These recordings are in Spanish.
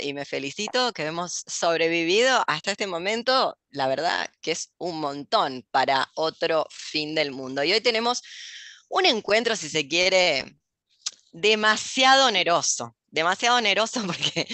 y me felicito que hemos sobrevivido hasta este momento, la verdad que es un montón para otro fin del mundo. Y hoy tenemos un encuentro, si se quiere, demasiado oneroso, demasiado oneroso porque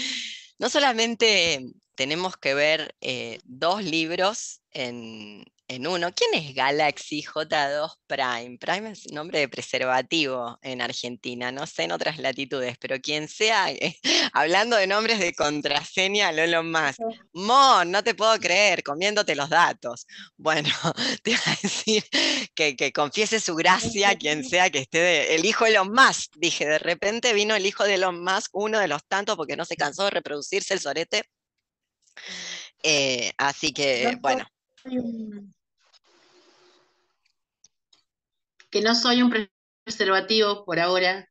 no solamente tenemos que ver eh, dos libros en, en uno. ¿Quién es Galaxy J2 Prime? Prime es nombre de preservativo en Argentina, no sé en otras latitudes, pero quien sea, eh, hablando de nombres de contraseña, Lolo más. Mon, no te puedo creer, comiéndote los datos. Bueno, te iba a decir que, que confiese su gracia quien sea que esté de, el hijo de Elon Musk. Dije, de repente vino el hijo de Elon Musk, uno de los tantos, porque no se cansó de reproducirse el sorete. Eh, así que, bueno. Que no soy un preservativo por ahora.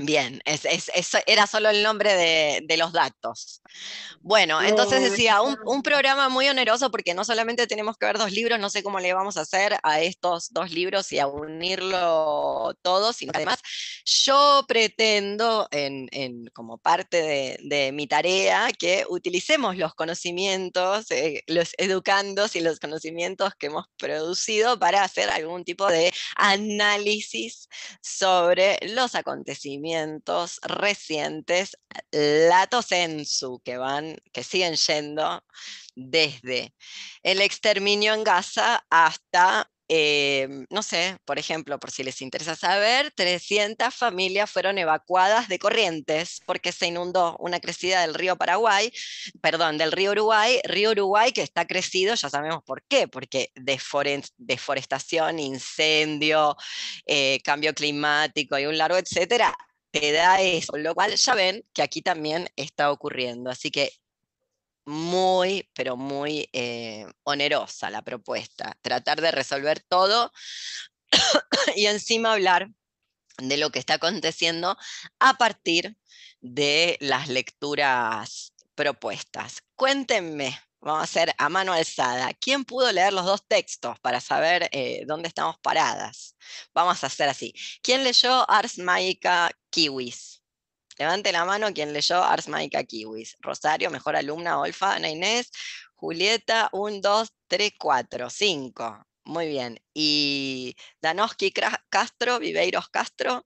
Bien, es, era solo el nombre de, los datos. Bueno, entonces decía, un, programa muy oneroso porque no solamente tenemos que ver dos libros, no sé cómo le vamos a hacer a estos dos libros y a unirlo todos, sino que además yo pretendo, en, como parte de, mi tarea, que utilicemos los conocimientos, eh, los educandos y los conocimientos que hemos producido para hacer algún tipo de análisis sobre los acontecimientos recientes, lato sensu, que van, que siguen yendo desde el exterminio en Gaza hasta em, no sé, por ejemplo, por si les interesa saber, 300 familias fueron evacuadas de Corrientes porque se inundó una crecida del río Paraguay, perdón, del río Uruguay, río Uruguay que está crecido, ya sabemos por qué, porque deforestación, incendio, eh, cambio climático y un largo etcétera, te da eso, lo cual ya ven que aquí también está ocurriendo. Así que muy, pero muy eh, onerosa la propuesta. Tratar de resolver todo y encima hablar de lo que está aconteciendo a partir de las lecturas propuestas. Cuéntenme, Vamos a hacer a mano alzada. ¿Quién pudo leer los dos textos para saber eh, dónde estamos paradas? Vamos a hacer así. ¿Quién leyó Ars Magica Kiwis? Levante la mano quien leyó Ars Magica Kiwis. Rosario, mejor alumna, Olfa, Ana Inés, Julieta, 1, 2, 3, 4, 5. Muy bien. Y Danoski Castro, Viveiros Castro.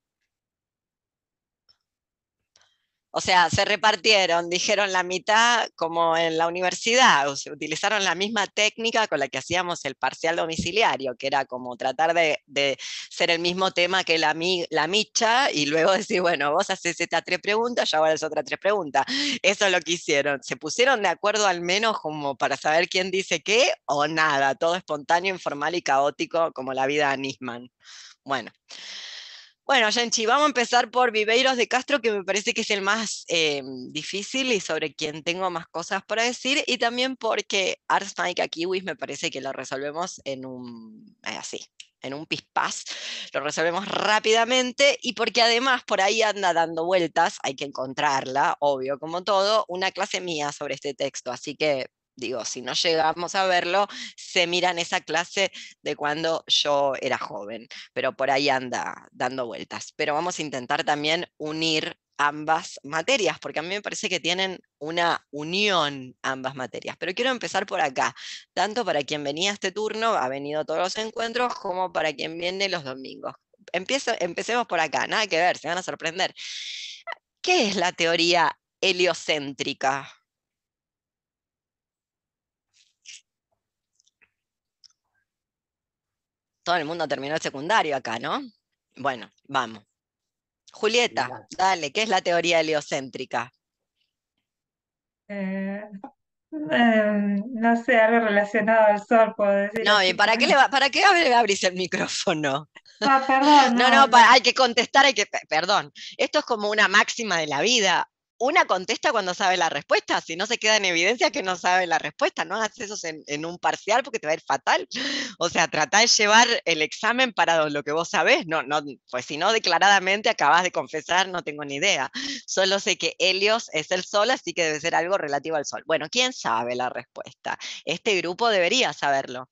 O sea, se repartieron, dijeron la mitad como en la universidad, o sea, utilizaron la misma técnica con la que hacíamos el parcial domiciliario, que era como tratar de, ser el mismo tema que la, la micha y luego decir, bueno, vos haces estas tres preguntas, yo hago las otras tres preguntas. Eso es lo que hicieron. Se pusieron de acuerdo al menos como para saber quién dice qué o nada, todo espontáneo, informal y caótico como la vida de Nisman. Bueno. Bueno, Yanchi, vamos a empezar por Viveiros de Castro, que me parece que es el más em, difícil y sobre quien tengo más cosas para decir, y también porque Ars Magica Kiwis me parece que lo resolvemos en un, eh, así, en un pispás, lo resolvemos rápidamente, y porque además por ahí anda dando vueltas, hay que encontrarla, obvio, como todo, una clase mía sobre este texto, así que digo, si no llegamos a verlo, se mira en esa clase de cuando yo era joven, pero por ahí anda dando vueltas. Pero vamos a intentar también unir ambas materias, porque a mí me parece que tienen una unión ambas materias. Pero quiero empezar por acá, tanto para quien venía este turno, ha venido todos los encuentros, como para quien viene los domingos. empecemos por acá, nada que ver, se van a sorprender. ¿Qué es la teoría heliocéntrica? Todo el mundo terminó el secundario acá, ¿no? Bueno, vamos. Julieta, dale, ¿qué es la teoría heliocéntrica? Eh, em, no sé, algo relacionado al sol, puedo decir. No, ¿y para qué, le para qué abrís el micrófono? Ah, perdón. No, no, hay que contestar, hay que, perdón. Esto es como una máxima de la vida una contesta cuando sabe la respuesta, si no se queda en evidencia que no sabe la respuesta, no hagas eso en, un parcial porque te va a ir fatal. O sea, trata de llevar el examen para lo que vos sabés, no, no, pues si no declaradamente acabas de confesar, no tengo ni idea. Solo sé que Helios es el Sol, así que debe ser algo relativo al Sol. Bueno, ¿quién sabe la respuesta? Este grupo debería saberlo,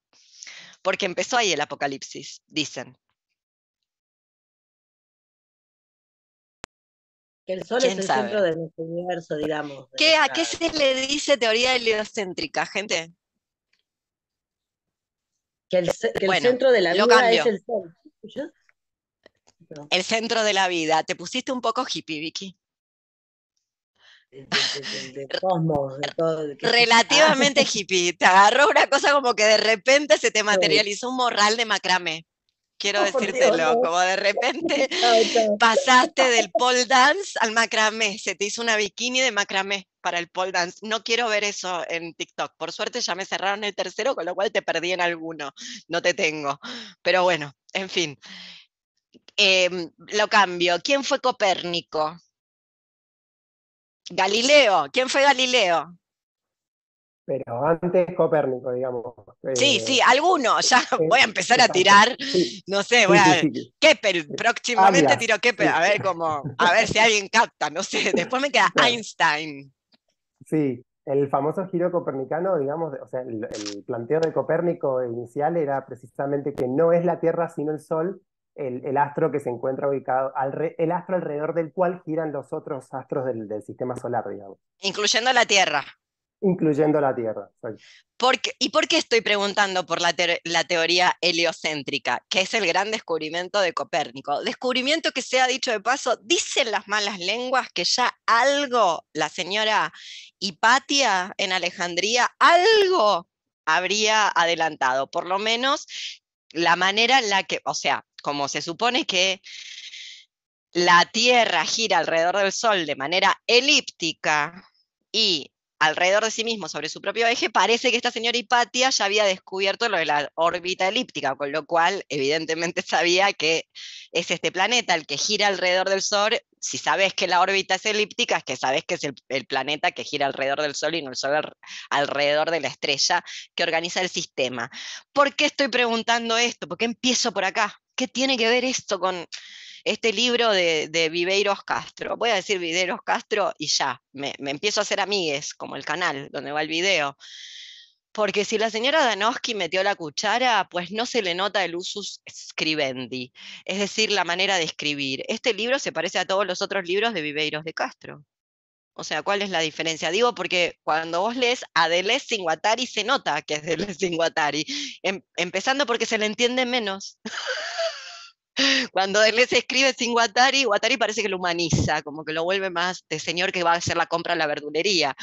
porque empezó ahí el apocalipsis, dicen. Que el Sol es el centro del universo, digamos. ¿Qué, ¿A qué se le dice teoría heliocéntrica, gente? Que el, centro de la vida es el Sol. El centro de la vida. Te pusiste un poco hippie, Vicky. Relativamente hippie. Te agarró una cosa como que de repente se te materializó un morral de macramé quiero decírtelo, como de repente pasaste del pole dance al macramé, se te hizo una bikini de macramé para el pole dance. No quiero ver eso en TikTok. Por suerte ya me cerraron el tercero, con lo cual te perdí en alguno. No te tengo. Pero bueno, en fin. Em, lo cambio. ¿Quién fue Copérnico? Galileo. ¿Quién fue Galileo? Pero antes Copérnico, digamos. Sí, eh, sí, alguno, ya voy a empezar a tirar, no sé, voy a ver, Kepler, próximamente tiro Kepler, a ver cómo, a ver si alguien capta, no sé, después me queda Einstein. Sí, el famoso giro copernicano, digamos, o sea, el, planteo de Copérnico inicial era precisamente que no es la Tierra sino el Sol, el, astro que se encuentra ubicado, al el astro alrededor del cual giran los otros astros del, del sistema solar, digamos. Incluyendo la Tierra incluyendo la Tierra. ¿Y por qué estoy preguntando por la, teoría heliocéntrica, que es el gran descubrimiento de Copérnico? Descubrimiento que se ha dicho de paso, dicen las malas lenguas que ya algo la señora Hipatia en Alejandría, algo habría adelantado, por lo menos la manera en la que, o sea, como se supone que la Tierra gira alrededor del Sol de manera elíptica y alrededor de sí mismo sobre su propio eje, parece que esta señora Hipatia ya había descubierto lo de la órbita elíptica, con lo cual evidentemente sabía que es este planeta el que gira alrededor del Sol. Si sabes que la órbita es elíptica, es que sabes que es el, planeta que gira alrededor del Sol y no el Sol alrededor de la estrella que organiza el sistema. ¿Por qué estoy preguntando esto? ¿Por qué empiezo por acá? ¿Qué tiene que ver esto con este libro de, Viveiros Castro. Voy a decir Viveiros Castro y ya, me, empiezo a hacer amigues, como el canal donde va el video. Porque si la señora Danowski metió la cuchara, pues no se le nota el usus scribendi, es decir, la manera de escribir. Este libro se parece a todos los otros libros de Viveiros de Castro. O sea, ¿cuál es la diferencia? Digo porque cuando vos lees a Deleuze Guattari se nota que es Deleuze Guattari, em, empezando porque se le entiende menos. Cuando él se escribe sin Guattari, Guattari parece que lo humaniza, como que lo vuelve más de señor que va a hacer la compra en la verdulería.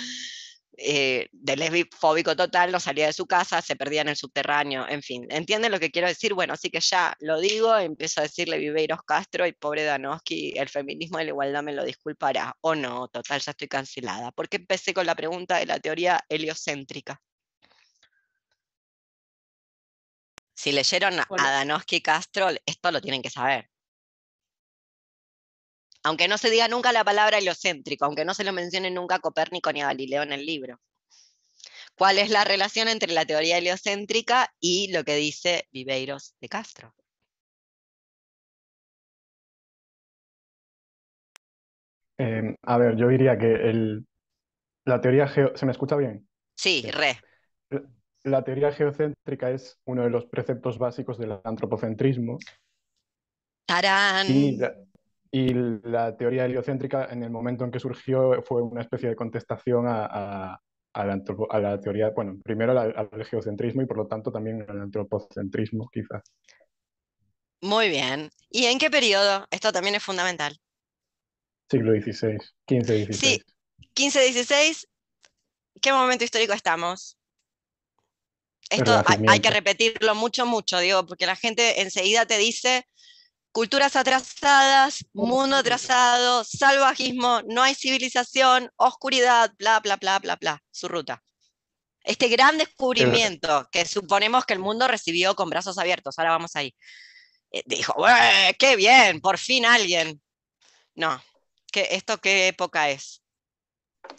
Eh, de fóbico total, no salía de su casa, se perdía en el subterráneo, en fin. ¿Entienden lo que quiero decir? Bueno, así que ya lo digo, empiezo a decirle Viveiros Castro y pobre Danowski, el feminismo y la igualdad me lo disculpará. O no, total, ya estoy cancelada. ¿Por qué empecé con la pregunta de la teoría heliocéntrica? Si leyeron a Danowski Castro, esto lo tienen que saber. Aunque no se diga nunca la palabra heliocéntrico, aunque no se lo mencione nunca a Copérnico ni a Galileo en el libro. ¿Cuál es la relación entre la teoría heliocéntrica y lo que dice Viveiros de Castro? Em, a ver, yo diría que la teoría geo... ¿Se me escucha bien? Sí, re la teoría geocéntrica es uno de los preceptos básicos del antropocentrismo. ¡Tarán! Y la, teoría heliocéntrica, en el momento en que surgió, fue una especie de contestación a, la, teoría, bueno, primero al geocentrismo y por lo tanto también al antropocentrismo, quizás. Muy bien. ¿Y en qué periodo? Esto también es fundamental. Siglo XVI, XV-XVI. Sí, XV-XVI. ¿Qué momento histórico estamos? Esto hay, que repetirlo mucho, mucho, digo, porque la gente enseguida te dice culturas atrasadas, mundo atrasado, salvajismo, no hay civilización, oscuridad, bla, bla, bla, bla, bla, su ruta. Este gran descubrimiento que suponemos que el mundo recibió con brazos abiertos, ahora vamos ahí. Eh, dijo, ¡qué bien! Por fin alguien. No, ¿qué, ¿esto qué época es?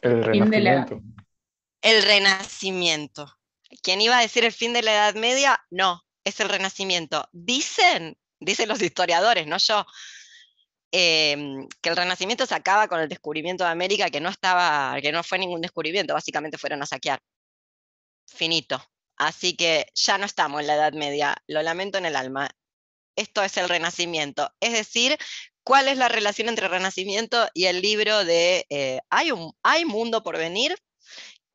El renacimiento. El renacimiento. ¿Quién iba a decir el fin de la Edad Media? No, es el Renacimiento. Dicen, dicen los historiadores, no yo, em, que el Renacimiento se acaba con el descubrimiento de América, que no estaba, que no fue ningún descubrimiento, básicamente fueron a saquear. Finito. Así que ya no estamos en la Edad Media, lo lamento en el alma. esto es el Renacimiento. Es decir, ¿cuál es la relación entre Renacimiento y el libro de eh, ¿hay, un, ¿Hay mundo por venir?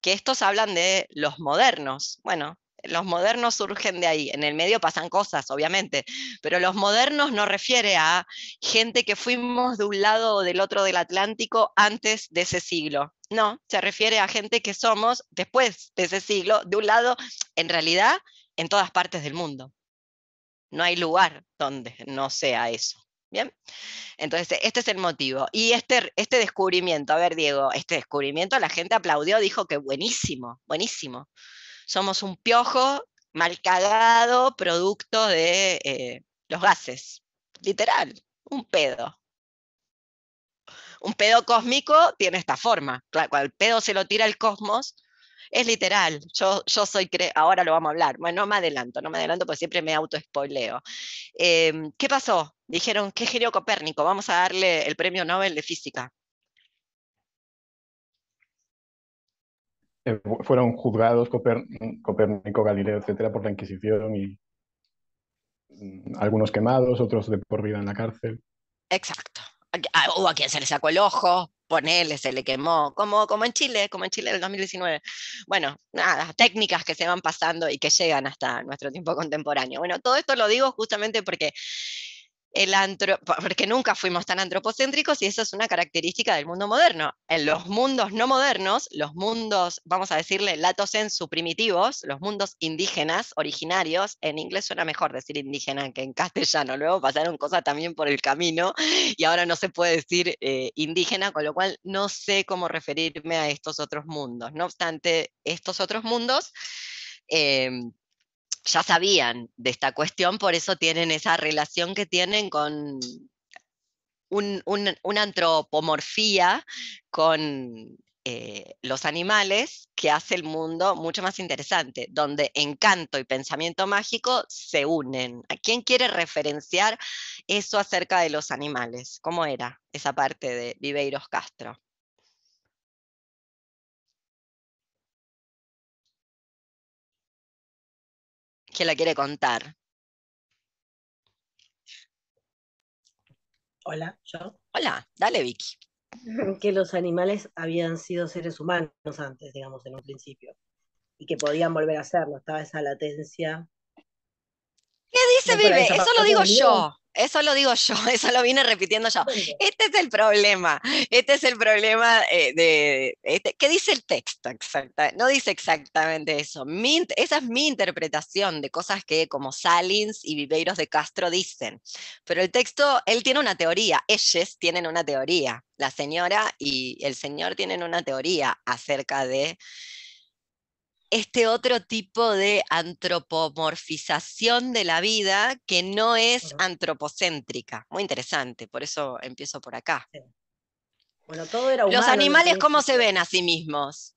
Que estos hablan de los modernos. Bueno, los modernos surgen de ahí. En el medio pasan cosas, obviamente, pero los modernos no refiere a gente que fuimos de un lado o del otro del Atlántico antes de ese siglo. No, se refiere a gente que somos después de ese siglo, de un lado, en realidad, en todas partes del mundo. No hay lugar donde no sea eso. Bien, entonces este es el motivo. Y este, este descubrimiento, a ver Diego, este descubrimiento la gente aplaudió, dijo que buenísimo, buenísimo. Somos un piojo mal cagado, producto de eh, los gases, literal, un pedo. Un pedo cósmico tiene esta forma. Cuando el pedo se lo tira el cosmos, es literal, yo, yo soy, ahora lo vamos a hablar, bueno, no me adelanto, no me adelanto porque siempre me auto-spoileo. Em, ¿Qué pasó? Dijeron, qué genio Copérnico, vamos a darle el premio Nobel de Física. Eh, fueron juzgados Copérnico, Galileo, etcétera, por la Inquisición y mm, algunos quemados, otros de por vida en la cárcel. Exacto. Hubo a quien se le sacó el ojo, ponele, se le quemó, como, como en Chile, como en Chile del 2019. Bueno, nada, técnicas que se van pasando y que llegan hasta nuestro tiempo contemporáneo. Bueno, todo esto lo digo justamente porque el antro, porque nunca fuimos tan antropocéntricos y eso es una característica del mundo moderno. En los mundos no modernos, los mundos, vamos a decirle, lato sensu primitivos, los mundos indígenas, originarios, en inglés suena mejor decir indígena que en castellano, luego pasaron cosas también por el camino y ahora no se puede decir eh, indígena, con lo cual no sé cómo referirme a estos otros mundos. No obstante, estos otros mundos... Em, ya sabían de esta cuestión, por eso tienen esa relación que tienen con una antropomorfía con eh, los animales que hace el mundo mucho más interesante, donde encanto y pensamiento mágico se unen. ¿A quién quiere referenciar eso acerca de los animales? ¿Cómo era esa parte de Viveiros Castro? ¿Quién la quiere contar? Hola, yo. Hola, dale Vicky. Que los animales habían sido seres humanos antes, digamos, en un principio. Y que podían volver a serlo. Estaba esa latencia. Eso lo digo yo. Eso lo digo yo, eso lo vine repitiendo yo. Este es el problema, este es el problema eh, de... Este, ¿Qué dice el texto exacta? No dice exactamente eso. esa es mi interpretación de cosas que como Salins y Viveiros de Castro dicen. Pero el texto, él tiene una teoría, ellos tienen una teoría. La señora y el señor tienen una teoría acerca de este otro tipo de antropomorfización de la vida que no es antropocéntrica. Muy interesante, por eso empiezo por acá. Bueno, todo era Los animales, ¿cómo se ven a sí mismos?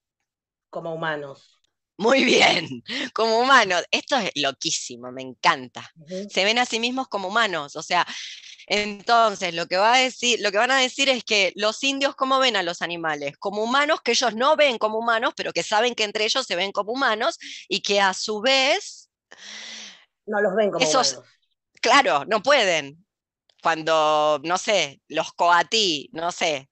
Como humanos. Muy bien, como humanos. Esto es loquísimo, me encanta. Se ven a sí mismos como humanos, o sea, entonces, lo que, va a decir, lo que van a decir es que los indios, ¿cómo ven a los animales? Como humanos que ellos no ven como humanos, pero que saben que entre ellos se ven como humanos y que a su vez... No los ven como humanos. Claro, no pueden. Cuando, no sé, los coatí, no sé,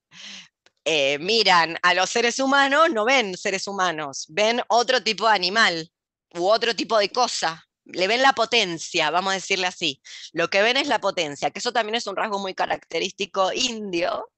eh, miran a los seres humanos, no ven seres humanos, ven otro tipo de animal u otro tipo de cosa le ven la potencia, vamos a decirle así. Lo que ven es la potencia, que eso también es un rasgo muy característico indio,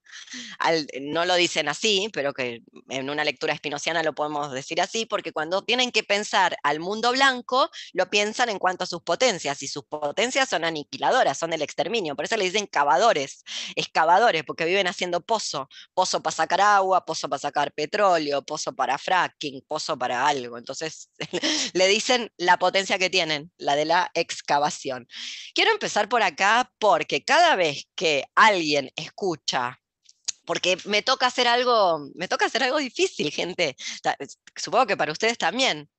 no lo dicen así, pero que en una lectura espinociana lo podemos decir así, porque cuando tienen que pensar al mundo blanco, lo piensan en cuanto a sus potencias, y sus potencias son aniquiladoras, son del exterminio, por eso le dicen cavadores, excavadores, porque viven haciendo pozo, pozo para sacar agua, pozo para sacar petróleo, pozo para fracking, pozo para algo, entonces le dicen la potencia que tienen, la de la excavación. Quiero empezar por acá porque cada vez que alguien escucha porque me toca hacer algo, me toca hacer algo difícil, gente. Supongo que para ustedes también.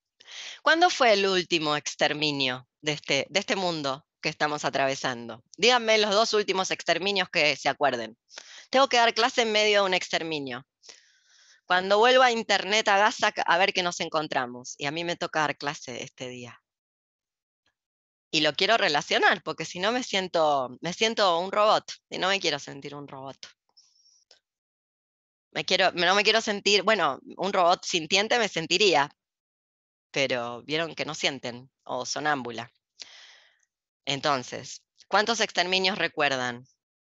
¿Cuándo fue el último exterminio de este, de este mundo que estamos atravesando? Díganme los dos últimos exterminios que se acuerden. Tengo que dar clase en medio de un exterminio. Cuando vuelva a internet a Gaza, a ver qué nos encontramos. Y a mí me toca dar clase este día. y lo quiero relacionar, porque si no me siento, me siento un robot y no me quiero sentir un robot. Me quiero, no me quiero sentir, bueno, un robot sintiente me sentiría, pero vieron que no sienten o sonámbula. Entonces, ¿cuántos exterminios recuerdan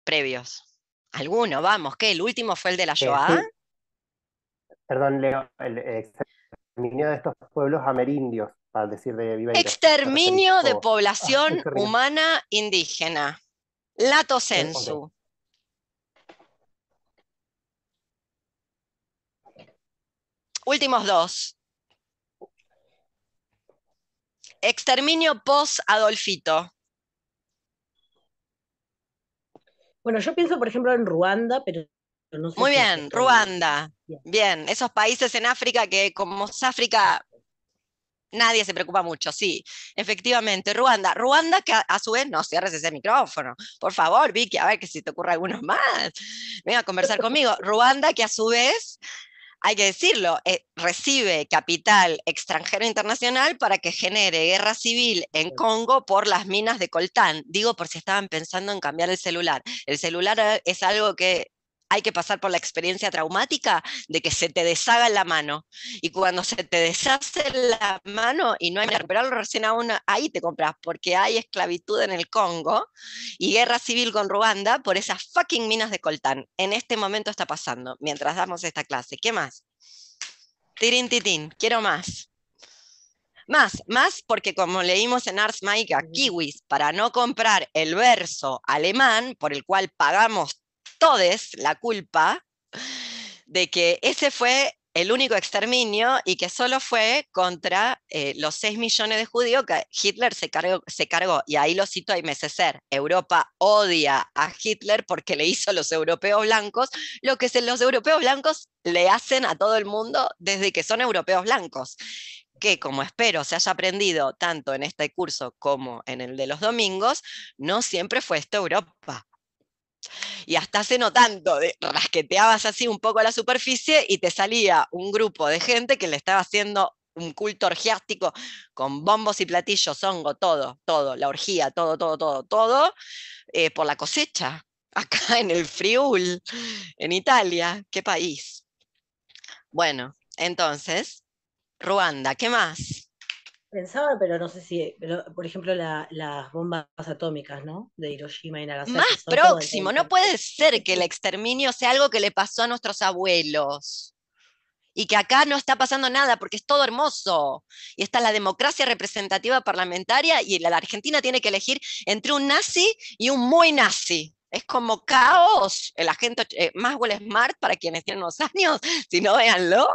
previos? ¿Alguno? Vamos, ¿qué? ¿El último fue el de la Eh, sí. Shoah? Perdón, Leo, el exterminio de estos pueblos amerindios, para decir de Viveiro. Exterminio de O- población exterminio. humana indígena. Lato sensu. Últimos dos. Exterminio post-Adolfito. Bueno, yo pienso, por ejemplo, en Ruanda, pero no sé Muy bien. Ruanda. Bien. Bien, esos países en África que como es África, nadie se preocupa mucho, sí, efectivamente, Ruanda. Ruanda que a, a su vez, no cierres ese micrófono, por favor, Vicky, a ver que si te ocurre alguno más, venga a conversar conmigo. Ruanda que a su vez, hay que decirlo, eh, recibe capital extranjero internacional para que genere guerra civil en Congo por las minas de coltán. Digo por si estaban pensando en cambiar el celular. El celular eh, es algo que hay que pasar por la experiencia traumática de que se te deshaga la mano. Y cuando se te deshace la mano y no hay de recuperarlo recién aún, ahí te compras, porque hay esclavitud en el Congo y guerra civil con Ruanda por esas fucking minas de coltán. En este momento está pasando, mientras damos esta clase. ¿Qué más? Tirin titín, quiero más. Más, más porque como leímos en Ars Maica, kiwis, para no comprar el verso alemán por el cual pagamos todos la culpa de que ese fue el único exterminio y que solo fue contra eh, los 6 millones de judíos que Hitler se cargó. Y ahí lo cito a Imesecer. Europa odia a Hitler porque le hizo a los europeos blancos lo que los europeos blancos le hacen a todo el mundo desde que son europeos blancos que como espero se haya aprendido tanto en este curso como en el de los domingos, no siempre fue esto Europa. Y hasta hace no tanto, rasqueteabas así un poco la superficie y te salía un grupo de gente que le estaba haciendo un culto orgiástico con bombos y platillos, hongo, todo, todo, la orgía, todo, todo, todo, todo, eh, por la cosecha, acá en el Friul, en Italia, qué país. Bueno, entonces, Ruanda, ¿qué más? Pensaba, pero no sé si, pero, por ejemplo, la- las bombas atómicas, ¿no? De Hiroshima y Nagasaki. Más próximo, no puede ser que el exterminio sea algo que le pasó a nuestros abuelos. Y que acá no está pasando nada porque es todo hermoso. Y está la democracia representativa parlamentaria y la la Argentina tiene que elegir entre un nazi y un muy nazi. Es como caos. El agente eh, Maxwell Smart, para quienes tienen unos años, si no véanlo,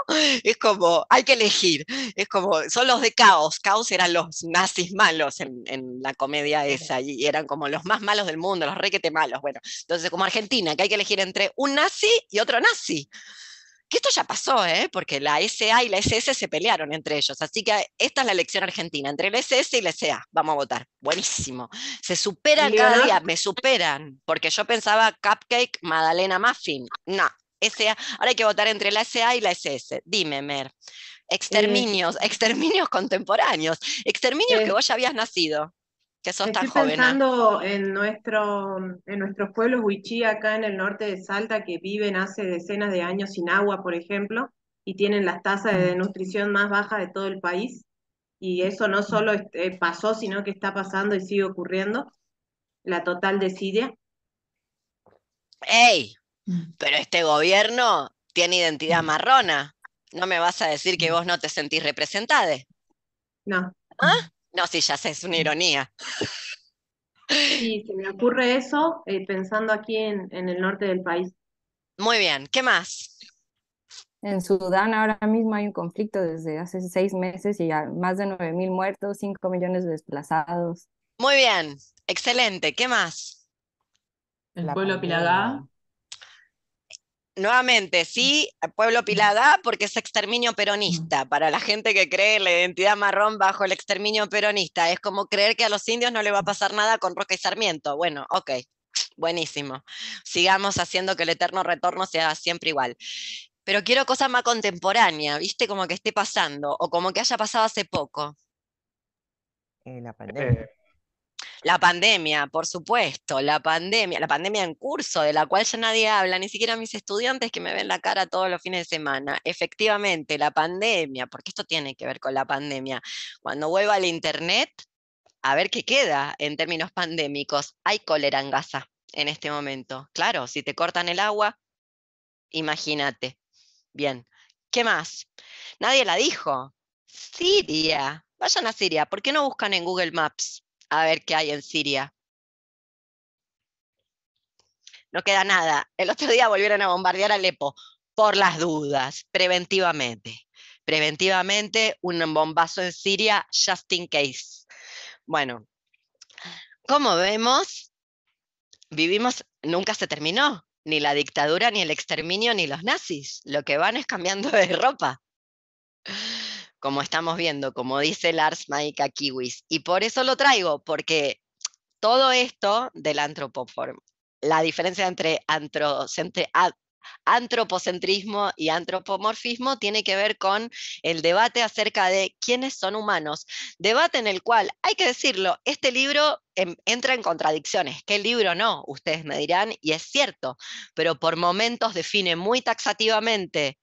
es como, hay que elegir. Es como, son los de caos. Caos eran los nazis malos en, en la comedia esa y eran como los más malos del mundo, los requete malos. Bueno, entonces como Argentina, que hay que elegir entre un nazi y otro nazi. Que esto ya pasó, ¿eh? porque la SA y la SS se pelearon entre ellos. Así que esta es la elección argentina, entre la SS y la SA. Vamos a votar. Buenísimo. Se superan cada día, me superan. Porque yo pensaba cupcake, magdalena, muffin. No, SA. Ahora hay que votar entre la SA y la SS. Dime, Mer. Exterminios, exterminios contemporáneos. Exterminios que Eh, vos ya habías nacido. Que sos tan Estoy joven. ¿ah? pensando en nuestro, en nuestros pueblos huichí acá en el norte de Salta que viven hace decenas de años sin agua, por ejemplo, y tienen las tasas de desnutrición más bajas de todo el país. Y eso no solo este, pasó, sino que está pasando y sigue ocurriendo. La total desidia. ¡Ey! Pero este gobierno tiene identidad marrona. No me vas a decir que vos no te sentís representada. No, No, sí, ya sé, es una ironía. sí, se me ocurre eso eh, pensando aquí en, en el norte del país. Muy bien, ¿qué más? En Sudán ahora mismo hay un conflicto desde hace seis meses y ya más de 9.000 muertos, 5 millones de desplazados. Muy bien, excelente, ¿qué más? El La pueblo. Pilagá. Nuevamente, sí, Pueblo Pilagá, porque es exterminio peronista. Para la gente que cree en la identidad marrón bajo el exterminio peronista, es como creer que a los indios no le va a pasar nada con Roca y Sarmiento. Bueno, ok, buenísimo. Sigamos haciendo que el eterno retorno sea siempre igual. Pero quiero cosas más contemporáneas, ¿viste? Como que esté pasando, o como que haya pasado hace poco. Eh, la pandemia. Eh, La pandemia, por supuesto, la pandemia, la pandemia en curso, de la cual ya nadie habla, ni siquiera mis estudiantes que me ven la cara todos los fines de semana. Efectivamente, la pandemia, porque esto tiene que ver con la pandemia. Cuando vuelva al Internet, a ver qué queda en términos pandémicos. Hay cólera en Gaza en este momento. Claro, si te cortan el agua, imagínate. Bien, ¿qué más? Nadie la dijo. Siria. Vayan a Siria. ¿Por qué no buscan en Google Maps a ver qué hay en Siria? No queda nada. El otro día volvieron a bombardear Alepo por las dudas, preventivamente. Preventivamente, un bombazo en Siria, just in case. Bueno, como vemos, vivimos, nunca se terminó, ni la dictadura, ni el exterminio, ni los nazis. Lo que van es cambiando de ropa. Como estamos viendo, como dice Lars Maika Kiwis. Y por eso lo traigo, porque todo esto del antropoform, la diferencia entre, antropocentrismo y antropomorfismo tiene que ver con el debate acerca de quiénes son humanos. Debate en el cual, hay que decirlo, este libro em, entra en contradicciones. ¿Qué libro no? Ustedes me dirán, y es cierto, pero por momentos define muy taxativamente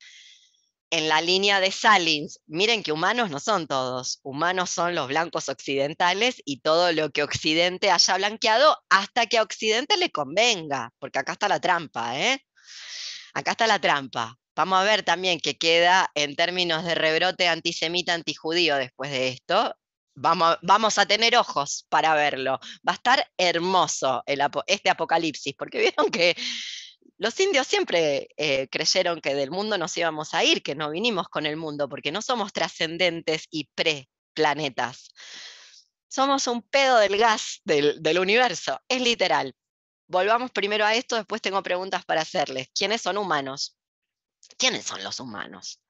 en la línea de Salins, miren que humanos no son todos, humanos son los blancos occidentales y todo lo que Occidente haya blanqueado hasta que a Occidente le convenga, porque acá está la trampa, ¿eh? Acá está la trampa. Vamos a ver también qué queda en términos de rebrote antisemita, antijudío después de esto. Vamos, vamos a tener ojos para verlo. Va a estar hermoso este apocalipsis, porque vieron que los indios siempre eh, creyeron que del mundo nos íbamos a ir, que no vinimos con el mundo, porque no somos trascendentes y pre-planetas. Somos un pedo del gas del, del universo, es literal volvamos primero a esto, después tengo preguntas para hacerles. ¿Quiénes son humanos? ¿Quiénes son los humanos?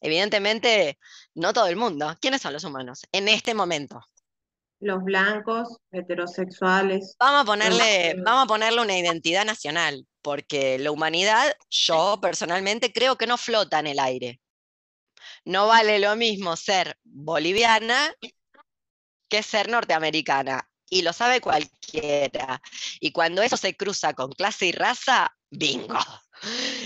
Evidentemente, no todo el mundo. ¿Quiénes son los humanos en este momento? Los blancos, heterosexuales. Vamos a ponerle, vamos a ponerle una identidad nacional, porque la humanidad, yo personalmente creo que no flota en el aire. No vale lo mismo ser boliviana que ser norteamericana y lo sabe cualquiera. Y cuando eso se cruza con clase y raza, bingo,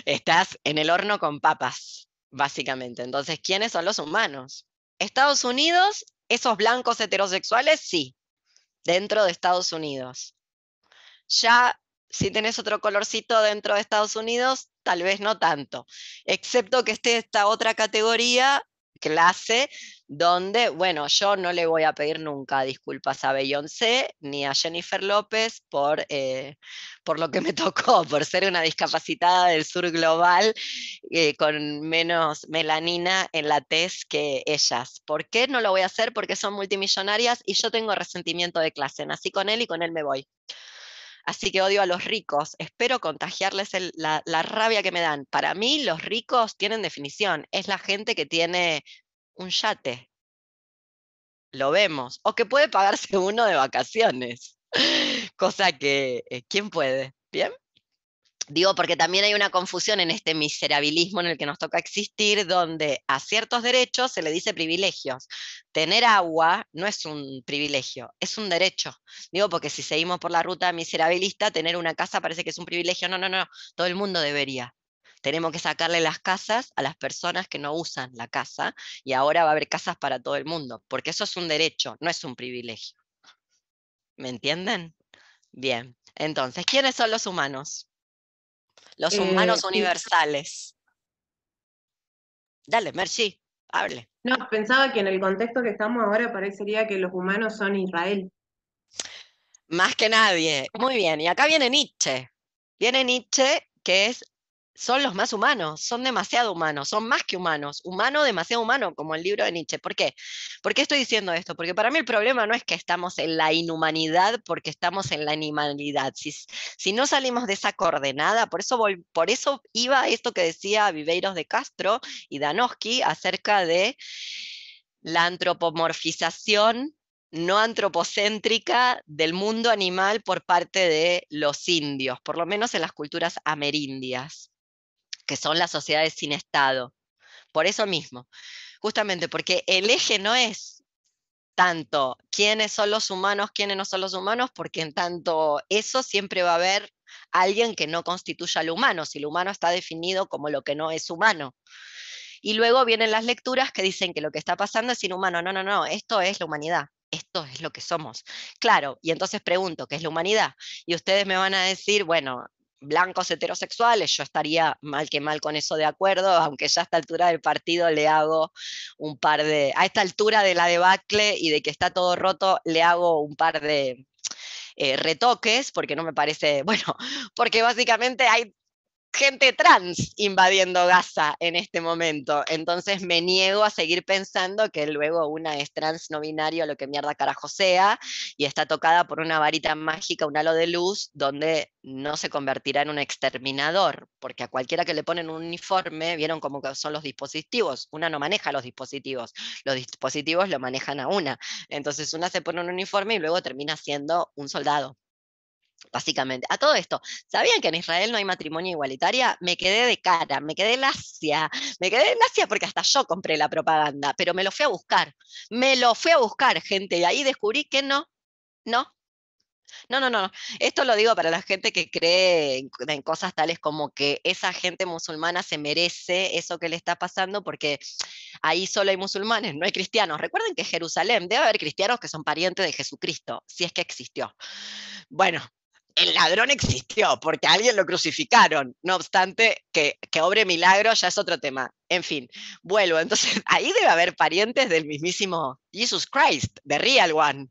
estás en el horno con papas, básicamente. Entonces, ¿quiénes son los humanos? Estados Unidos, esos blancos heterosexuales, sí, dentro de Estados Unidos. Ya, si tenés otro colorcito dentro de Estados Unidos, tal vez no tanto, excepto que esté esta otra categoría clase donde, bueno, yo no le voy a pedir nunca disculpas a Beyoncé ni a Jennifer López por, eh, por lo que me tocó, por ser una discapacitada del sur global eh, con menos melanina en la tez que ellas. ¿Por qué no lo voy a hacer? Porque son multimillonarias y yo tengo resentimiento de clase. Nací con él y con él me voy. Así que odio a los ricos. Espero contagiarles la, la, rabia que me dan. Para mí, los ricos tienen definición. Es la gente que tiene un yate. Lo vemos. O que puede pagarse uno de vacaciones. Cosa que, eh, ¿quién puede? ¿Bien? Digo, porque también hay una confusión en este miserabilismo en el que nos toca existir, donde a ciertos derechos se le dice privilegios. Tener agua no es un privilegio, es un derecho. Digo, porque si seguimos por la ruta miserabilista, tener una casa parece que es un privilegio. No, no, no, todo el mundo debería. Tenemos que sacarle las casas a las personas que no usan la casa y ahora va a haber casas para todo el mundo, porque eso es un derecho, no es un privilegio. ¿Me entienden? Bien, entonces, ¿quiénes son los humanos? Los humanos eh, universales. Dale, Merci, hable. No, pensaba que en el contexto que estamos ahora parecería que los humanos son Israel. Más que nadie. Muy bien, y acá viene Nietzsche. Viene Nietzsche, que es son los más humanos, son demasiado humanos, son más que humanos, humano, demasiado humano, como el libro de Nietzsche. ¿Por qué? ¿Por qué estoy diciendo esto? Porque para mí el problema no es que estamos en la inhumanidad, porque estamos en la animalidad. Si, si no salimos de esa coordenada, por eso, por eso iba esto que decía Viveiros de Castro y Danowski acerca de la antropomorfización no antropocéntrica del mundo animal por parte de los indios, por lo menos en las culturas amerindias que son las sociedades sin Estado. Por eso mismo, justamente porque el eje no es tanto quiénes son los humanos, quiénes no son los humanos, porque en tanto eso siempre va a haber alguien que no constituya al humano, si el humano está definido como lo que no es humano. Y luego vienen las lecturas que dicen que lo que está pasando es inhumano. No, no, no, esto es la humanidad. Esto es lo que somos. Claro, y entonces pregunto, ¿qué es la humanidad? Y ustedes me van a decir, bueno, blancos heterosexuales, yo estaría mal que mal con eso de acuerdo, aunque ya a esta altura del partido le hago un par de, a esta altura de la debacle y de que está todo roto, le hago un par de eh, retoques, porque no me parece, bueno, porque básicamente hay gente trans invadiendo Gaza en este momento. Entonces me niego a seguir pensando que luego una es trans no binario, lo que mierda carajo sea, y está tocada por una varita mágica, un halo de luz, donde no se convertirá en un exterminador, porque a cualquiera que le ponen un uniforme, vieron cómo son los dispositivos, una no maneja los dispositivos, los dispositivos lo manejan a una. Entonces una se pone un uniforme y luego termina siendo un soldado básicamente. A todo esto, ¿sabían que en Israel no hay matrimonio igualitaria? Me quedé de cara, me quedé lacia, me quedé lacia porque hasta yo compré la propaganda, pero me lo fui a buscar, me lo fui a buscar, gente, y ahí descubrí que no, no. No, no, no. Esto lo digo para la gente que cree en, cosas tales como que esa gente musulmana se merece eso que le está pasando porque ahí solo hay musulmanes, no hay cristianos. Recuerden que en Jerusalén debe haber cristianos que son parientes de Jesucristo, si es que existió. Bueno, el ladrón existió porque a alguien lo crucificaron. No obstante, que, que obre milagro ya es otro tema. En fin, vuelvo. Entonces, ahí debe haber parientes del mismísimo Jesus Christ, de Real One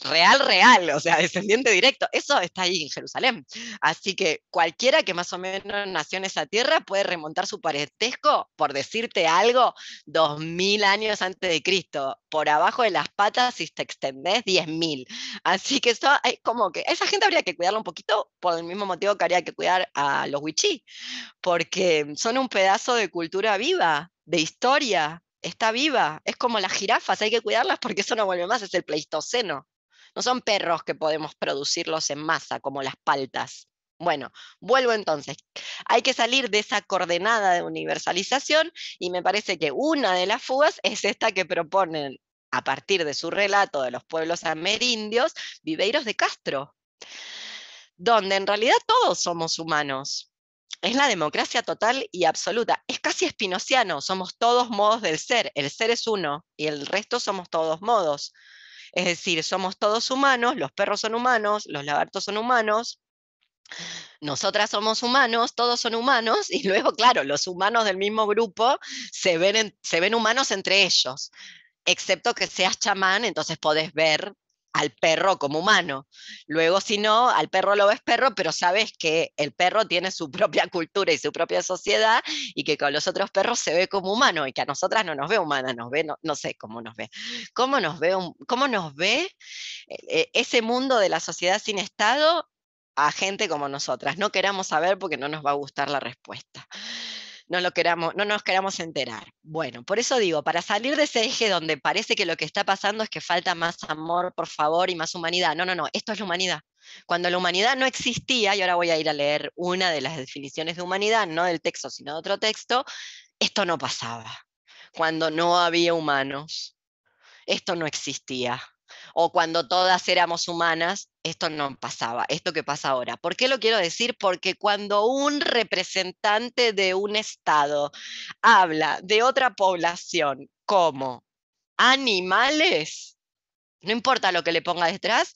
real, real, o sea, descendiente directo. Eso está ahí en Jerusalén. Así que cualquiera que más o menos nació en esa tierra puede remontar su parentesco, por decirte algo, dos mil años antes de Cristo. Por abajo de las patas, si te extendés, diez mil. Así que eso es como que esa gente habría que cuidarla un poquito por el mismo motivo que habría que cuidar a los wichí, porque son un pedazo de cultura viva, de historia, está viva. Es como las jirafas, hay que cuidarlas porque eso no vuelve más, es el pleistoceno. No son perros que podemos producirlos en masa, como las paltas. Bueno, vuelvo entonces. Hay que salir de esa coordenada de universalización y me parece que una de las fugas es esta que proponen a partir de su relato de los pueblos amerindios, Viveiros de Castro, donde en realidad todos somos humanos. Es la democracia total y absoluta. Es casi espinociano, somos todos modos del ser. El ser es uno y el resto somos todos modos. Es decir, somos todos humanos, los perros son humanos, los lagartos son humanos, nosotras somos humanos, todos son humanos, y luego, claro, los humanos del mismo grupo se ven, se ven humanos entre ellos, excepto que seas chamán, entonces podés ver al perro como humano. Luego, si no, al perro lo ves perro, pero sabes que el perro tiene su propia cultura y su propia sociedad y que con los otros perros se ve como humano y que a nosotras no nos ve humana, nos ve, no, sé cómo nos ve. ¿Cómo nos ve, cómo nos ve eh, ese mundo de la sociedad sin Estado a gente como nosotras? No queramos saber porque no nos va a gustar la respuesta no, lo queramos, no nos queramos enterar. Bueno, por eso digo, para salir de ese eje donde parece que lo que está pasando es que falta más amor, por favor, y más humanidad. No, no, no, esto es la humanidad. Cuando la humanidad no existía, y ahora voy a ir a leer una de las definiciones de humanidad, no del texto, sino de otro texto, esto no pasaba. Cuando no había humanos, esto no existía o cuando todas éramos humanas, esto no pasaba, esto que pasa ahora. ¿Por qué lo quiero decir? Porque cuando un representante de un Estado habla de otra población como animales, no importa lo que le ponga detrás,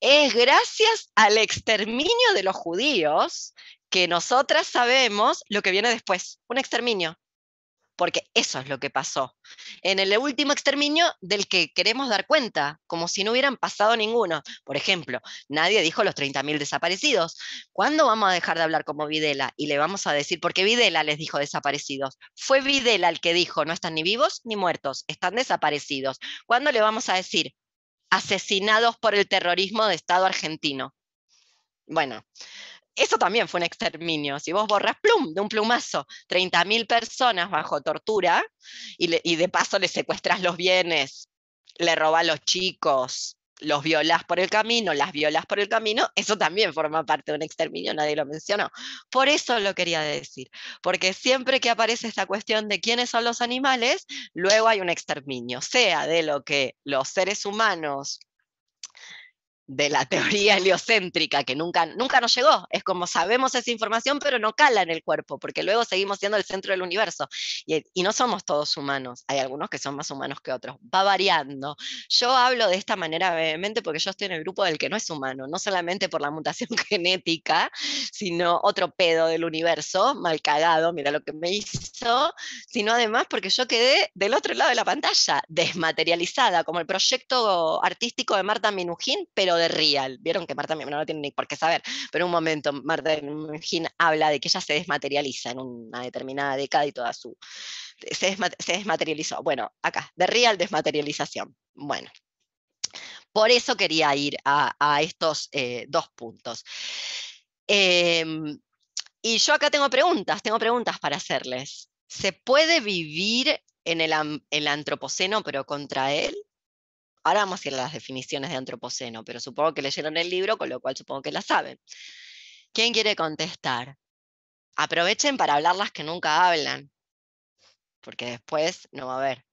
es gracias al exterminio de los judíos que nosotras sabemos lo que viene después, un exterminio porque eso es lo que pasó. En el último exterminio del que queremos dar cuenta, como si no hubieran pasado ninguno. Por ejemplo, nadie dijo los 30.000 desaparecidos. ¿Cuándo vamos a dejar de hablar como Videla? Y le vamos a decir, porque Videla les dijo desaparecidos. Fue Videla el que dijo, no están ni vivos ni muertos, están desaparecidos. ¿Cuándo le vamos a decir? Asesinados por el terrorismo de Estado argentino. Bueno, eso también fue un exterminio. Si vos borras plum, de un plumazo, 30.000 personas bajo tortura y, de paso le secuestras los bienes, le robas los chicos, los violás por el camino, las violas por el camino, eso también forma parte de un exterminio, nadie lo mencionó. Por eso lo quería decir, porque siempre que aparece esta cuestión de quiénes son los animales, luego hay un exterminio, sea de lo que los seres humanos de la teoría heliocéntrica que nunca, nunca nos llegó. Es como sabemos esa información, pero no cala en el cuerpo, porque luego seguimos siendo el centro del universo. Y, y, no somos todos humanos. Hay algunos que son más humanos que otros. Va variando. Yo hablo de esta manera brevemente porque yo estoy en el grupo del que no es humano, no solamente por la mutación genética, sino otro pedo del universo, mal cagado, mira lo que me hizo, sino además porque yo quedé del otro lado de la pantalla, desmaterializada, como el proyecto artístico de Marta Minujín, pero de Real. Vieron que Marta no tiene ni por qué saber, pero en un momento Marta habla de que ella se desmaterializa en una determinada década y toda su... Se, desmaterializó. Bueno, acá, de Real desmaterialización. Bueno, por eso quería ir a, estos eh, dos puntos. Em, y yo acá tengo preguntas, tengo preguntas para hacerles. ¿Se puede vivir en el, el antropoceno pero contra él? Ahora vamos a ir a las definiciones de antropoceno, pero supongo que leyeron el libro, con lo cual supongo que la saben. ¿Quién quiere contestar? Aprovechen para hablar las que nunca hablan, porque después no va a haber.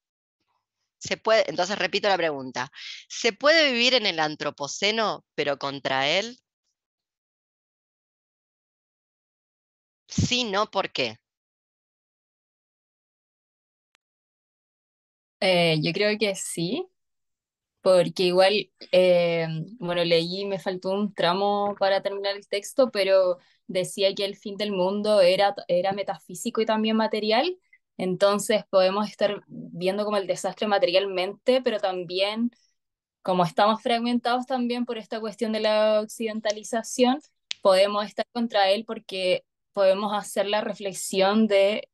Se puede, entonces repito la pregunta. ¿Se puede vivir en el antropoceno, pero contra él? Sí, no, ¿por qué? Eh, yo creo que sí, porque igual, eh, bueno, leí, me faltó un tramo para terminar el texto, pero decía que el fin del mundo era, era metafísico y también material, entonces podemos estar viendo como el desastre materialmente, pero también como estamos fragmentados también por esta cuestión de la occidentalización, podemos estar contra él porque podemos hacer la reflexión de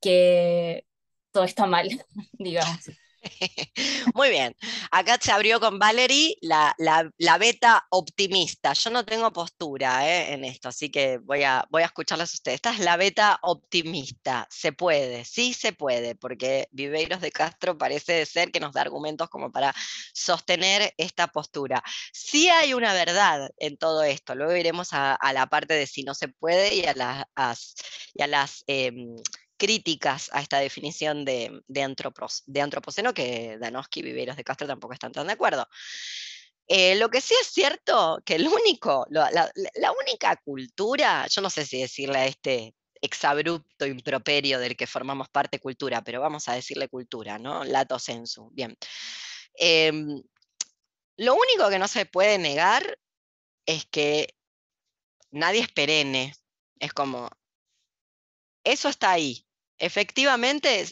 que todo está mal, digamos. Muy bien. Acá se abrió con Valerie la, la, beta optimista. Yo no tengo postura eh, en esto, así que voy a, voy a escucharlas a ustedes. Esta es la beta optimista. Se puede, sí se puede, porque Viveiros de Castro parece ser que nos da argumentos como para sostener esta postura. Sí hay una verdad en todo esto. Luego iremos a, la parte de si no se puede y a, las, y a las em, críticas a esta definición de, antropoceno que Danowski y Viveros de Castro tampoco están tan de acuerdo. Eh, lo que sí es cierto, que el único, la, única cultura, yo no sé si decirle a este exabrupto improperio del que formamos parte cultura, pero vamos a decirle cultura, ¿no? Lato sensu, bien. Em, lo único que no se puede negar es que nadie es perenne, es como, eso está ahí. Efectivamente,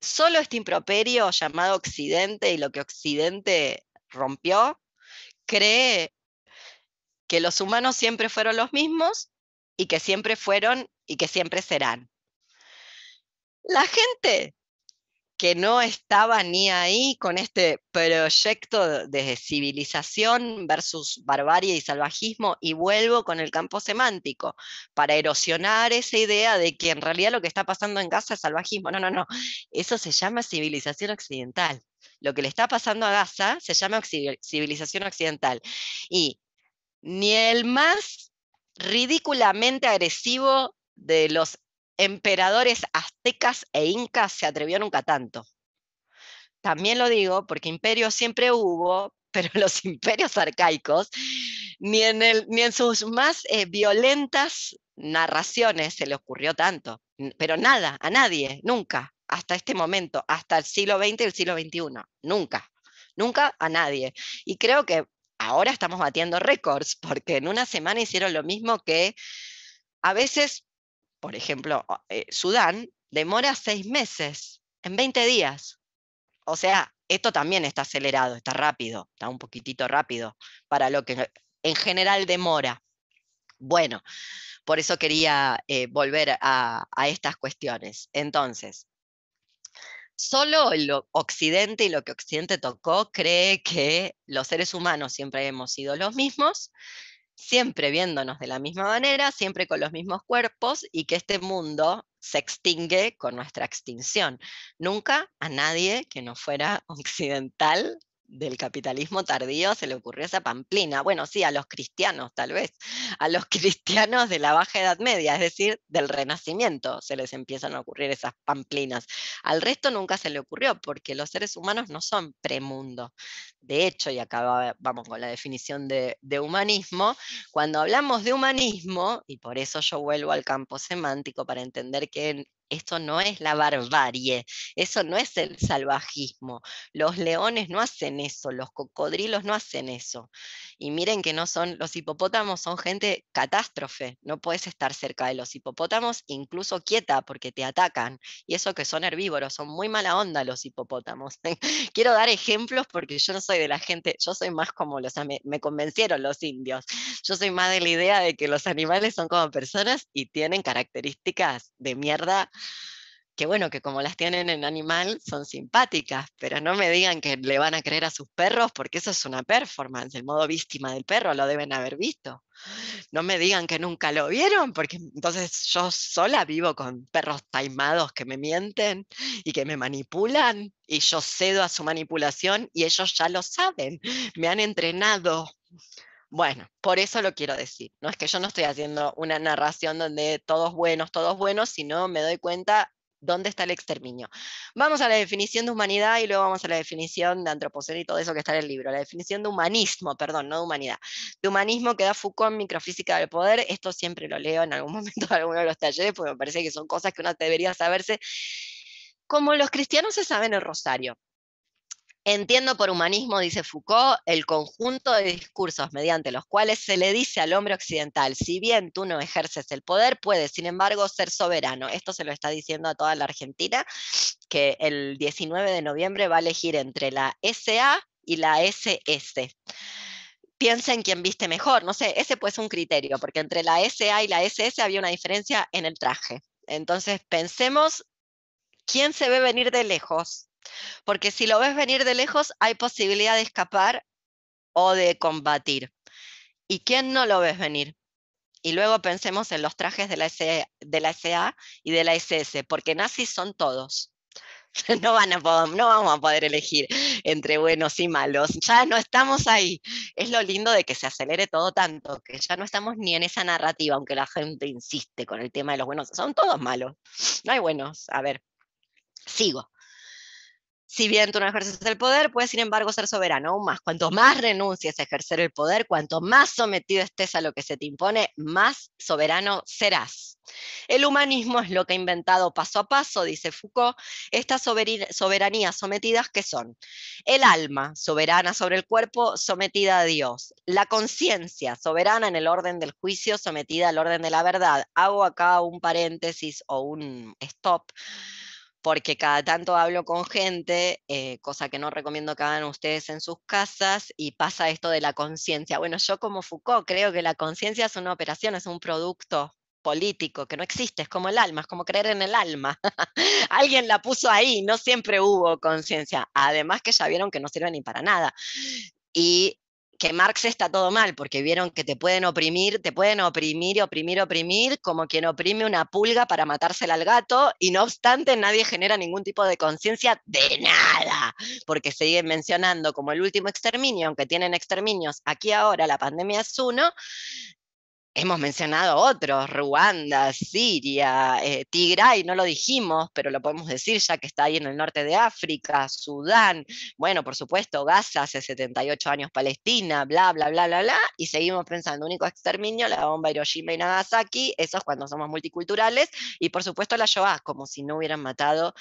solo este improperio llamado Occidente y lo que Occidente rompió, cree que los humanos siempre fueron los mismos y que siempre fueron y que siempre serán. La gente que no estaba ni ahí con este proyecto de civilización versus barbarie y salvajismo, y vuelvo con el campo semántico, para erosionar esa idea de que en realidad lo que está pasando en Gaza es salvajismo. No, no, no, eso se llama civilización occidental. Lo que le está pasando a Gaza se llama civilización occidental. Y ni el más ridículamente agresivo de los emperadores aztecas e incas se atrevió nunca tanto. También lo digo porque imperios siempre hubo, pero los imperios arcaicos, ni en, sus más eh, violentas narraciones se le ocurrió tanto. Pero nada, a nadie, nunca, hasta este momento, hasta el siglo XX y el siglo XXI, nunca, nunca a nadie. Y creo que ahora estamos batiendo récords, porque en una semana hicieron lo mismo que a veces por ejemplo, eh, Sudán, demora seis meses, en 20 días. O sea, esto también está acelerado, está rápido, está un poquitito rápido para lo que en general demora. Bueno, por eso quería eh, volver a, a estas cuestiones. Entonces, solo el Occidente y lo que Occidente tocó cree que los seres humanos siempre hemos sido los mismos siempre viéndonos de la misma manera, siempre con los mismos cuerpos y que este mundo se extingue con nuestra extinción. Nunca a nadie que no fuera occidental del capitalismo tardío se le ocurrió esa pamplina. Bueno, sí, a los cristianos tal vez, a los cristianos de la Baja Edad Media, es decir, del Renacimiento, se les empiezan a ocurrir esas pamplinas. Al resto nunca se le ocurrió, porque los seres humanos no son premundo. De hecho, y acá vamos con la definición de, de humanismo, cuando hablamos de humanismo, y por eso yo vuelvo al campo semántico para entender que esto no es la barbarie, eso no es el salvajismo. Los leones no hacen eso, los cocodrilos no hacen eso. Y miren que no son, los hipopótamos son gente catástrofe, no puedes estar cerca de los hipopótamos, incluso quieta, porque te atacan. Y eso que son herbívoros, son muy mala onda los hipopótamos. Quiero dar ejemplos porque yo no soy de la gente, yo soy más como los, me, me convencieron los indios. Yo soy más de la idea de que los animales son como personas y tienen características de mierda que bueno, que como las tienen en animal son simpáticas, pero no me digan que le van a creer a sus perros porque eso es una performance, el modo víctima del perro lo deben haber visto. No me digan que nunca lo vieron porque entonces yo sola vivo con perros taimados que me mienten y que me manipulan y yo cedo a su manipulación y ellos ya lo saben, me han entrenado. Bueno, por eso lo quiero decir. No es que yo no estoy haciendo una narración donde todos buenos, todos buenos, sino me doy cuenta dónde está el exterminio. Vamos a la definición de humanidad y luego vamos a la definición de antropoceno y todo eso que está en el libro. La definición de humanismo, perdón, no de humanidad. De humanismo que da Foucault en Microfísica del Poder. Esto siempre lo leo en algún momento de alguno de los talleres porque me parece que son cosas que uno debería saberse. Como los cristianos se saben el rosario. Entiendo por humanismo, dice Foucault, el conjunto de discursos mediante los cuales se le dice al hombre occidental, si bien tú no ejerces el poder, puedes, sin embargo, ser soberano. Esto se lo está diciendo a toda la Argentina, que el 19 de noviembre va a elegir entre la SA y la SS. Piensen quién viste mejor, no sé, ese puede ser un criterio, porque entre la SA y la SS había una diferencia en el traje. Entonces, pensemos quién se ve venir de lejos, porque si lo ves venir de lejos, hay posibilidad de escapar o de combatir. ¿Y quién no lo ves venir? Y luego pensemos en los trajes de la, de la SA y de la SS, porque nazis son todos. No, van a no vamos a poder elegir entre buenos y malos. Ya no estamos ahí. Es lo lindo de que se acelere todo tanto, que ya no estamos ni en esa narrativa, aunque la gente insiste con el tema de los buenos. Son todos malos. No hay buenos. A ver, sigo. Si bien tú no ejerces el poder, puedes sin embargo ser soberano aún más. Cuanto más renuncies a ejercer el poder, cuanto más sometido estés a lo que se te impone, más soberano serás. El humanismo es lo que ha inventado paso a paso, dice Foucault, estas soberanías sometidas que son el alma, soberana sobre el cuerpo, sometida a Dios, la conciencia, soberana en el orden del juicio, sometida al orden de la verdad. Hago acá un paréntesis o un stop porque cada tanto hablo con gente, eh, cosa que no recomiendo que hagan ustedes en sus casas, y pasa esto de la conciencia. Bueno, yo como Foucault creo que la conciencia es una operación, es un producto político que no existe, es como el alma, es como creer en el alma. Alguien la puso ahí, no siempre hubo conciencia. Además que ya vieron que no sirve ni para nada. Y que Marx está todo mal, porque vieron que te pueden oprimir, te pueden oprimir oprimir, oprimir, como quien oprime una pulga para matársela al gato, y no obstante nadie genera ningún tipo de conciencia de nada, porque siguen mencionando como el último exterminio, aunque tienen exterminios aquí ahora, la pandemia es uno, Hemos mencionado otros, Ruanda, Siria, eh, Tigray, no lo dijimos, pero lo podemos decir ya que está ahí en el norte de África, Sudán, bueno, por supuesto, Gaza, hace 78 años Palestina, bla, bla, bla, bla, bla, y seguimos pensando, único exterminio, la bomba Hiroshima y Nagasaki, eso es cuando somos multiculturales, y por supuesto la Shoah, como si no hubieran matado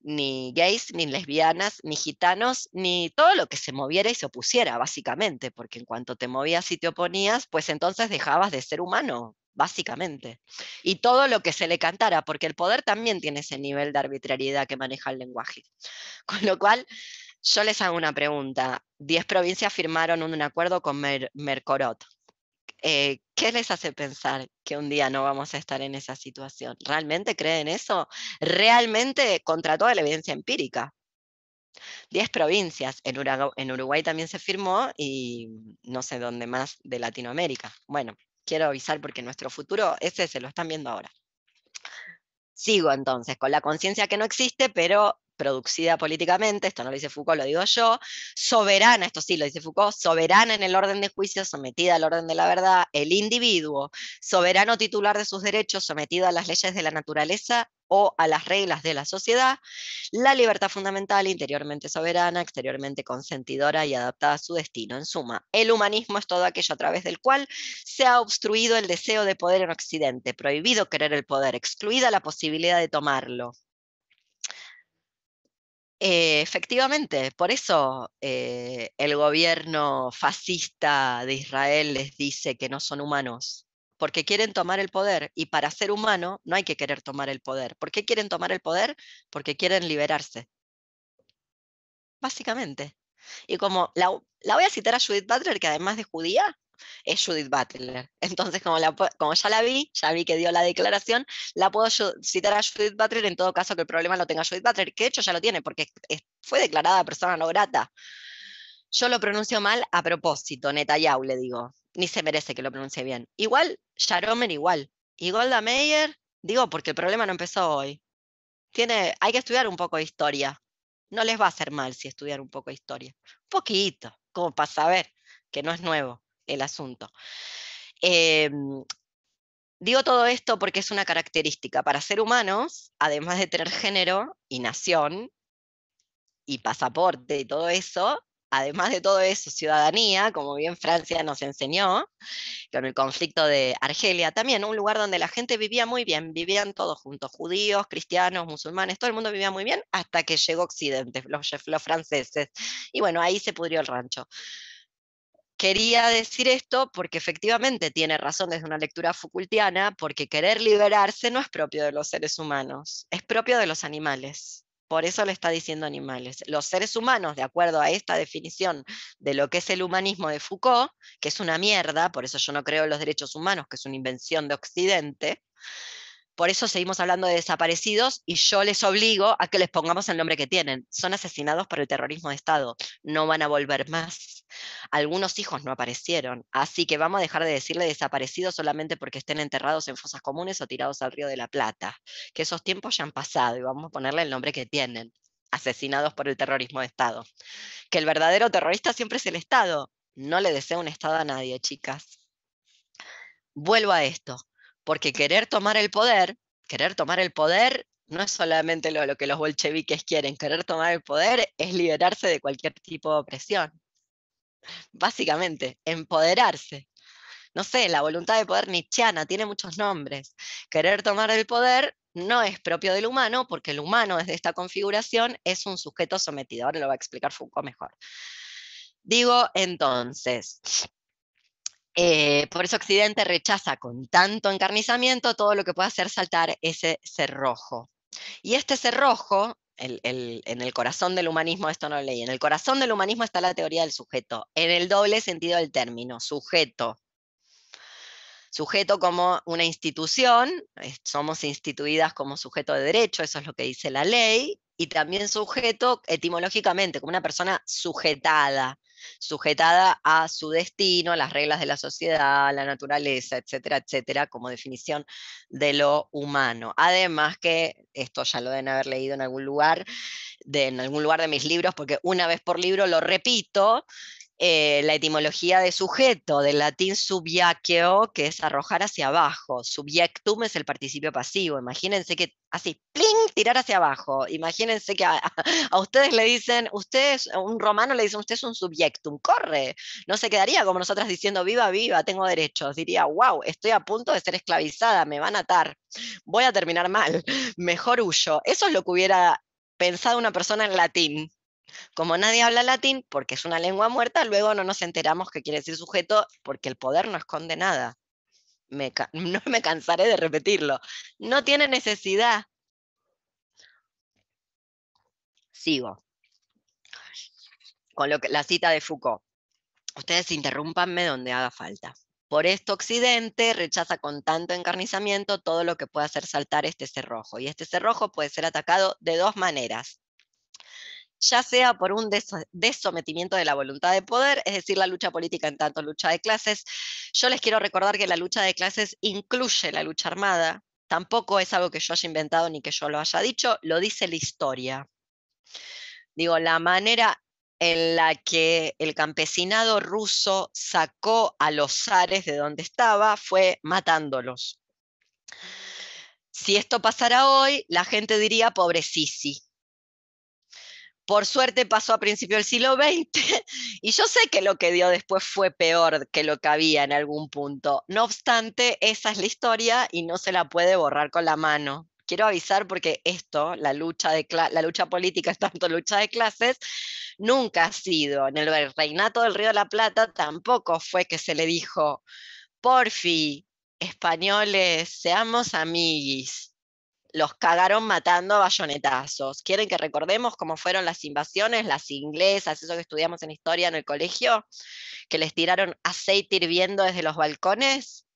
ni gays, ni lesbianas, ni gitanos, ni todo lo que se moviera y se opusiera, básicamente, porque en cuanto te movías y te oponías, pues entonces dejabas de ser humano, básicamente. Y todo lo que se le cantara, porque el poder también tiene ese nivel de arbitrariedad que maneja el lenguaje. Con lo cual, yo les hago una pregunta. Diez provincias firmaron un acuerdo con Mercorot. Eh, ¿qué les hace pensar que un día no vamos a estar en esa situación? ¿Realmente creen eso? Realmente contra toda la evidencia empírica. Diez provincias, en Uruguay, en Uruguay también se firmó y no sé dónde más de Latinoamérica. Bueno, quiero avisar porque nuestro futuro, ese se lo están viendo ahora. Sigo entonces con la conciencia que no existe, pero producida políticamente, esto no lo dice Foucault, lo digo yo, soberana, esto sí lo dice Foucault, soberana en el orden de juicio, sometida al orden de la verdad, el individuo, soberano titular de sus derechos, sometido a las leyes de la naturaleza o a las reglas de la sociedad, la libertad fundamental, interiormente soberana, exteriormente consentidora y adaptada a su destino. En suma, el humanismo es todo aquello a través del cual se ha obstruido el deseo de poder en Occidente, prohibido querer el poder, excluida la posibilidad de tomarlo. Eh, efectivamente, por eso eh, el gobierno fascista de Israel les dice que no son humanos, porque quieren tomar el poder y para ser humano no hay que querer tomar el poder. ¿Por qué quieren tomar el poder? Porque quieren liberarse. Básicamente. Y como la, la voy a citar a Judith Butler, que además de judía, es Judith Butler. Entonces, como, ya la vi, ya vi que dio la declaración, la puedo citar a Judith Butler en todo caso que el problema lo tenga Judith Butler, que de hecho ya lo tiene, porque fue declarada persona no grata. Yo lo pronuncio mal a propósito, Netanyahu le digo, ni se merece que lo pronuncie bien. Igual, Sharomer igual. Y Golda Meir, digo, porque el problema no empezó hoy. Tiene, hay que estudiar un poco de historia. No les va a hacer mal si estudiar un poco de historia. Un poquito, como para saber que no es nuevo el asunto. Em, digo todo esto porque es una característica para ser humanos, además de tener género y nación y pasaporte y todo eso, además de todo eso, ciudadanía, como bien Francia nos enseñó, con el conflicto de Argelia, también un lugar donde la gente vivía muy bien, vivían todos juntos, judíos, cristianos, musulmanes, todo el mundo vivía muy bien hasta que llegó Occidente, los, los franceses. Y bueno, ahí se pudrió el rancho. Quería decir esto porque efectivamente tiene razón desde una lectura Foucaultiana, porque querer liberarse no es propio de los seres humanos, es propio de los animales. Por eso le está diciendo animales. Los seres humanos, de acuerdo a esta definición de lo que es el humanismo de Foucault, que es una mierda, por eso yo no creo en los derechos humanos, que es una invención de Occidente, por eso seguimos hablando de desaparecidos y yo les obligo a que les pongamos el nombre que tienen. Son asesinados por el terrorismo de Estado. No van a volver más. Algunos hijos no aparecieron. Así que vamos a dejar de decirle desaparecidos solamente porque estén enterrados en fosas comunes o tirados al río de la Plata. Que esos tiempos ya han pasado y vamos a ponerle el nombre que tienen. Asesinados por el terrorismo de Estado. Que el verdadero terrorista siempre es el Estado. No le deseo un Estado a nadie, chicas. Vuelvo a esto porque querer tomar el poder, querer tomar el poder no es solamente lo, que los bolcheviques quieren, querer tomar el poder es liberarse de cualquier tipo de opresión. Básicamente, empoderarse. No sé, la voluntad de poder nietzscheana tiene muchos nombres. Querer tomar el poder no es propio del humano, porque el humano desde esta configuración es un sujeto sometido. Ahora lo va a explicar Foucault mejor. Digo entonces, eh, por eso Occidente rechaza con tanto encarnizamiento todo lo que pueda hacer saltar ese cerrojo. Y este cerrojo, en el corazón del humanismo, esto no lo leí, en el corazón del humanismo está la teoría del sujeto, en el doble sentido del término, sujeto. Sujeto como una institución, somos instituidas como sujeto de derecho, eso es lo que dice la ley, y también sujeto etimológicamente, como una persona sujetada, sujetada a su destino, a las reglas de la sociedad, a la naturaleza, etcétera, etcétera, como definición de lo humano. Además que, esto ya lo deben haber leído en algún lugar, de, en algún lugar de mis libros, porque una vez por libro lo repito, eh, la etimología de sujeto, del latín subiaqueo, que es arrojar hacia abajo. Subiectum es el participio pasivo. Imagínense que así, ¡pling! tirar hacia abajo. Imagínense que a, ustedes le dicen, ustedes, un romano le dice, usted es un subiectum, corre. No se quedaría como nosotras diciendo, viva, viva, tengo derechos. Diría, wow, estoy a punto de ser esclavizada, me van a atar, voy a terminar mal, mejor huyo. Eso es lo que hubiera pensado una persona en latín. Como nadie habla latín, porque es una lengua muerta, luego no nos enteramos qué quiere decir sujeto, porque el poder no esconde nada. no me cansaré de repetirlo. No tiene necesidad. Sigo. Con lo que, la cita de Foucault. Ustedes interrúmpanme donde haga falta. Por esto Occidente rechaza con tanto encarnizamiento todo lo que pueda hacer saltar este cerrojo. Y este cerrojo puede ser atacado de dos maneras ya sea por un desometimiento de la voluntad de poder, es decir, la lucha política en tanto lucha de clases. Yo les quiero recordar que la lucha de clases incluye la lucha armada, tampoco es algo que yo haya inventado ni que yo lo haya dicho, lo dice la historia. Digo, la manera en la que el campesinado ruso sacó a los zares de donde estaba fue matándolos. Si esto pasara hoy, la gente diría pobre Sisi. Por suerte pasó a principios del siglo XX y yo sé que lo que dio después fue peor que lo que había en algún punto. No obstante, esa es la historia y no se la puede borrar con la mano. Quiero avisar porque esto, la lucha, de la lucha política es tanto lucha de clases, nunca ha sido. En el reinato del Río de la Plata tampoco fue que se le dijo, porfi, españoles, seamos amiguis. Los cagaron matando a bayonetazos. ¿Quieren que recordemos cómo fueron las invasiones, las inglesas, eso que estudiamos en historia en el colegio? Que les tiraron aceite hirviendo desde los balcones.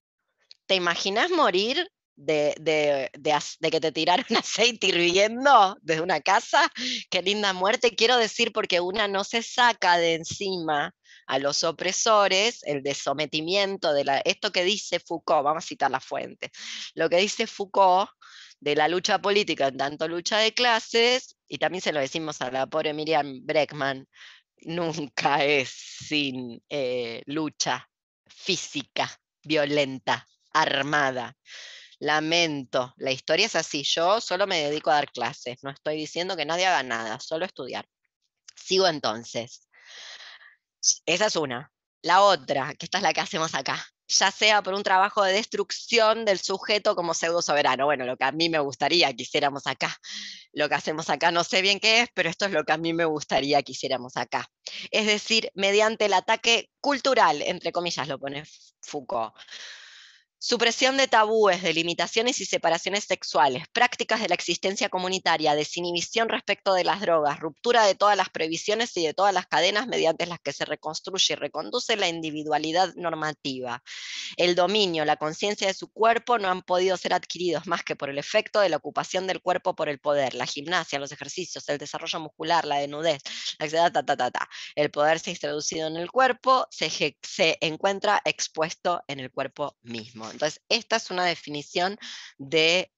¿Te imaginas morir de, que te tiraron aceite hirviendo desde una casa? Qué linda muerte. Quiero decir porque una no se saca de encima a los opresores, el de sometimiento de esto que dice Foucault, vamos a citar la fuente, lo que dice Foucault de la lucha política en tanto lucha de clases, y también se lo decimos a la pobre Miriam Breckman, nunca es sin eh, lucha física, violenta, armada. Lamento, la historia es así, yo solo me dedico a dar clases, no estoy diciendo que nadie haga nada, solo estudiar. Sigo entonces. Esa es una. La otra, que esta es la que hacemos acá, ya sea por un trabajo de destrucción del sujeto como pseudo soberano. Bueno, lo que a mí me gustaría que hiciéramos acá. Lo que hacemos acá no sé bien qué es, pero esto es lo que a mí me gustaría que hiciéramos acá. Es decir, mediante el ataque cultural, entre comillas lo pone Foucault Supresión de tabúes, de limitaciones y separaciones sexuales, prácticas de la existencia comunitaria, desinhibición respecto de las drogas, ruptura de todas las previsiones y de todas las cadenas mediante las que se reconstruye y reconduce la individualidad normativa. El dominio, la conciencia de su cuerpo no han podido ser adquiridos más que por el efecto de la ocupación del cuerpo por el poder, la gimnasia, los ejercicios, el desarrollo muscular, la desnudez, la ta, ta, ta, ta. El poder se ha introducido en el cuerpo, se encuentra expuesto en el cuerpo mismo. Entonces, esta es una definición de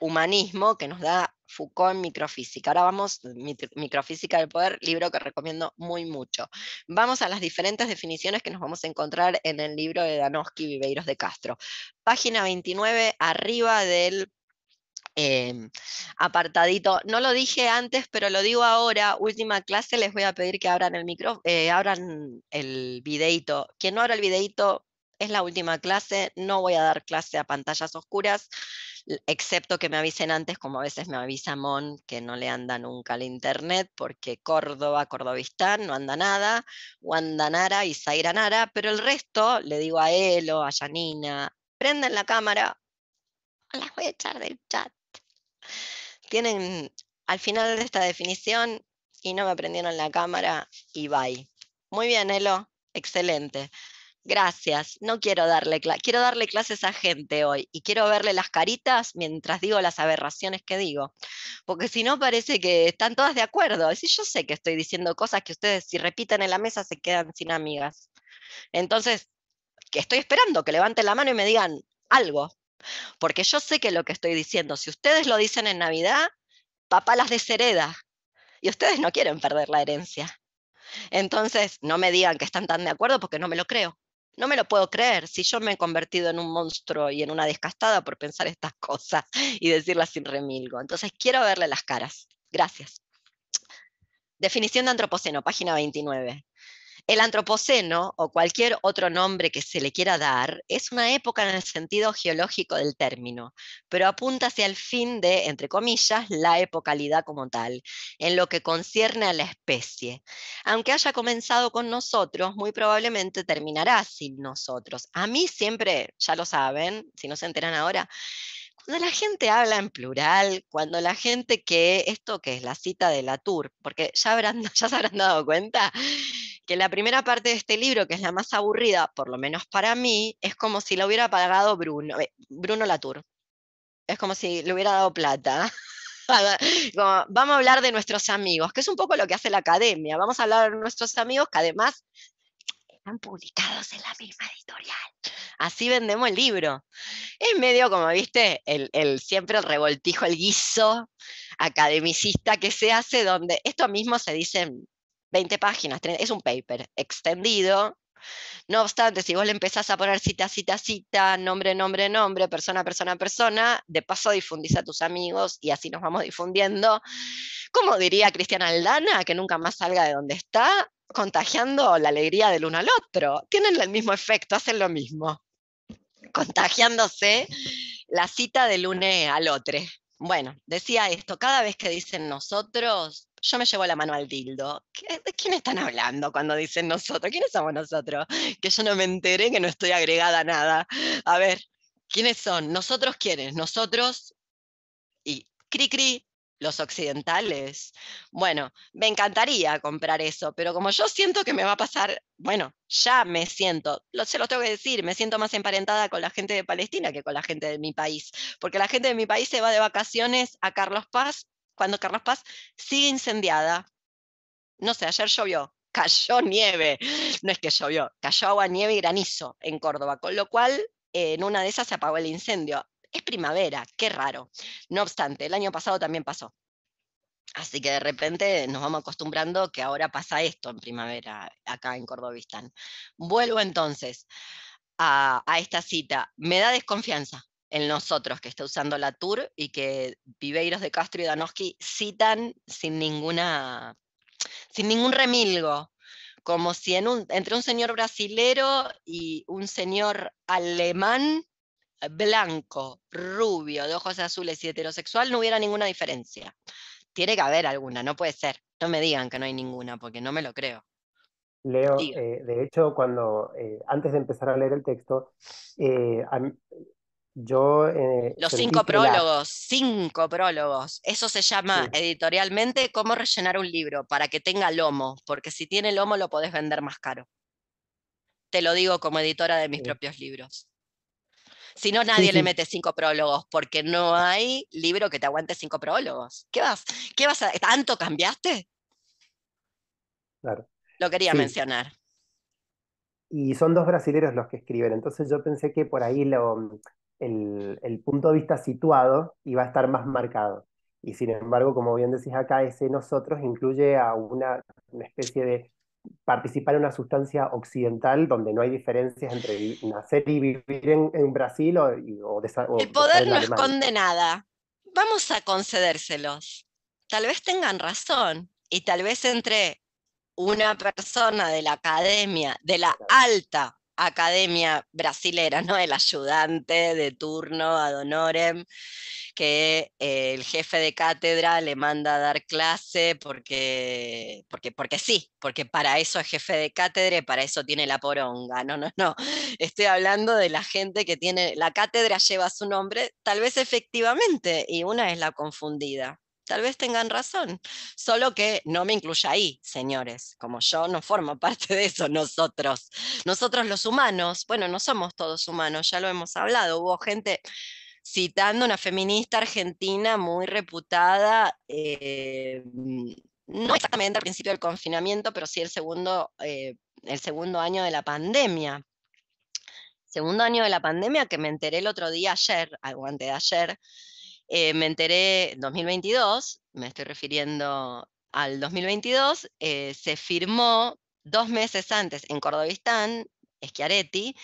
humanismo que nos da Foucault en microfísica. Ahora vamos, microfísica del poder, libro que recomiendo muy mucho. Vamos a las diferentes definiciones que nos vamos a encontrar en el libro de Danowski Viveiros de Castro. Página 29, arriba del em, apartadito. No lo dije antes, pero lo digo ahora. Última clase, les voy a pedir que abran el micro, eh, abran el videito. Quien no abra el videito, es la última clase, no voy a dar clase a pantallas oscuras, excepto que me avisen antes, como a veces me avisa Mon, que no le anda nunca al internet, porque Córdoba, Cordovistán, no anda nada, Nara y Zaira Nara, pero el resto, le digo a Elo, a Janina, prenden la cámara, las voy a echar del chat. Tienen, al final de esta definición, y no me prendieron la cámara, y bye. Muy bien, Elo, excelente. Gracias, no quiero darle clases, quiero darle clases a gente hoy y quiero verle las caritas mientras digo las aberraciones que digo, porque si no parece que están todas de acuerdo. Si yo sé que estoy diciendo cosas que ustedes si repiten en la mesa se quedan sin amigas. Entonces, que estoy esperando que levanten la mano y me digan algo, porque yo sé que lo que estoy diciendo, si ustedes lo dicen en Navidad, papá las deshereda y ustedes no quieren perder la herencia. Entonces, no me digan que están tan de acuerdo porque no me lo creo. No me lo puedo creer si yo me he convertido en un monstruo y en una descastada por pensar estas cosas y decirlas sin remilgo. Entonces quiero verle las caras. Gracias. Definición de antropoceno, página 29. El antropoceno, o cualquier otro nombre que se le quiera dar, es una época en el sentido geológico del término, pero apunta hacia el fin de, entre comillas, la epocalidad como tal, en lo que concierne a la especie. Aunque haya comenzado con nosotros, muy probablemente terminará sin nosotros. A mí siempre, ya lo saben, si no se enteran ahora, cuando la gente habla en plural, cuando la gente que esto que es la cita de la tour, porque ya, habrán, ya se habrán dado cuenta que la primera parte de este libro, que es la más aburrida, por lo menos para mí, es como si lo hubiera pagado Bruno, eh, Bruno Latour. Es como si le hubiera dado plata. vamos a hablar de nuestros amigos, que es un poco lo que hace la academia. Vamos a hablar de nuestros amigos, que además están publicados en la misma editorial. Así vendemos el libro. Es medio como, viste, el, siempre el revoltijo, el guiso academicista que se hace, donde esto mismo se dice 20 páginas, es un paper extendido, no obstante, si vos le empezás a poner cita, cita, cita, nombre, nombre, nombre, persona, persona, persona, de paso difundís a tus amigos y así nos vamos difundiendo. Como diría Cristiana Aldana, que nunca más salga de donde está, contagiando la alegría del uno al otro. Tienen el mismo efecto, hacen lo mismo. Contagiándose la cita del uno al otro. Bueno, decía esto, cada vez que dicen nosotros, yo me llevo la mano al dildo. ¿De quién están hablando cuando dicen nosotros? ¿Quiénes somos nosotros? Que yo no me enteré que no estoy agregada a nada. A ver, ¿quiénes son? ¿Nosotros quiénes? Nosotros y cri cri, los occidentales. Bueno, me encantaría comprar eso, pero como yo siento que me va a pasar, bueno, ya me siento, se lo tengo que decir, me siento más emparentada con la gente de Palestina que con la gente de mi país, porque la gente de mi país se va de vacaciones a Carlos Paz cuando Carlos Paz sigue incendiada. No sé, ayer llovió, cayó nieve, no es que llovió, cayó agua, nieve y granizo en Córdoba, con lo cual en una de esas se apagó el incendio. Es primavera, qué raro. No obstante, el año pasado también pasó. Así que de repente nos vamos acostumbrando que ahora pasa esto en primavera acá en Cordobistán. Vuelvo entonces a esta cita. Me da desconfianza en nosotros que está usando la tour y que Viveiros de Castro y Danowski citan sin ninguna sin ningún remilgo, como si en un, entre un señor brasilero y un señor alemán blanco, rubio, de ojos azules y heterosexual no hubiera ninguna diferencia. Tiene que haber alguna, no puede ser. No me digan que no hay ninguna, porque no me lo creo. Leo, eh, de hecho, cuando eh, antes de empezar a leer el texto, eh, yo... Eh, Los cinco prólogos, cinco prólogos. Eso se llama editorialmente cómo rellenar un libro, para que tenga lomo, porque si tiene lomo lo podés vender más caro. Te lo digo como editora de mis propios libros. Si no, nadie le mete cinco prólogos, porque no hay libro que te aguante cinco prólogos. ¿Qué vas? ¿Qué vas a... ¿Tanto cambiaste? Claro. Lo quería mencionar. Y son dos brasileros los que escriben, entonces yo pensé que por ahí lo, el, punto de vista situado iba a estar más marcado. Y sin embargo, como bien decís acá, ese nosotros incluye a una, especie de participar en una sustancia occidental donde no hay diferencias entre nacer y vivir en, Brasil o, o, El poder no esconde nada. Vamos a concedérselos. Tal vez tengan razón y tal vez entre una persona de la academia, de la alta academia brasilera, ¿no? El ayudante de turno ad honorem, que eh, el jefe de cátedra le manda a dar clase porque, porque, porque sí, porque para eso es jefe de cátedra y para eso tiene la poronga. No, no, no. Estoy hablando de la gente que tiene, la cátedra lleva su nombre, tal vez efectivamente, y una es la confundida tal vez tengan razón, solo que no me incluya ahí, señores, como yo no formo parte de eso, nosotros, nosotros los humanos, bueno, no somos todos humanos, ya lo hemos hablado, hubo gente citando una feminista argentina muy reputada, eh, no exactamente al principio del confinamiento, pero sí el segundo, eh, el segundo año de la pandemia. Segundo año de la pandemia que me enteré el otro día, ayer, algo antes de ayer, eh, me enteré en 2022, me estoy refiriendo al 2022, eh, se firmó dos meses antes en Cordobistán, Schiaretti,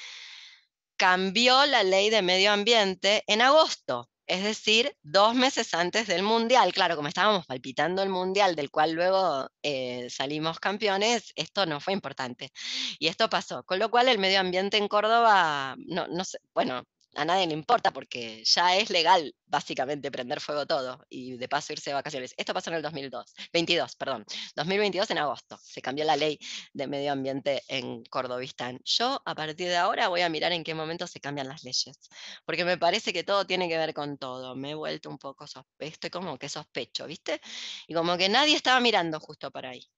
cambió la ley de medio ambiente en agosto, es decir, dos meses antes del Mundial. Claro, como estábamos palpitando el Mundial, del cual luego eh, salimos campeones, esto no fue importante. Y esto pasó, con lo cual el medio ambiente en Córdoba, no, no sé, bueno, a nadie le importa porque ya es legal básicamente prender fuego todo y de paso irse de vacaciones. Esto pasó en el 2002, 22, perdón, 2022 en agosto. Se cambió la ley de medio ambiente en Cordobistán. Yo a partir de ahora voy a mirar en qué momento se cambian las leyes, porque me parece que todo tiene que ver con todo. Me he vuelto un poco, estoy como que sospecho, ¿viste? Y como que nadie estaba mirando justo para ahí.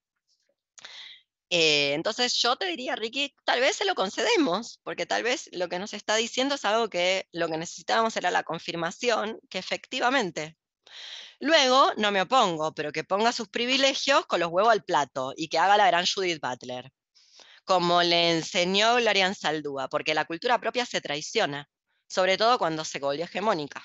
Eh, entonces yo te diría, Ricky, tal vez se lo concedemos, porque tal vez lo que nos está diciendo es algo que lo que necesitábamos era la confirmación que efectivamente. Luego, no me opongo, pero que ponga sus privilegios con los huevos al plato y que haga la gran Judith Butler. como le enseñó Gloria Saldúa, porque la cultura propia se traiciona, sobre todo cuando se volvió hegemónica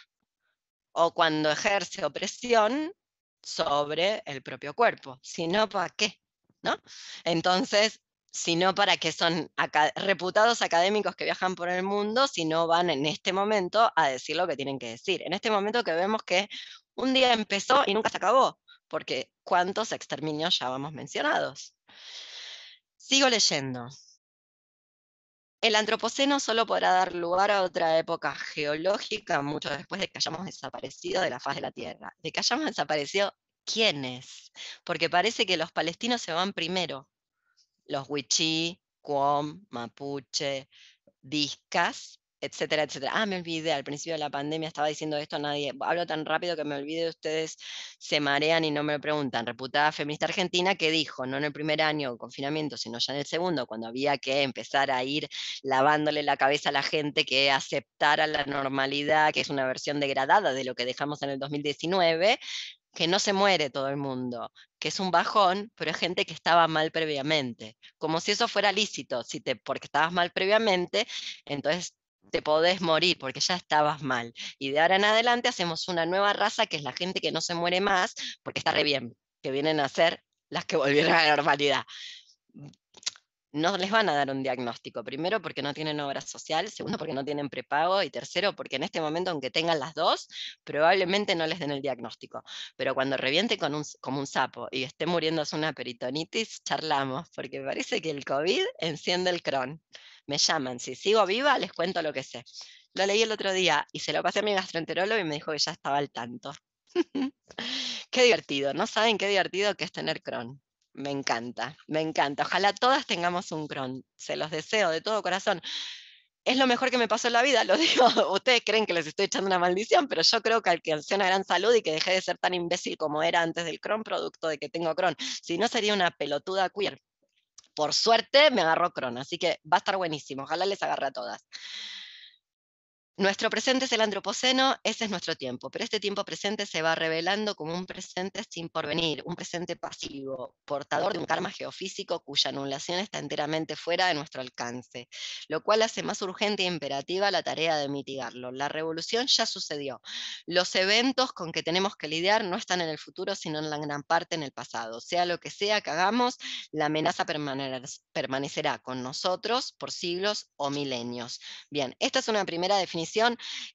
o cuando ejerce opresión sobre el propio cuerpo, si no, ¿para qué? ¿No? Entonces, si no, ¿para qué son reputados académicos que viajan por el mundo si no van en este momento a decir lo que tienen que decir? En este momento que vemos que un día empezó y nunca se acabó, porque ¿cuántos exterminios ya vamos mencionados? Sigo leyendo. El antropoceno solo podrá dar lugar a otra época geológica mucho después de que hayamos desaparecido de la faz de la Tierra. De que hayamos desaparecido, ¿quiénes? Porque parece que los palestinos se van primero. Los Wichí, Cuom, Mapuche, Discas, etcétera, etcétera. Ah, me olvidé, al principio de la pandemia estaba diciendo esto, nadie, hablo tan rápido que me olvidé, ustedes se marean y no me preguntan. Reputada feminista argentina que dijo, no en el primer año de confinamiento, sino ya en el segundo, cuando había que empezar a ir lavándole la cabeza a la gente que aceptara la normalidad, que es una versión degradada de lo que dejamos en el 2019, que no se muere todo el mundo, que es un bajón, pero es gente que estaba mal previamente. Como si eso fuera lícito, si te, porque estabas mal previamente, entonces te podés morir porque ya estabas mal. Y de ahora en adelante hacemos una nueva raza que es la gente que no se muere más porque está re bien, que vienen a ser las que volvieron a la normalidad. No les van a dar un diagnóstico, primero porque no tienen obra social, segundo porque no tienen prepago y tercero porque en este momento, aunque tengan las dos, probablemente no les den el diagnóstico. Pero cuando reviente con un, como un sapo y esté muriéndose una peritonitis, charlamos, porque parece que el COVID enciende el cron me llaman, si sigo viva les cuento lo que sé. Lo leí el otro día y se lo pasé a mi gastroenterólogo y me dijo que ya estaba al tanto. qué divertido, ¿no saben qué divertido que es tener Crohn? Me encanta, me encanta. Ojalá todas tengamos un Crohn, se los deseo de todo corazón. Es lo mejor que me pasó en la vida, lo digo. Ustedes creen que les estoy echando una maldición, pero yo creo que alcancé una gran salud y que dejé de ser tan imbécil como era antes del Crohn, producto de que tengo Crohn. Si no, sería una pelotuda queer por suerte me agarró Cron, así que va a estar buenísimo. Ojalá les agarre a todas. Nuestro presente es el antropoceno, ese es nuestro tiempo, pero este tiempo presente se va revelando como un presente sin porvenir, un presente pasivo, portador de un karma geofísico cuya anulación está enteramente fuera de nuestro alcance, lo cual hace más urgente e imperativa la tarea de mitigarlo. La revolución ya sucedió. Los eventos con que tenemos que lidiar no están en el futuro, sino en la gran parte en el pasado. Sea lo que sea que hagamos, la amenaza permanecerá con nosotros por siglos o milenios. Bien, esta es una primera definición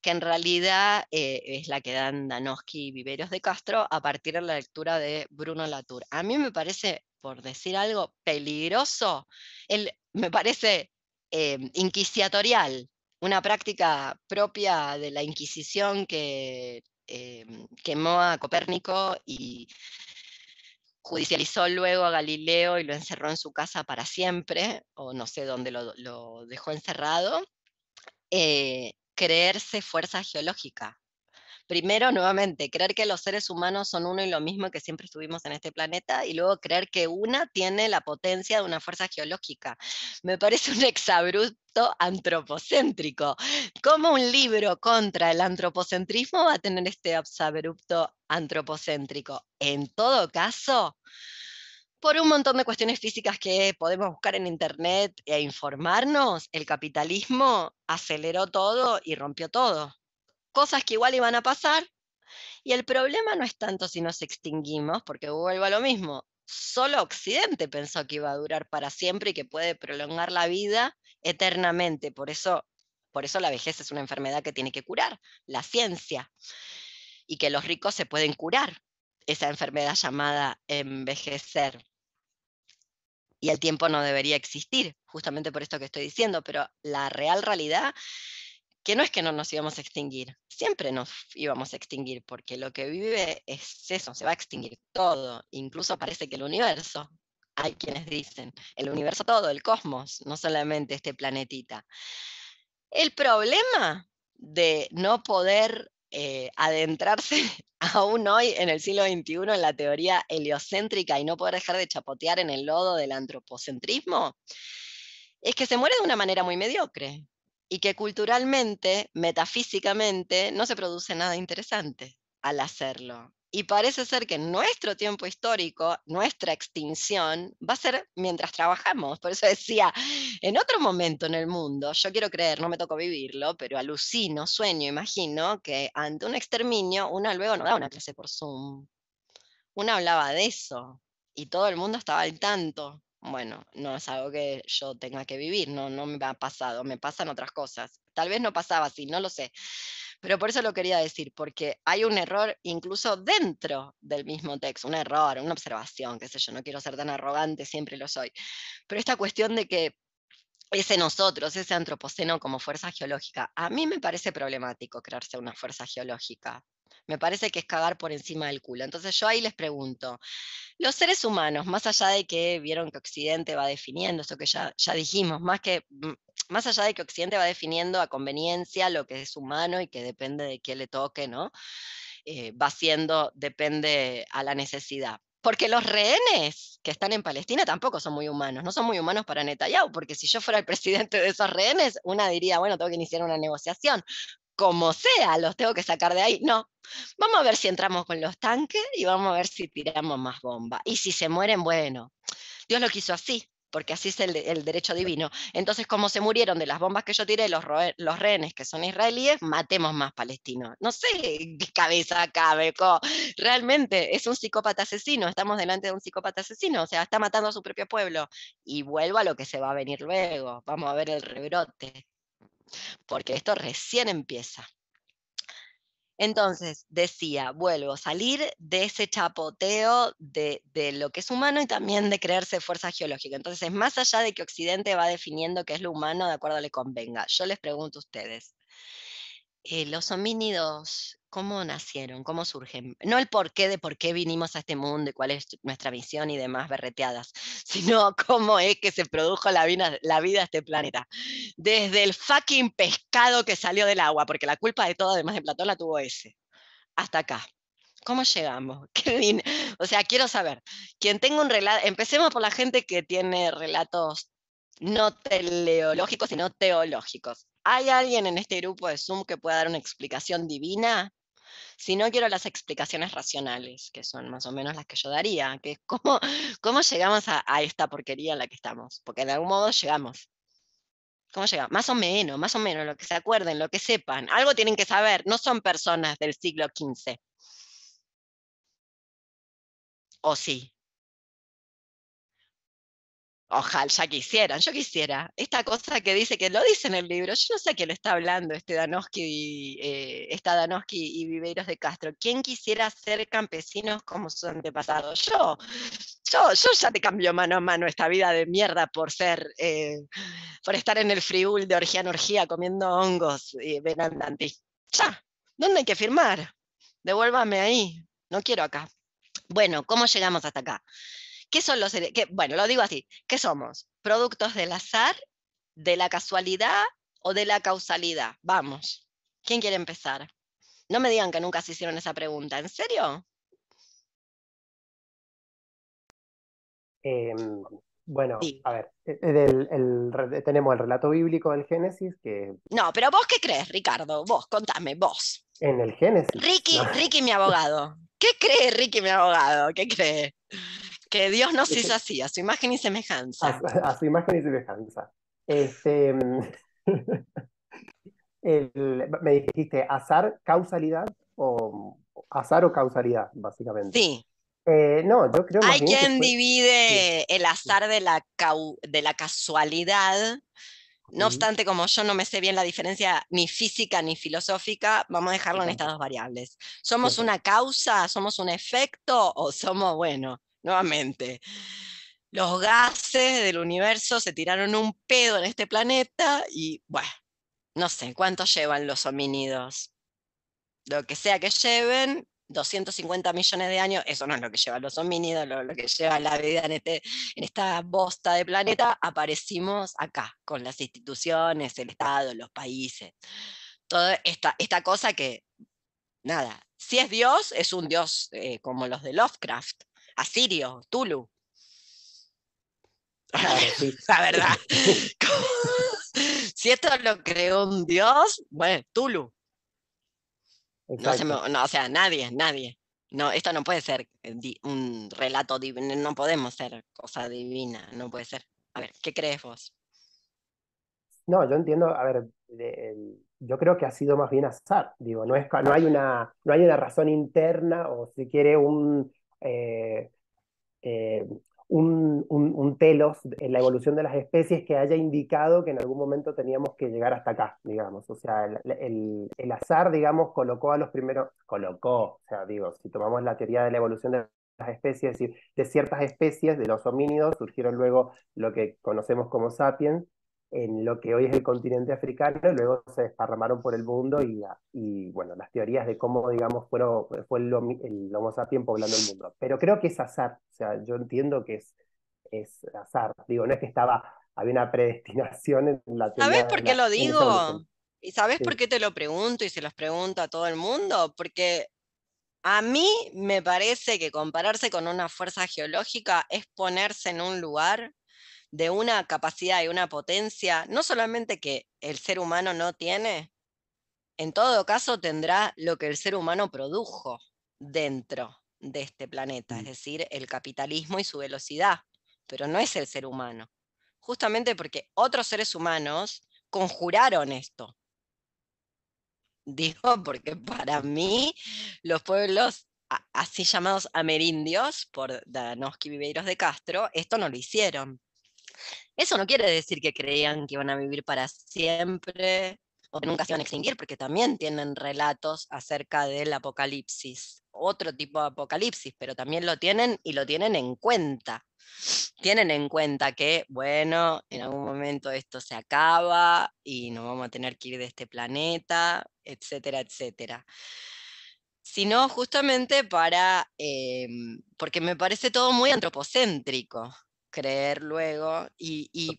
que en realidad eh, es la que dan Danowski y Viveros de Castro a partir de la lectura de Bruno Latour. A mí me parece, por decir algo, peligroso, el, me parece eh, inquisitorial, una práctica propia de la Inquisición que eh, quemó a Copérnico y judicializó luego a Galileo y lo encerró en su casa para siempre, o no sé dónde lo, dejó encerrado, creerse fuerza geológica. Primero, nuevamente, creer que los seres humanos son uno y lo mismo que siempre estuvimos en este planeta, y luego creer que una tiene la potencia de una fuerza geológica. Me parece un exabrupto antropocéntrico. ¿Cómo un libro contra el antropocentrismo va a tener este exabrupto antropocéntrico? En todo caso, por un montón de cuestiones físicas que podemos buscar en Internet e informarnos, el capitalismo aceleró todo y rompió todo. Cosas que igual iban a pasar. Y el problema no es tanto si nos extinguimos, porque vuelvo a lo mismo. Solo Occidente pensó que iba a durar para siempre y que puede prolongar la vida eternamente. Por eso, por eso la vejez es una enfermedad que tiene que curar, la ciencia. Y que los ricos se pueden curar esa enfermedad llamada envejecer. Y el tiempo no debería existir, justamente por esto que estoy diciendo, pero la real realidad, que no es que no nos íbamos a extinguir, siempre nos íbamos a extinguir, porque lo que vive es eso, se va a extinguir todo, incluso parece que el universo, hay quienes dicen, el universo todo, el cosmos, no solamente este planetita. El problema de no poder eh, adentrarse aún hoy en el siglo XXI en la teoría heliocéntrica y no poder dejar de chapotear en el lodo del antropocentrismo, es que se muere de una manera muy mediocre y que culturalmente, metafísicamente, no se produce nada interesante al hacerlo. Y parece ser que nuestro tiempo histórico, nuestra extinción va a ser mientras trabajamos. Por eso decía, en otro momento en el mundo, yo quiero creer, no me tocó vivirlo, pero alucino, sueño, imagino que ante un exterminio, una luego no da una clase por Zoom. Una hablaba de eso y todo el mundo estaba al tanto. Bueno, no es algo que yo tenga que vivir, no, no me ha pasado, me pasan otras cosas. Tal vez no pasaba así, no lo sé. Pero por eso lo quería decir, porque hay un error incluso dentro del mismo texto, un error, una observación, qué sé yo, no quiero ser tan arrogante, siempre lo soy. Pero esta cuestión de que ese nosotros, ese antropoceno como fuerza geológica, a mí me parece problemático crearse una fuerza geológica. Me parece que es cagar por encima del culo. Entonces yo ahí les pregunto, los seres humanos, más allá de que vieron que Occidente va definiendo, eso que ya, ya dijimos, más que mm, más allá de que Occidente va definiendo a conveniencia lo que es humano y que depende de quién le toque, ¿no? Eh, va siendo, depende a la necesidad. Porque los rehenes que están en Palestina tampoco son muy humanos, no son muy humanos para Netanyahu, porque si yo fuera el presidente de esos rehenes, una diría, bueno, tengo que iniciar una negociación. Como sea, los tengo que sacar de ahí. No, vamos a ver si entramos con los tanques y vamos a ver si tiramos más bomba. Y si se mueren, bueno, Dios lo quiso así porque así es el, derecho divino. Entonces, como se murieron de las bombas que yo tiré los, los rehenes que son israelíes, matemos más palestinos. No sé qué cabeza cabe, realmente es un psicópata asesino, estamos delante de un psicópata asesino, o sea, está matando a su propio pueblo. Y vuelvo a lo que se va a venir luego, vamos a ver el rebrote, porque esto recién empieza. Entonces, decía, vuelvo, salir de ese chapoteo de, lo que es humano y también de creerse fuerza geológica. Entonces, más allá de que Occidente va definiendo qué es lo humano de acuerdo a le convenga, yo les pregunto a ustedes, eh, los homínidos, ¿cómo nacieron? ¿Cómo surgen? No el porqué de por qué vinimos a este mundo y cuál es nuestra misión y demás berreteadas, sino cómo es que se produjo la vida, la vida a este planeta. Desde el fucking pescado que salió del agua, porque la culpa de todo, además de Platón, la tuvo ese, hasta acá. ¿Cómo llegamos? o sea, quiero saber, quien tenga un relato, empecemos por la gente que tiene relatos no teleológicos, sino teológicos. ¿Hay alguien en este grupo de Zoom que pueda dar una explicación divina? Si no, quiero las explicaciones racionales, que son más o menos las que yo daría, que es cómo, cómo llegamos a, esta porquería en la que estamos, porque de algún modo llegamos. ¿Cómo llegamos? Más o menos, más o menos, lo que se acuerden, lo que sepan. Algo tienen que saber, no son personas del siglo XV. ¿O sí? Ojalá, quisieran, yo quisiera. Esta cosa que dice, que lo dice en el libro, yo no sé a quién le está hablando este eh, esta Danowski y Viveiros de Castro. ¿Quién quisiera ser campesinos como su antepasado? Yo, yo, yo ya te cambio mano a mano esta vida de mierda por ser, eh, por estar en el friul de orgía en orgía comiendo hongos y venandanti. Ya, ¿dónde hay que firmar? Devuélvame ahí, no quiero acá. Bueno, ¿cómo llegamos hasta acá? ¿Qué son los Bueno, lo digo así. ¿Qué somos? ¿Productos del azar, de la casualidad o de la causalidad? Vamos. ¿Quién quiere empezar? No me digan que nunca se hicieron esa pregunta. ¿En serio? Em, bueno, a ver, e, e, tenemos el relato bíblico del Génesis que... No, pero vos qué crees, Ricardo? Vos, contame, vos. En el Génesis. Ricky, Ricky, mi abogado. ¿Qué cree Ricky, mi abogado? ¿Qué cree? Que Dios nos hizo así, a su imagen y semejanza. A, su imagen y semejanza. Este, me dijiste azar, causalidad o azar o causalidad, básicamente. Sí. Eh, no, yo creo Hay quien divide el azar de la, de la casualidad. No obstante, como yo no me sé bien la diferencia ni física ni filosófica, vamos a dejarlo en estas dos variables. ¿Somos una causa, somos un efecto o somos, bueno, nuevamente. Los gases del universo se tiraron un pedo en este planeta y, bueno, no sé cuánto llevan los homínidos. Lo que sea que lleven, 250 millones de años, eso no es lo que llevan los homínidos, lo, que lleva la vida en, este, en esta bosta de planeta, aparecimos acá, con las instituciones, el Estado, los países. Toda esta, esta cosa que, nada, si es Dios, es un Dios eh, como los de Lovecraft, Asirio, Tulu. La verdad. si esto lo creó un dios, bueno, Tulu. No, o sea, nadie, nadie. No, esto no puede ser eh, di- un relato divino, no podemos ser cosa divina, no puede ser. A ver, ¿qué crees vos? No, yo entiendo, a ver, de- el- yo creo que ha sido más bien azar, digo, no es, no hay una, no hay una razón interna o si quiere un, eh, eh, un, un- telos en la evolución de las especies que haya indicado que en algún momento teníamos que llegar hasta acá, digamos. O sea, el, el- el azar, digamos, colocó a los primeros, colocó, o sea, digo, si tomamos la teoría de la evolución de las especies, es decir, de ciertas especies, de los homínidos, surgieron luego lo que conocemos como sapiens, en lo que hoy es el continente africano, y luego se desparramaron por el mundo y, y bueno, las teorías de cómo, digamos, fueron, fue el, el Homo sapiens poblando el mundo. Pero creo que es azar, o sea, yo entiendo que es, es azar. Digo, no es que estaba, había una predestinación en la ¿Sabes teoría por de qué la- lo digo? ¿Y sabes por qué te lo pregunto y se los pregunto a todo el mundo? Porque a mí me parece que compararse con una fuerza geológica es ponerse en un lugar de una capacidad y una potencia, no solamente que el ser humano no tiene, en todo caso tendrá lo que el ser humano produjo dentro de este planeta, es Mm. decir, el capitalismo y su velocidad, pero no es el ser humano, justamente porque otros seres humanos conjuraron esto. Digo, porque para mí los pueblos así llamados amerindios, por Danowski Viveiros de Castro, esto no lo hicieron. Eso no quiere decir que creían que iban a vivir para siempre o que nunca se iban a extinguir, porque también tienen relatos acerca del apocalipsis, otro tipo de apocalipsis, pero también lo tienen y lo tienen en cuenta. Tienen en cuenta que, bueno, en algún momento esto se acaba y nos vamos a tener que ir de este planeta, etcétera, etcétera sino justamente para, em, porque me parece todo muy antropocéntrico creer luego, y, y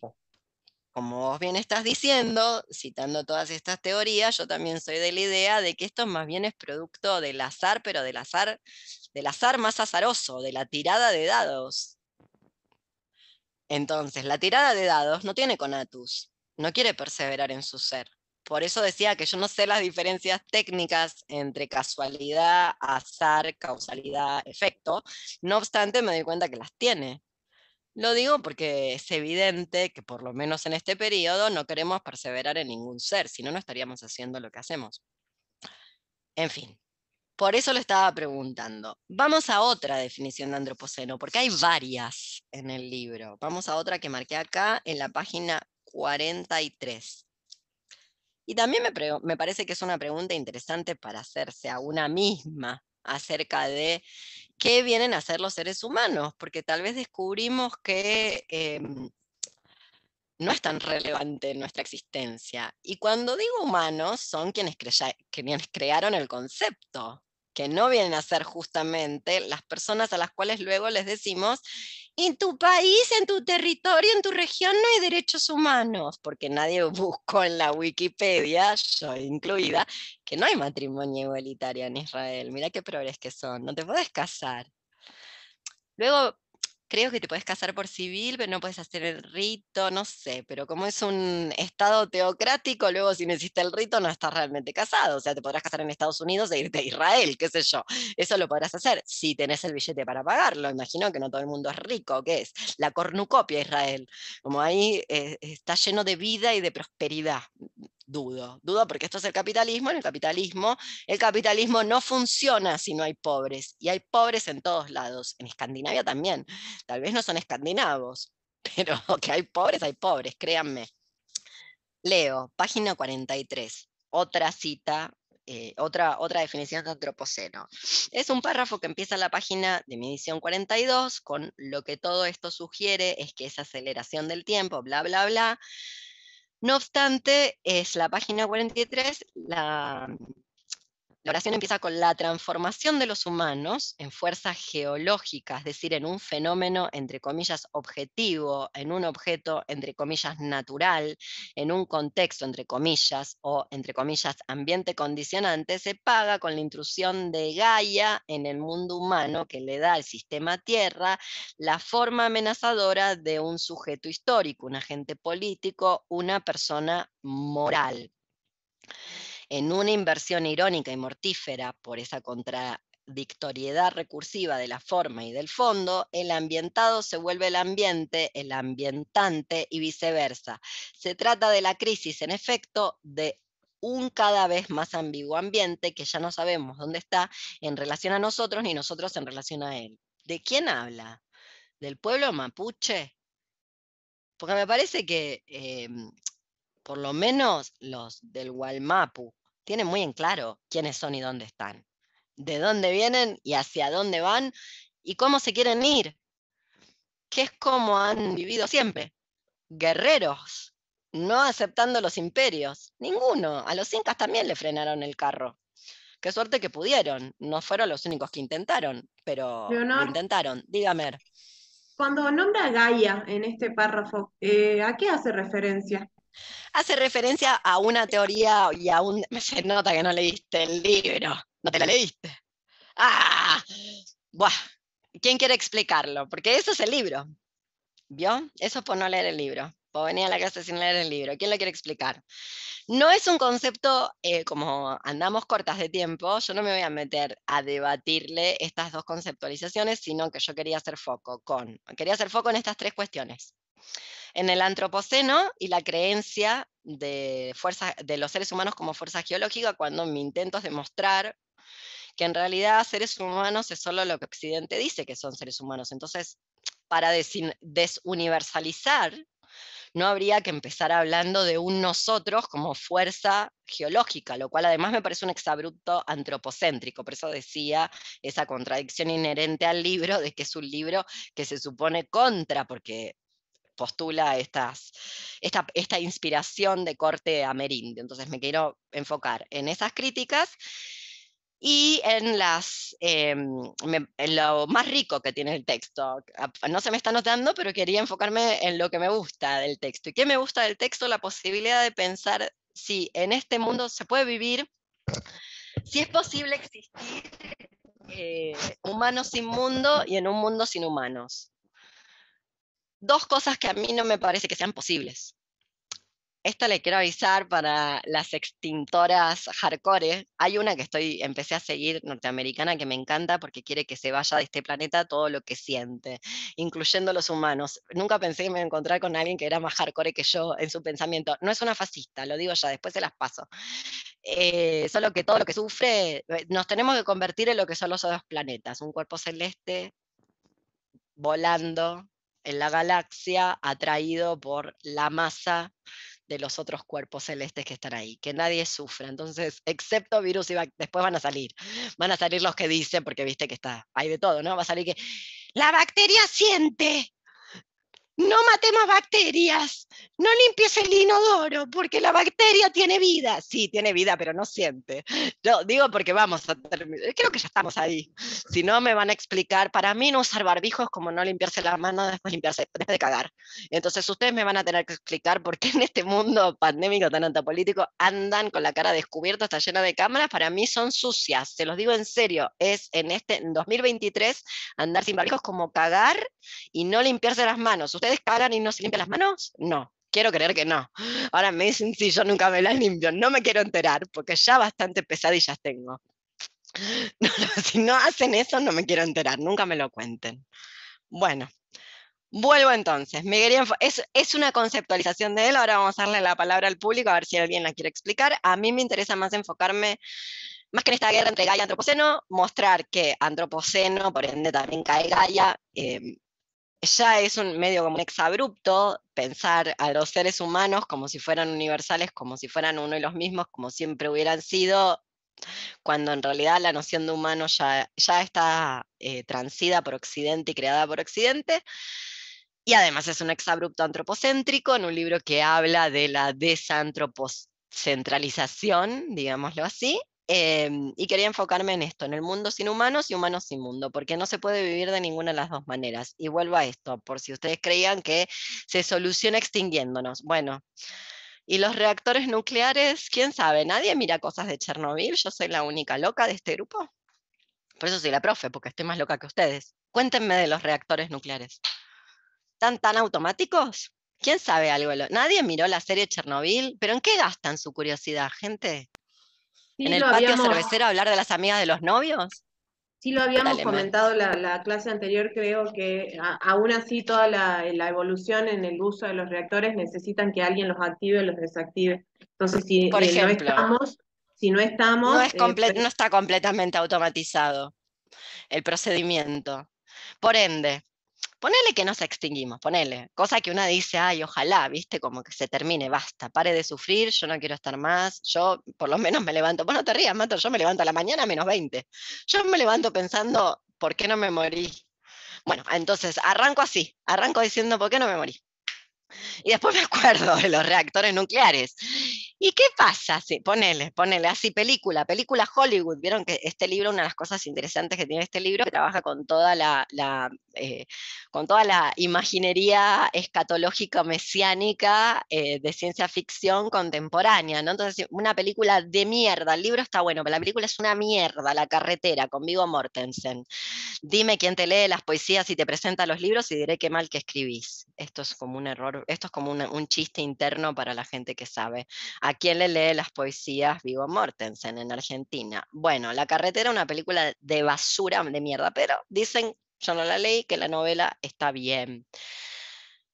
como vos bien estás diciendo, citando todas estas teorías, yo también soy de la idea de que esto más bien es producto del azar, pero del azar, del azar más azaroso, de la tirada de dados. Entonces, la tirada de dados no tiene conatus, no quiere perseverar en su ser. Por eso decía que yo no sé las diferencias técnicas entre casualidad, azar, causalidad, efecto. No obstante, me doy cuenta que las tiene. Lo digo porque es evidente que por lo menos en este periodo no queremos perseverar en ningún ser, si no, no estaríamos haciendo lo que hacemos. En fin, por eso lo estaba preguntando. Vamos a otra definición de antropoceno, porque hay varias en el libro. Vamos a otra que marqué acá en la página 43. Y también me, me parece que es una pregunta interesante para hacerse a una misma acerca de qué vienen a hacer los seres humanos, porque tal vez descubrimos que em, no es tan relevante nuestra existencia. Y cuando digo humanos, son quienes crearon el concepto, que no vienen a ser justamente las personas a las cuales luego les decimos, en tu país, en tu territorio, en tu región no hay derechos humanos, porque nadie buscó en la Wikipedia, yo incluida, que no hay matrimonio igualitario en Israel. Mira qué progres que son, no te puedes casar. Luego, creo que te puedes casar por civil, pero no puedes hacer el rito, no sé, pero como es un estado teocrático, luego si no hiciste el rito no estás realmente casado, o sea, te podrás casar en Estados Unidos e irte a Israel, qué sé yo. Eso lo podrás hacer si tenés el billete para pagarlo. Imagino que no todo el mundo es rico, ¿qué es? La cornucopia Israel. Como ahí eh, está lleno de vida y de prosperidad. Dudo, dudo porque esto es el capitalismo, en el capitalismo el capitalismo no funciona si no hay pobres, y hay pobres en todos lados, en Escandinavia también. Tal vez no son escandinavos, pero que hay pobres, hay pobres, créanme. Leo, página 43, otra cita, eh, otra, otra definición de antropoceno. Es un párrafo que empieza la página de mi edición 42 con lo que todo esto sugiere es que esa aceleración del tiempo, bla, bla, bla. No obstante, es la página 43, la, la oración empieza con la transformación de los humanos en fuerzas geológicas, es decir, en un fenómeno, entre comillas, objetivo, en un objeto, entre comillas, natural, en un contexto, entre comillas, o, entre comillas, ambiente condicionante, se paga con la intrusión de Gaia en el mundo humano que le da al sistema Tierra la forma amenazadora de un sujeto histórico, un agente político, una persona moral en una inversión irónica y mortífera por esa contra, contradictoriedad recursiva de la forma y del fondo, el ambientado se vuelve el ambiente, el ambientante y viceversa. Se trata de la crisis, en efecto, de un cada vez más ambiguo ambiente que ya no sabemos dónde está en relación a nosotros ni nosotros en relación a él. ¿De quién habla? ¿Del pueblo mapuche? Porque me parece que em, por lo menos los del Gualmapu tienen muy en claro quiénes son y dónde están, de dónde vienen y hacia dónde van y cómo se quieren ir, que es como han vivido siempre, guerreros, no aceptando los imperios, ninguno, a los incas también le frenaron el carro. Qué suerte que pudieron, no fueron los únicos que intentaron, pero lo intentaron. Dígame. Cuando nombra Gaia en este párrafo, eh, ¿a qué hace referencia? Hace referencia a una teoría y a un... Se nota que no leíste el libro, no te la leíste. ¡Ah! Buah. ¿Quién quiere explicarlo? Porque eso es el libro. ¿Vio? Eso es por no leer el libro. Por venir a la clase sin leer el libro. ¿Quién lo quiere explicar? No es un concepto, eh, como andamos cortas de tiempo, yo no me voy a meter a debatirle estas dos conceptualizaciones, sino que yo quería hacer foco con, quería hacer foco en estas tres cuestiones. En el antropoceno y la creencia de, fuerza, de los seres humanos como fuerza geológica, cuando mi intento es demostrar que en realidad seres humanos es solo lo que Occidente dice que son seres humanos. Entonces, para desuniversalizar no habría que empezar hablando de un nosotros como fuerza geológica, lo cual además me parece un exabrupto antropocéntrico, por eso decía esa contradicción inherente al libro, de que es un libro que se supone contra, porque postula estas, esta, esta inspiración de corte amerindio. Entonces me quiero enfocar en esas críticas y en, las, em, en lo más rico que tiene el texto. No se me está notando, pero quería enfocarme en lo que me gusta del texto. ¿Y qué me gusta del texto? La posibilidad de pensar si en este mundo se puede vivir, si es posible existir eh, humanos sin mundo y en un mundo sin humanos. Dos cosas que a mí no me parece que sean posibles esto le quiero avisar para las extintoras hardcore. Hay una que estoy, empecé a seguir norteamericana que me encanta porque quiere que se vaya de este planeta todo lo que siente, incluyendo los humanos. Nunca pensé que me encontrar con alguien que era más hardcore que yo en su pensamiento. No es una fascista, lo digo ya, después se las paso. Eh, solo que todo lo que sufre, eh, nos tenemos que convertir en lo que son los dos planetas, un cuerpo celeste volando en la galaxia, atraído por la masa de los otros cuerpos celestes que están ahí, que nadie sufra. Entonces, excepto virus y después van a salir, van a salir los que dicen, porque viste que está, hay de todo, ¿no? Va a salir que la bacteria siente, no matemos bacterias, no limpies el inodoro, porque la bacteria tiene vida. Sí, tiene vida, pero no siente. Yo digo porque vamos a terminar, creo que ya estamos ahí. Si no, me van a explicar, para mí no usar barbijos como no limpiarse las manos después, limpiarse, después de cagar. Entonces ustedes me van a tener que explicar por qué en este mundo pandémico tan antipolítico andan con la cara descubierta, está llena de cámaras, para mí son sucias, se los digo en serio, es en este en 2023 andar sin barbijos como cagar y no limpiarse las manos. Ustedes ¿Ustedes cagan y no se limpian las manos? No. Quiero creer que no. Ahora me dicen si yo nunca me las limpio. No me quiero enterar porque ya bastante pesadillas tengo. si no hacen eso, no me quiero enterar. Nunca me lo cuenten. Bueno, vuelvo entonces. Me es, es una conceptualización de él. Ahora vamos a darle la palabra al público a ver si alguien la quiere explicar. A mí me interesa más enfocarme más que en esta guerra entre Gaia y Antropoceno, mostrar que Antropoceno, por ende también cae Gaia, eh, ya es un medio como un exabrupto pensar a los seres humanos como si fueran universales, como si fueran uno y los mismos, como siempre hubieran sido, cuando en realidad la noción de humano ya, ya está eh, transida por Occidente y creada por Occidente. Y además es un exabrupto antropocéntrico en un libro que habla de la desantropocentalización, digámoslo así, Em, y quería enfocarme en esto, en el mundo sin humanos y humanos sin mundo, porque no se puede vivir de ninguna de las dos maneras. Y vuelvo a esto, por si ustedes creían que se soluciona extinguiéndonos. Bueno, ¿y los reactores nucleares? ¿Quién sabe? Nadie mira cosas de Chernobyl, yo soy la única loca de este grupo. Por eso soy la profe, porque estoy más loca que ustedes. Cuéntenme de los reactores nucleares. ¿Están tan automáticos? ¿Quién sabe algo? Nadie miró la serie Chernobyl, pero ¿en qué gastan su curiosidad, gente? ¿En el patio cervecero hablar de las amigas de los novios? Sí lo habíamos Dale, comentado la, la clase anterior, creo que a- aún así toda la, la evolución en el uso de los reactores necesitan que alguien los active o los desactive. Entonces, si Por eh, no estamos, si no estamos, No, es eh, pues, no está completamente automatizado el procedimiento. Por ende, ponele que nos extinguimos, ponele. Cosa que una dice, ay, ojalá, viste, como que se termine, basta, pare de sufrir, yo no quiero estar más. Yo por lo menos me levanto, vos no te rías, Mato, yo me levanto a la mañana menos 20. Yo me levanto pensando, ¿por qué no me morí? Bueno, entonces arranco así, arranco diciendo, ¿por qué no me morí? Y después me acuerdo de los reactores nucleares. ¿Y qué pasa? Sí, ponele, ponele así, película, película Hollywood. Vieron que este libro, una de las cosas interesantes que tiene este libro, que trabaja con toda la, eh, con toda la imaginería escatológica mesiánica eh, de ciencia ficción contemporánea, ¿no? Entonces, una película de mierda, el libro está bueno, pero la película es una mierda, La carretera, con Viggo Mortensen. Dime quién te lee las poesías y te presenta los libros y diré qué mal que escribís. Esto es como un error, esto es como un chiste interno para la gente que sabe. ¿A quién le lee las poesías Viggo Mortensen en Argentina? Bueno, La carretera, una película de basura, de mierda, pero dicen, yo no la leí, que la novela está bien.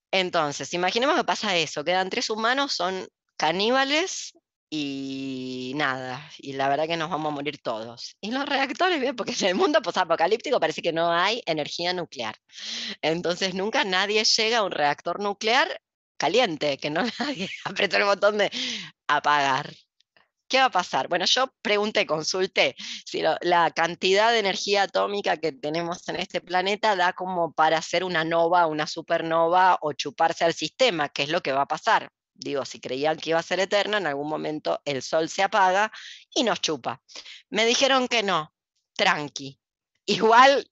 Entonces, imaginemos que pasa eso, quedan tres humanos, son caníbales y nada, y la verdad que nos vamos a morir todos. Y los reactores, bien, porque en el mundo posapocalíptico parece que no hay energía nuclear. Entonces nunca nadie llega a un reactor nuclear caliente, que no nadie apretó el botón de apagar. ¿Qué va a pasar? Bueno, yo pregunté, consulté si la cantidad de energía atómica que tenemos en este planeta da como para hacer una nova, una supernova o chuparse al sistema, que es lo que va a pasar. Digo, si creían que iba a ser eterna, en algún momento el sol se apaga y nos chupa. Me dijeron que no, tranqui. Igual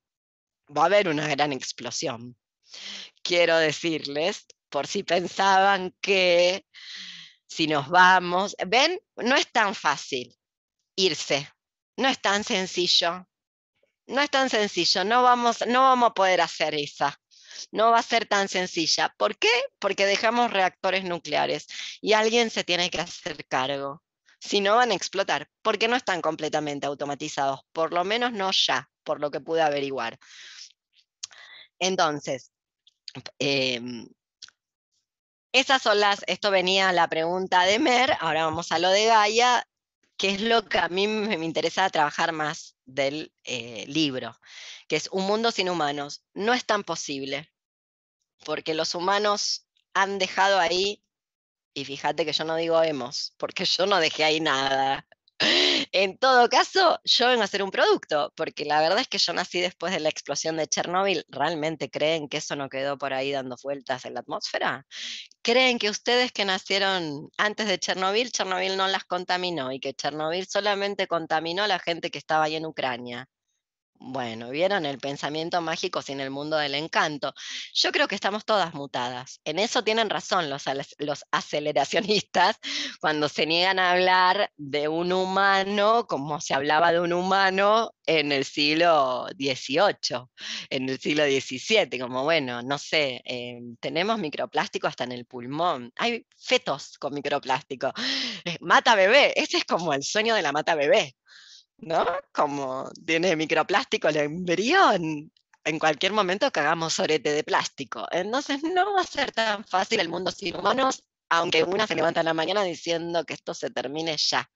va a haber una gran explosión. Quiero decirles, por si pensaban que si nos vamos, ven, no es tan fácil irse, no es tan sencillo, no es tan sencillo, no vamos, no vamos a poder hacer esa, no va a ser tan sencilla. ¿Por qué? Porque dejamos reactores nucleares y alguien se tiene que hacer cargo. Si no van a explotar, porque no están completamente automatizados, por lo menos no ya, por lo que pude averiguar. Entonces, em, esas son las, esto venía la pregunta de Mer, ahora vamos a lo de Gaia, que es lo que a mí me me interesa trabajar más del eh, libro, que es un mundo sin humanos. No es tan posible, porque los humanos han dejado ahí, y fíjate que yo no digo hemos, porque yo no dejé ahí nada. En todo caso, yo vengo a hacer un producto, porque la verdad es que yo nací después de la explosión de Chernóbil. ¿Realmente creen que eso no quedó por ahí dando vueltas en la atmósfera? ¿Creen que ustedes que nacieron antes de Chernóbil, Chernóbil no las contaminó y que Chernóbil solamente contaminó a la gente que estaba ahí en Ucrania? Bueno, ¿vieron el pensamiento mágico sin el mundo del encanto? Yo creo que estamos todas mutadas. En eso tienen razón los, aceleracionistas cuando se niegan a hablar de un humano como se hablaba de un humano en el siglo XVIII, en el siglo XVII, como bueno, no sé, eh, tenemos microplástico hasta en el pulmón. Hay fetos con microplástico. Eh, Mata bebé, ese es como el sueño de la mata bebé. ¿No? Como tiene microplástico el embrión. En cualquier momento cagamos sorete de plástico. Entonces no va a ser tan fácil el mundo sin humanos, aunque una se levanta en la mañana diciendo que esto se termine ya.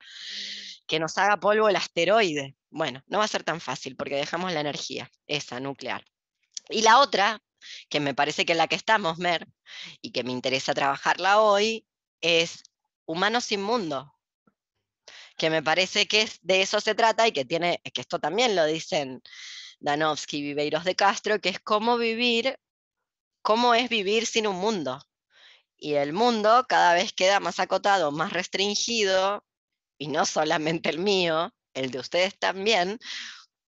Que nos haga polvo el asteroide. Bueno, no va a ser tan fácil porque dejamos la energía, esa nuclear. Y la otra, que me parece que es la que estamos, Mer, y que me interesa trabajarla hoy, es humanos sin mundo que me parece que es, de eso se trata y que tiene, que esto también lo dicen Danovsky Viveiros de Castro, que es cómo vivir, cómo es vivir sin un mundo. Y el mundo cada vez queda más acotado, más restringido, y no solamente el mío, el de ustedes también,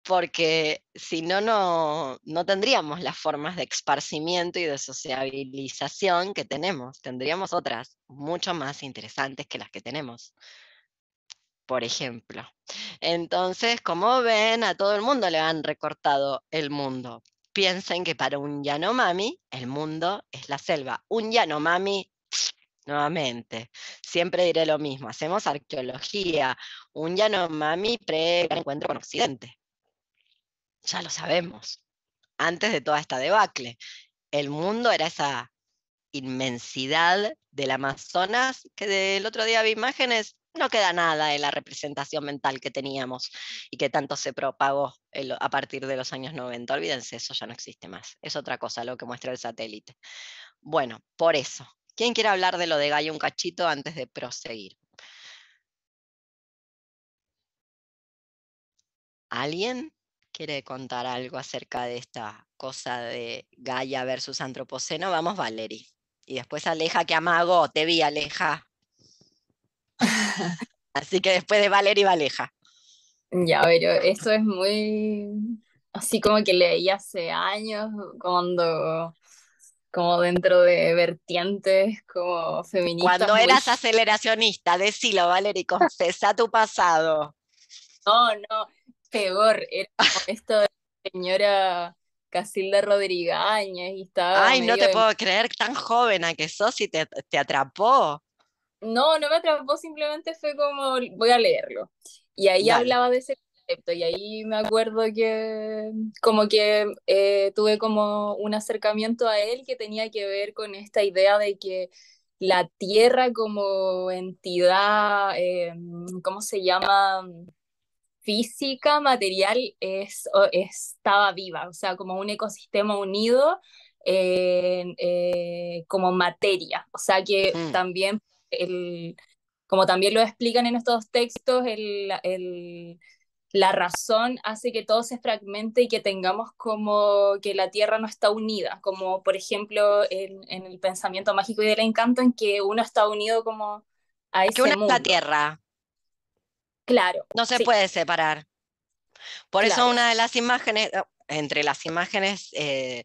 porque si no, no, no tendríamos las formas de esparcimiento y de sociabilización que tenemos, tendríamos otras mucho más interesantes que las que tenemos por ejemplo. Entonces, como ven, a todo el mundo le han recortado el mundo. Piensen que para un Yanomami, el mundo es la selva. Un Yanomami, nuevamente, siempre diré lo mismo, hacemos arqueología. Un Yanomami pre-encuentro con Occidente. Ya lo sabemos. Antes de toda esta debacle. El mundo era esa inmensidad del Amazonas, que del otro día vi imágenes, no queda nada en la representación mental que teníamos y que tanto se propagó a partir de los años 90. Olvídense, eso ya no existe más. Es otra cosa lo que muestra el satélite. Bueno, por eso. ¿Quién quiere hablar de lo de Gaia un cachito antes de proseguir? ¿Alguien quiere contar algo acerca de esta cosa de Gaia versus Antropoceno? Vamos, Valerie. Y después Aleja, que amago, te vi, Aleja. Así que después de Valerie, Aleja. Ya, pero esto es muy así como que leí hace años, cuando como dentro de vertientes como feministas. Cuando eras aceleracionista, decilo, Valerie, confesa tu pasado. No, no, peor, era esto de señora Casilda Rodríguez y estaba. Ay, no te puedo creer tan joven a que sos y te, te atrapó. No, no me atrapó, simplemente fue como, voy a leerlo. Y ahí hablaba de ese concepto, y ahí me acuerdo que como que eh, tuve como un acercamiento a él que tenía que ver con esta idea de que la tierra como entidad, eh, ¿cómo se llama? física, material, es, estaba viva, o sea, como un ecosistema unido eh, como materia. O sea que mm. también, el, como también lo explican en estos textos, el, el, la razón hace que todo se fragmente y que tengamos como que la Tierra no está unida, como por ejemplo en, en el pensamiento mágico y del encanto, en que uno está unido como a ese que una mundo. es la Tierra. Claro. No se puede separar. Por eso una de las imágenes, entre las imágenes eh,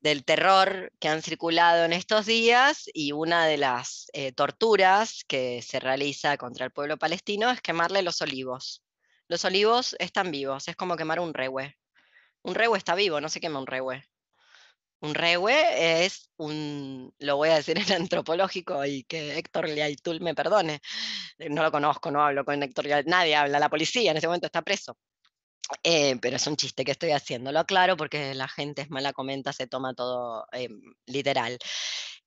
del terror que han circulado en estos días y una de las eh, torturas que se realiza contra el pueblo palestino es quemarle los olivos. Los olivos están vivos, es como quemar un rehue. Un rehue está vivo, no se quema un rehue. Un rehue es un, lo voy a decir en antropológico y que Héctor Leaitul me perdone, no lo conozco, no hablo con Héctor Leaitul, nadie habla, la policía en ese momento está preso. Eh, pero es un chiste que estoy haciendo, lo aclaro porque la gente es mala comenta, se toma todo em, literal.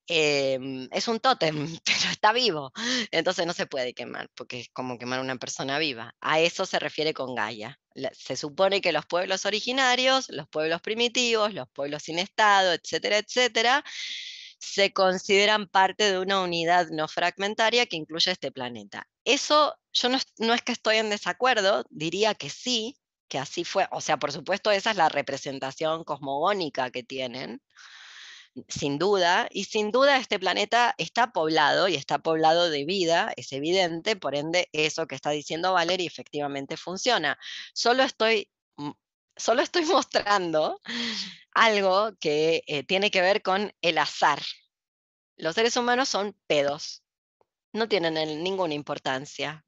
Em, es un tótem, pero está vivo, entonces no se puede quemar, porque es como quemar una persona viva. A eso se refiere con Gaia. Se supone que los pueblos originarios, los pueblos primitivos, los pueblos sin Estado, etcétera, etcétera, se consideran parte de una unidad no fragmentaria que incluye este planeta. Eso yo no, no es que estoy en desacuerdo, diría que sí, así fue. O sea, por supuesto, esa es la representación cosmogónica que tienen sin duda, y sin duda este planeta está poblado y está poblado de vida, es evidente, por ende eso que está diciendo Valerie efectivamente funciona. Solo estoy, solo estoy mostrando algo que eh, tiene que ver con el azar. Los seres humanos son pedos, no tienen ninguna importancia.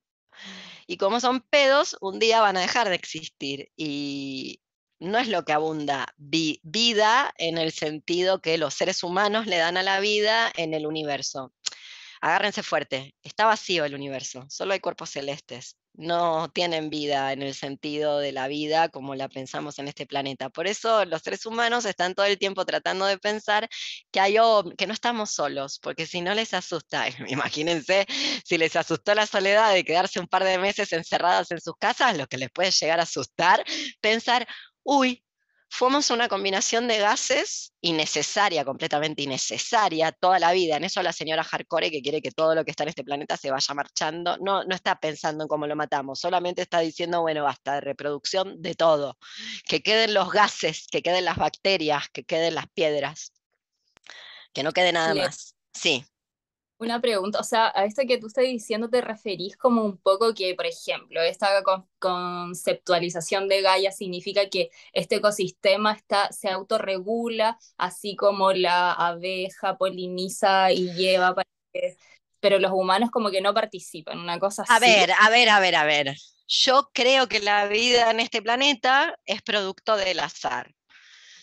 Y como son pedos, un día van a dejar de existir. Y no es lo que abunda vida en el sentido que los seres humanos le dan a la vida en el universo. Agárrense fuerte, está vacío el universo, solo hay cuerpos celestes, no tienen vida en el sentido de la vida como la pensamos en este planeta. Por eso los seres humanos están todo el tiempo tratando de pensar que, hay, que no estamos solos, porque si no les asusta, imagínense si les asustó la soledad de quedarse un par de meses encerradas en sus casas, lo que les puede llegar a asustar, pensar, uy, fuimos una combinación de gases innecesaria, completamente innecesaria, toda la vida. En eso la señora Hardcore, que quiere que todo lo que está en este planeta se vaya marchando, no, no está pensando en cómo lo matamos, solamente está diciendo, bueno, basta de reproducción de todo, que queden los gases, que queden las bacterias, que queden las piedras, que no quede nada más. Sí. Una pregunta, o sea, a esto que tú estás diciendo te referís como un poco que, por ejemplo, esta conceptualización de Gaia significa que este ecosistema está, se autorregula, así como la abeja poliniza y lleva, para pero los humanos como que no participan, una cosa así. A ver, a ver, a ver, a ver. Yo creo que la vida en este planeta es producto del azar,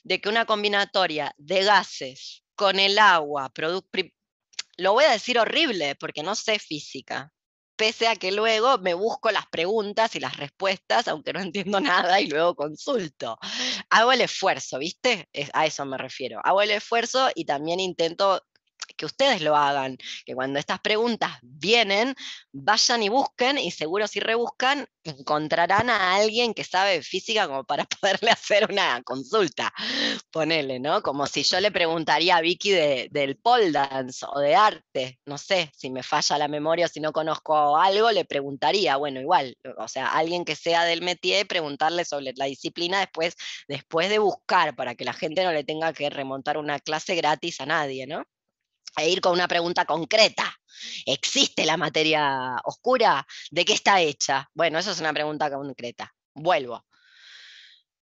de que una combinatoria de gases con el agua, lo voy a decir horrible porque no sé física, pese a que luego me busco las preguntas y las respuestas, aunque no entiendo nada, y luego consulto. Hago el esfuerzo, ¿viste? a eso me refiero. Hago el esfuerzo y también intento que ustedes lo hagan, que cuando estas preguntas vienen, vayan y busquen y seguro si rebuscan, encontrarán a alguien que sabe física como para poderle hacer una consulta. Ponele, ¿no? Como si yo le preguntaría a Vicky del pole dance o de arte, no sé, si me falla la memoria o si no conozco algo, le preguntaría, bueno, igual, o sea, alguien que sea del métier, preguntarle sobre la disciplina después, después de buscar, para que la gente no le tenga que remontar una clase gratis a nadie, ¿no? E ir con una pregunta concreta. ¿Existe la materia oscura? ¿De qué está hecha? Bueno, eso es una pregunta concreta. Vuelvo.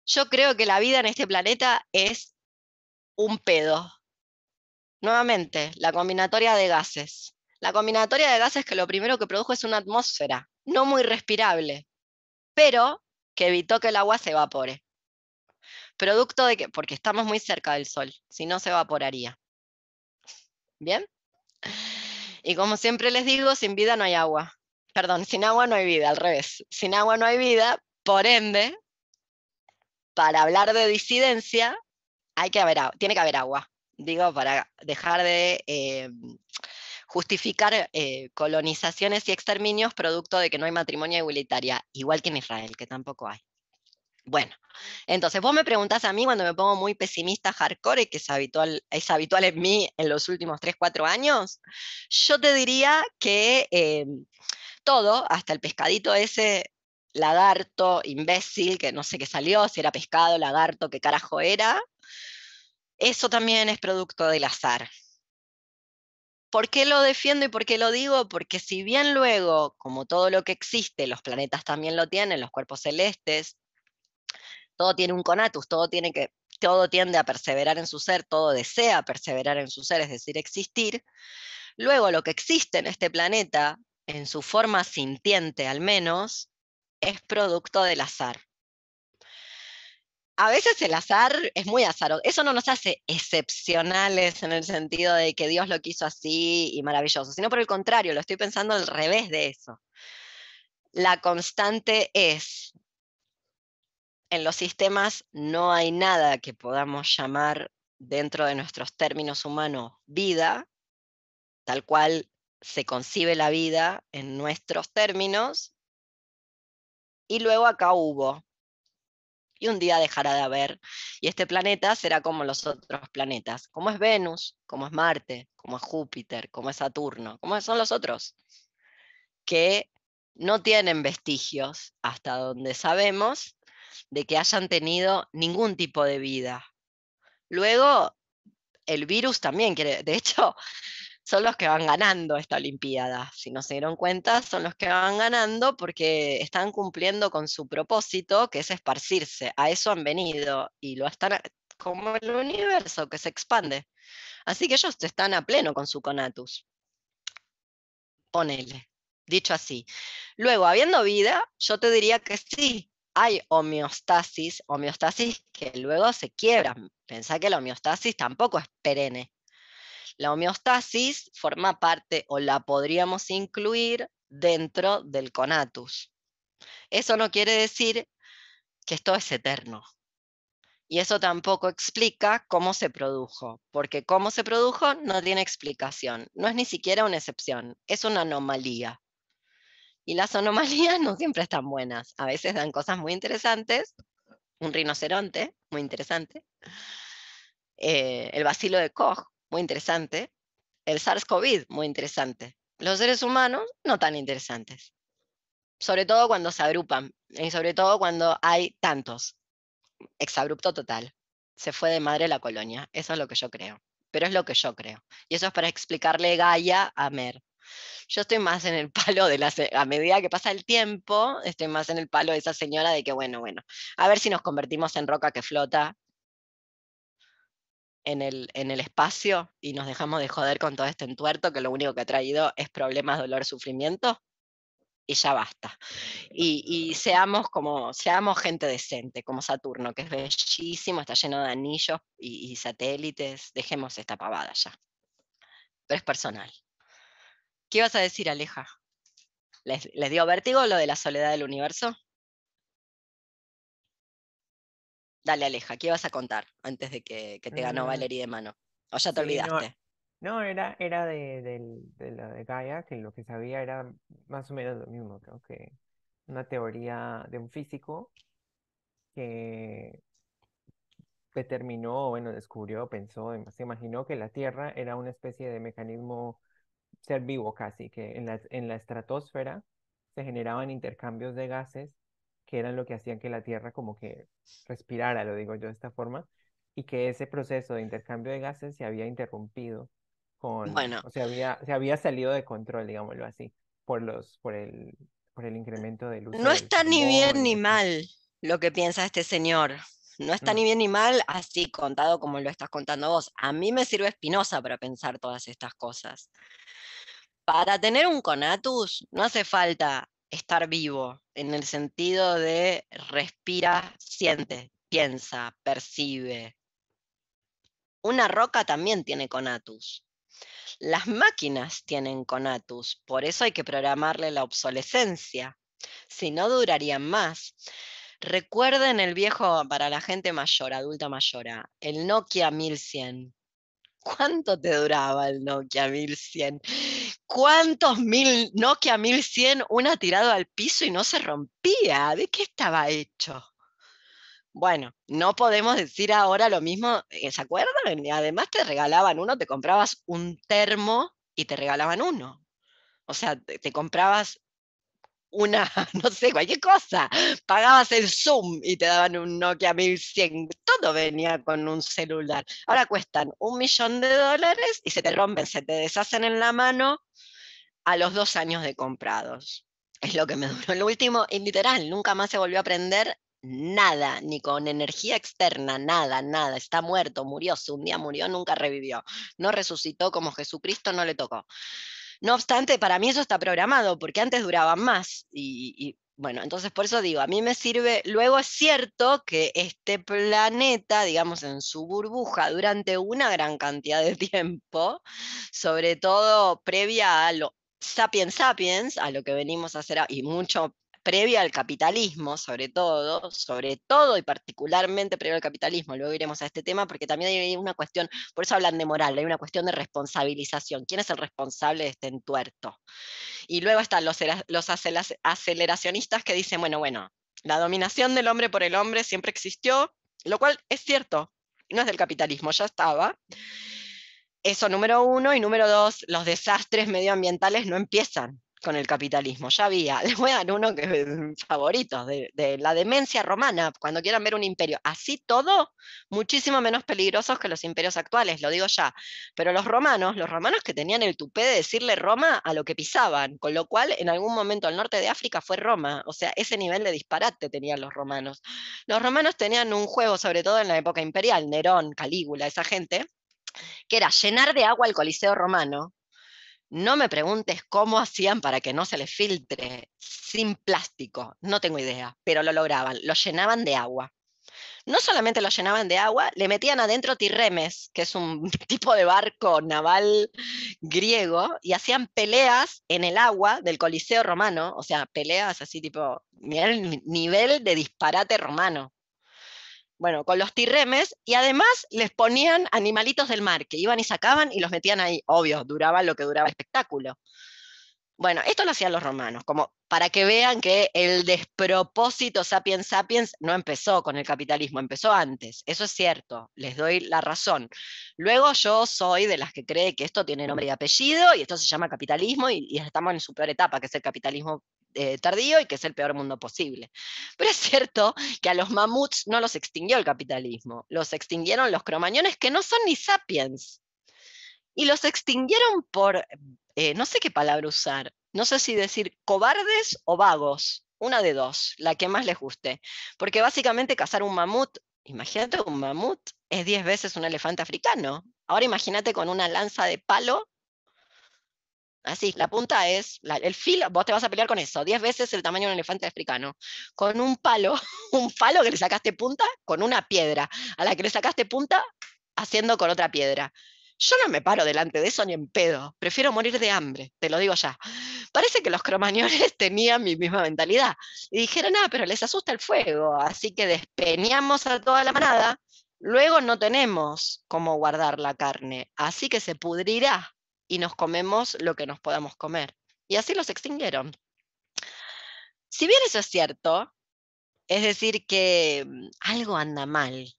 Yo creo que la vida en este planeta es un pedo. Nuevamente, la combinatoria de gases. La combinatoria de gases que lo primero que produjo es una atmósfera, no muy respirable, pero que evitó que el agua se evapore. Producto de que, porque estamos muy cerca del sol, si no se evaporaría. ¿Bien? Y como siempre les digo, sin vida no hay agua. Perdón, sin agua no hay vida, al revés. Sin agua no hay vida, por ende, para hablar de disidencia, hay que haber, tiene que haber agua. Digo, para dejar de eh, justificar eh, colonizaciones y exterminios producto de que no hay matrimonio igualitaria, igual que en Israel, que tampoco hay. Bueno, entonces vos me preguntás a mí cuando me pongo muy pesimista hardcore, que es habitual, es habitual en mí en los últimos 3, 4 años, yo te diría que eh, todo, hasta el pescadito ese lagarto, imbécil, que no sé qué salió, si era pescado, lagarto, qué carajo era, eso también es producto del azar. ¿Por qué lo defiendo y por qué lo digo? Porque si bien luego, como todo lo que existe, los planetas también lo tienen, los cuerpos celestes, todo tiene un conatus, todo, tiene que, todo tiende a perseverar en su ser, todo desea perseverar en su ser, es decir, existir. Luego, lo que existe en este planeta, en su forma sintiente al menos, es producto del azar. A veces el azar es muy azaroso. Eso no nos hace excepcionales en el sentido de que Dios lo quiso así y maravilloso, sino por el contrario, lo estoy pensando al revés de eso. La constante es en los sistemas no hay nada que podamos llamar dentro de nuestros términos humanos vida, tal cual se concibe la vida en nuestros términos, y luego acá hubo. Y un día dejará de haber. Y este planeta será como los otros planetas, como es Venus, como es Marte, como es Júpiter, como es Saturno, como son los otros, que no tienen vestigios hasta donde sabemos de que hayan tenido ningún tipo de vida. Luego, el virus también quiere, de hecho, son los que van ganando esta Olimpiada. Si no se dieron cuenta, son los que van ganando porque están cumpliendo con su propósito, que es esparcirse. A eso han venido y lo están como el universo que se expande. Así que ellos están a pleno con su conatus. Ponele, dicho así. Luego, habiendo vida, yo te diría que sí, hay homeostasis, homeostasis que luego se quiebran. Pensá que la homeostasis tampoco es perenne. La homeostasis forma parte o la podríamos incluir dentro del conatus. Eso no quiere decir que esto es eterno. Y eso tampoco explica cómo se produjo, porque cómo se produjo no tiene explicación, no es ni siquiera una excepción, es una anomalía. Y las anomalías no siempre están buenas. A veces dan cosas muy interesantes. Un rinoceronte, muy interesante. Eh, el bacilo de Koch, muy interesante. El SARS-CoV, muy interesante. Los seres humanos, no tan interesantes. Sobre todo cuando se agrupan. Y sobre todo cuando hay tantos. Exabrupto total. Se fue de madre la colonia. Eso es lo que yo creo. Pero es lo que yo creo. Y eso es para explicarle Gaia a Mer. Yo estoy más en el palo de la, a medida que pasa el tiempo, estoy más en el palo de esa señora de que, bueno, bueno, a ver si nos convertimos en roca que flota en el, en el espacio y nos dejamos de joder con todo este entuerto que lo único que ha traído es problemas, dolor, sufrimiento y ya basta. Y, seamos como, seamos gente decente, como Saturno, que es bellísimo, está lleno de anillos y satélites, dejemos esta pavada ya. Pero es personal. ¿Qué vas a decir, Aleja? ¿Les, les dio vértigo lo de la soledad del universo? Dale, Aleja, ¿qué ibas a contar antes de que, que te ganó Ah, Valerie de mano? ¿O ya te sí, olvidaste? no, era, era de, de la de Gaia, que lo que sabía era más o menos lo mismo, creo que una teoría de un físico que determinó, bueno, descubrió, pensó, se imaginó que la Tierra era una especie de mecanismo ser vivo casi, que en la, en la estratosfera se generaban intercambios de gases que eran lo que hacían que la Tierra como que respirara, lo digo yo de esta forma, y que ese proceso de intercambio de gases se había interrumpido con, Bueno, o sea, había, se había salido de control, digámoslo así, por los, por el, por el incremento del uso no está ni bien ni mal lo que piensa este señor. No está Mm. ni bien ni mal así contado como lo estás contando vos. A mí me sirve Spinoza para pensar todas estas cosas. Para tener un conatus no hace falta estar vivo en el sentido de respira, siente, piensa, percibe. Una roca también tiene conatus. Las máquinas tienen conatus, por eso hay que programarle la obsolescencia, si no durarían más. Recuerden el viejo, para la gente mayor, adulta mayora, el Nokia 1100. ¿Cuánto te duraba el Nokia 1100? ¿Cuántos mil Nokia 1100 una tirado al piso y no se rompía? ¿De qué estaba hecho? Bueno, no podemos decir ahora lo mismo, eh, ¿se acuerdan? Además te regalaban uno, te comprabas un termo y te regalaban uno. O sea, te comprabas una, no sé, cualquier cosa. Pagabas el Zoom y te daban un Nokia 1100. Todo venía con un celular. Ahora cuestan un millón de dólares y se te rompen, se te deshacen en la mano a los dos años de comprados. Es lo que me duró el último, y literal, nunca más se volvió a aprender nada, ni con energía externa, nada, nada. Está muerto, murió, si un día murió, nunca revivió. No resucitó como Jesucristo, no le tocó. No obstante, para mí eso está programado, porque antes duraban más. Y, bueno, entonces por eso digo, a mí me sirve. Luego es cierto que este planeta, digamos, en su burbuja, durante una gran cantidad de tiempo, sobre todo previa a lo sapiens sapiens, a lo que venimos a hacer, y mucho previa al capitalismo, sobre todo, sobre todo y particularmente previo al capitalismo, luego iremos a este tema, porque también hay una cuestión, por eso hablan de moral, hay una cuestión de responsabilización. ¿Quién es el responsable de este entuerto? Y luego están los, los aceleracionistas que dicen, bueno, bueno, la dominación del hombre por el hombre siempre existió, lo cual es cierto, no es del capitalismo, ya estaba. Eso número uno, y número dos, los desastres medioambientales no empiezan con el capitalismo, ya había. Les voy a dar uno que es mi favorito, de, de la demencia romana, cuando quieran ver un imperio. Así todo, muchísimo menos peligrosos que los imperios actuales, lo digo ya. Pero los romanos, los romanos que tenían el tupé de decirle Roma a lo que pisaban, con lo cual en algún momento el norte de África fue Roma, o sea, ese nivel de disparate tenían los romanos. Los romanos tenían un juego, sobre todo en la época imperial, Nerón, Calígula, esa gente, que era llenar de agua el Coliseo romano. No me preguntes cómo hacían para que no se les filtre sin plástico, no tengo idea, pero lo lograban, lo llenaban de agua. No solamente lo llenaban de agua, le metían adentro tirremes, que es un tipo de barco naval griego, y hacían peleas en el agua del Coliseo romano, o sea, peleas así tipo, mirá el ni- nivel de disparate romano bueno, con los tirremes, y además les ponían animalitos del mar, que iban y sacaban y los metían ahí. Obvio, duraba lo que duraba el espectáculo. Bueno, esto lo hacían los romanos, como para que vean que el despropósito sapiens sapiens no empezó con el capitalismo, empezó antes. Eso es cierto, les doy la razón. Luego yo soy de las que cree que esto tiene nombre y apellido y esto se llama capitalismo y, y estamos en su peor etapa, que es el capitalismo eh, tardío y que es el peor mundo posible. Pero es cierto que a los mamuts no los extinguió el capitalismo, los extinguieron los cromañones que no son ni sapiens. Y los extinguieron por, eh, no sé qué palabra usar, no sé si decir cobardes o vagos, una de dos, la que más les guste. Porque básicamente cazar un mamut, imagínate un mamut, es 10 veces un elefante africano. Ahora imagínate con una lanza de palo. Así, la punta es, el filo, vos te vas a pelear con eso, 10 veces el tamaño de un elefante africano. Con un palo, un palo que le sacaste punta, con una piedra, a la que le sacaste punta, haciendo con otra piedra. Yo no me paro delante de eso ni en pedo, prefiero morir de hambre, te lo digo ya. Parece que los cromañones tenían mi misma mentalidad y dijeron, ah, pero les asusta el fuego, así que despeñamos a toda la manada, luego no tenemos cómo guardar la carne, así que se pudrirá y nos comemos lo que nos podamos comer. Y así los extinguieron. Si bien eso es cierto, es decir que mm, algo anda mal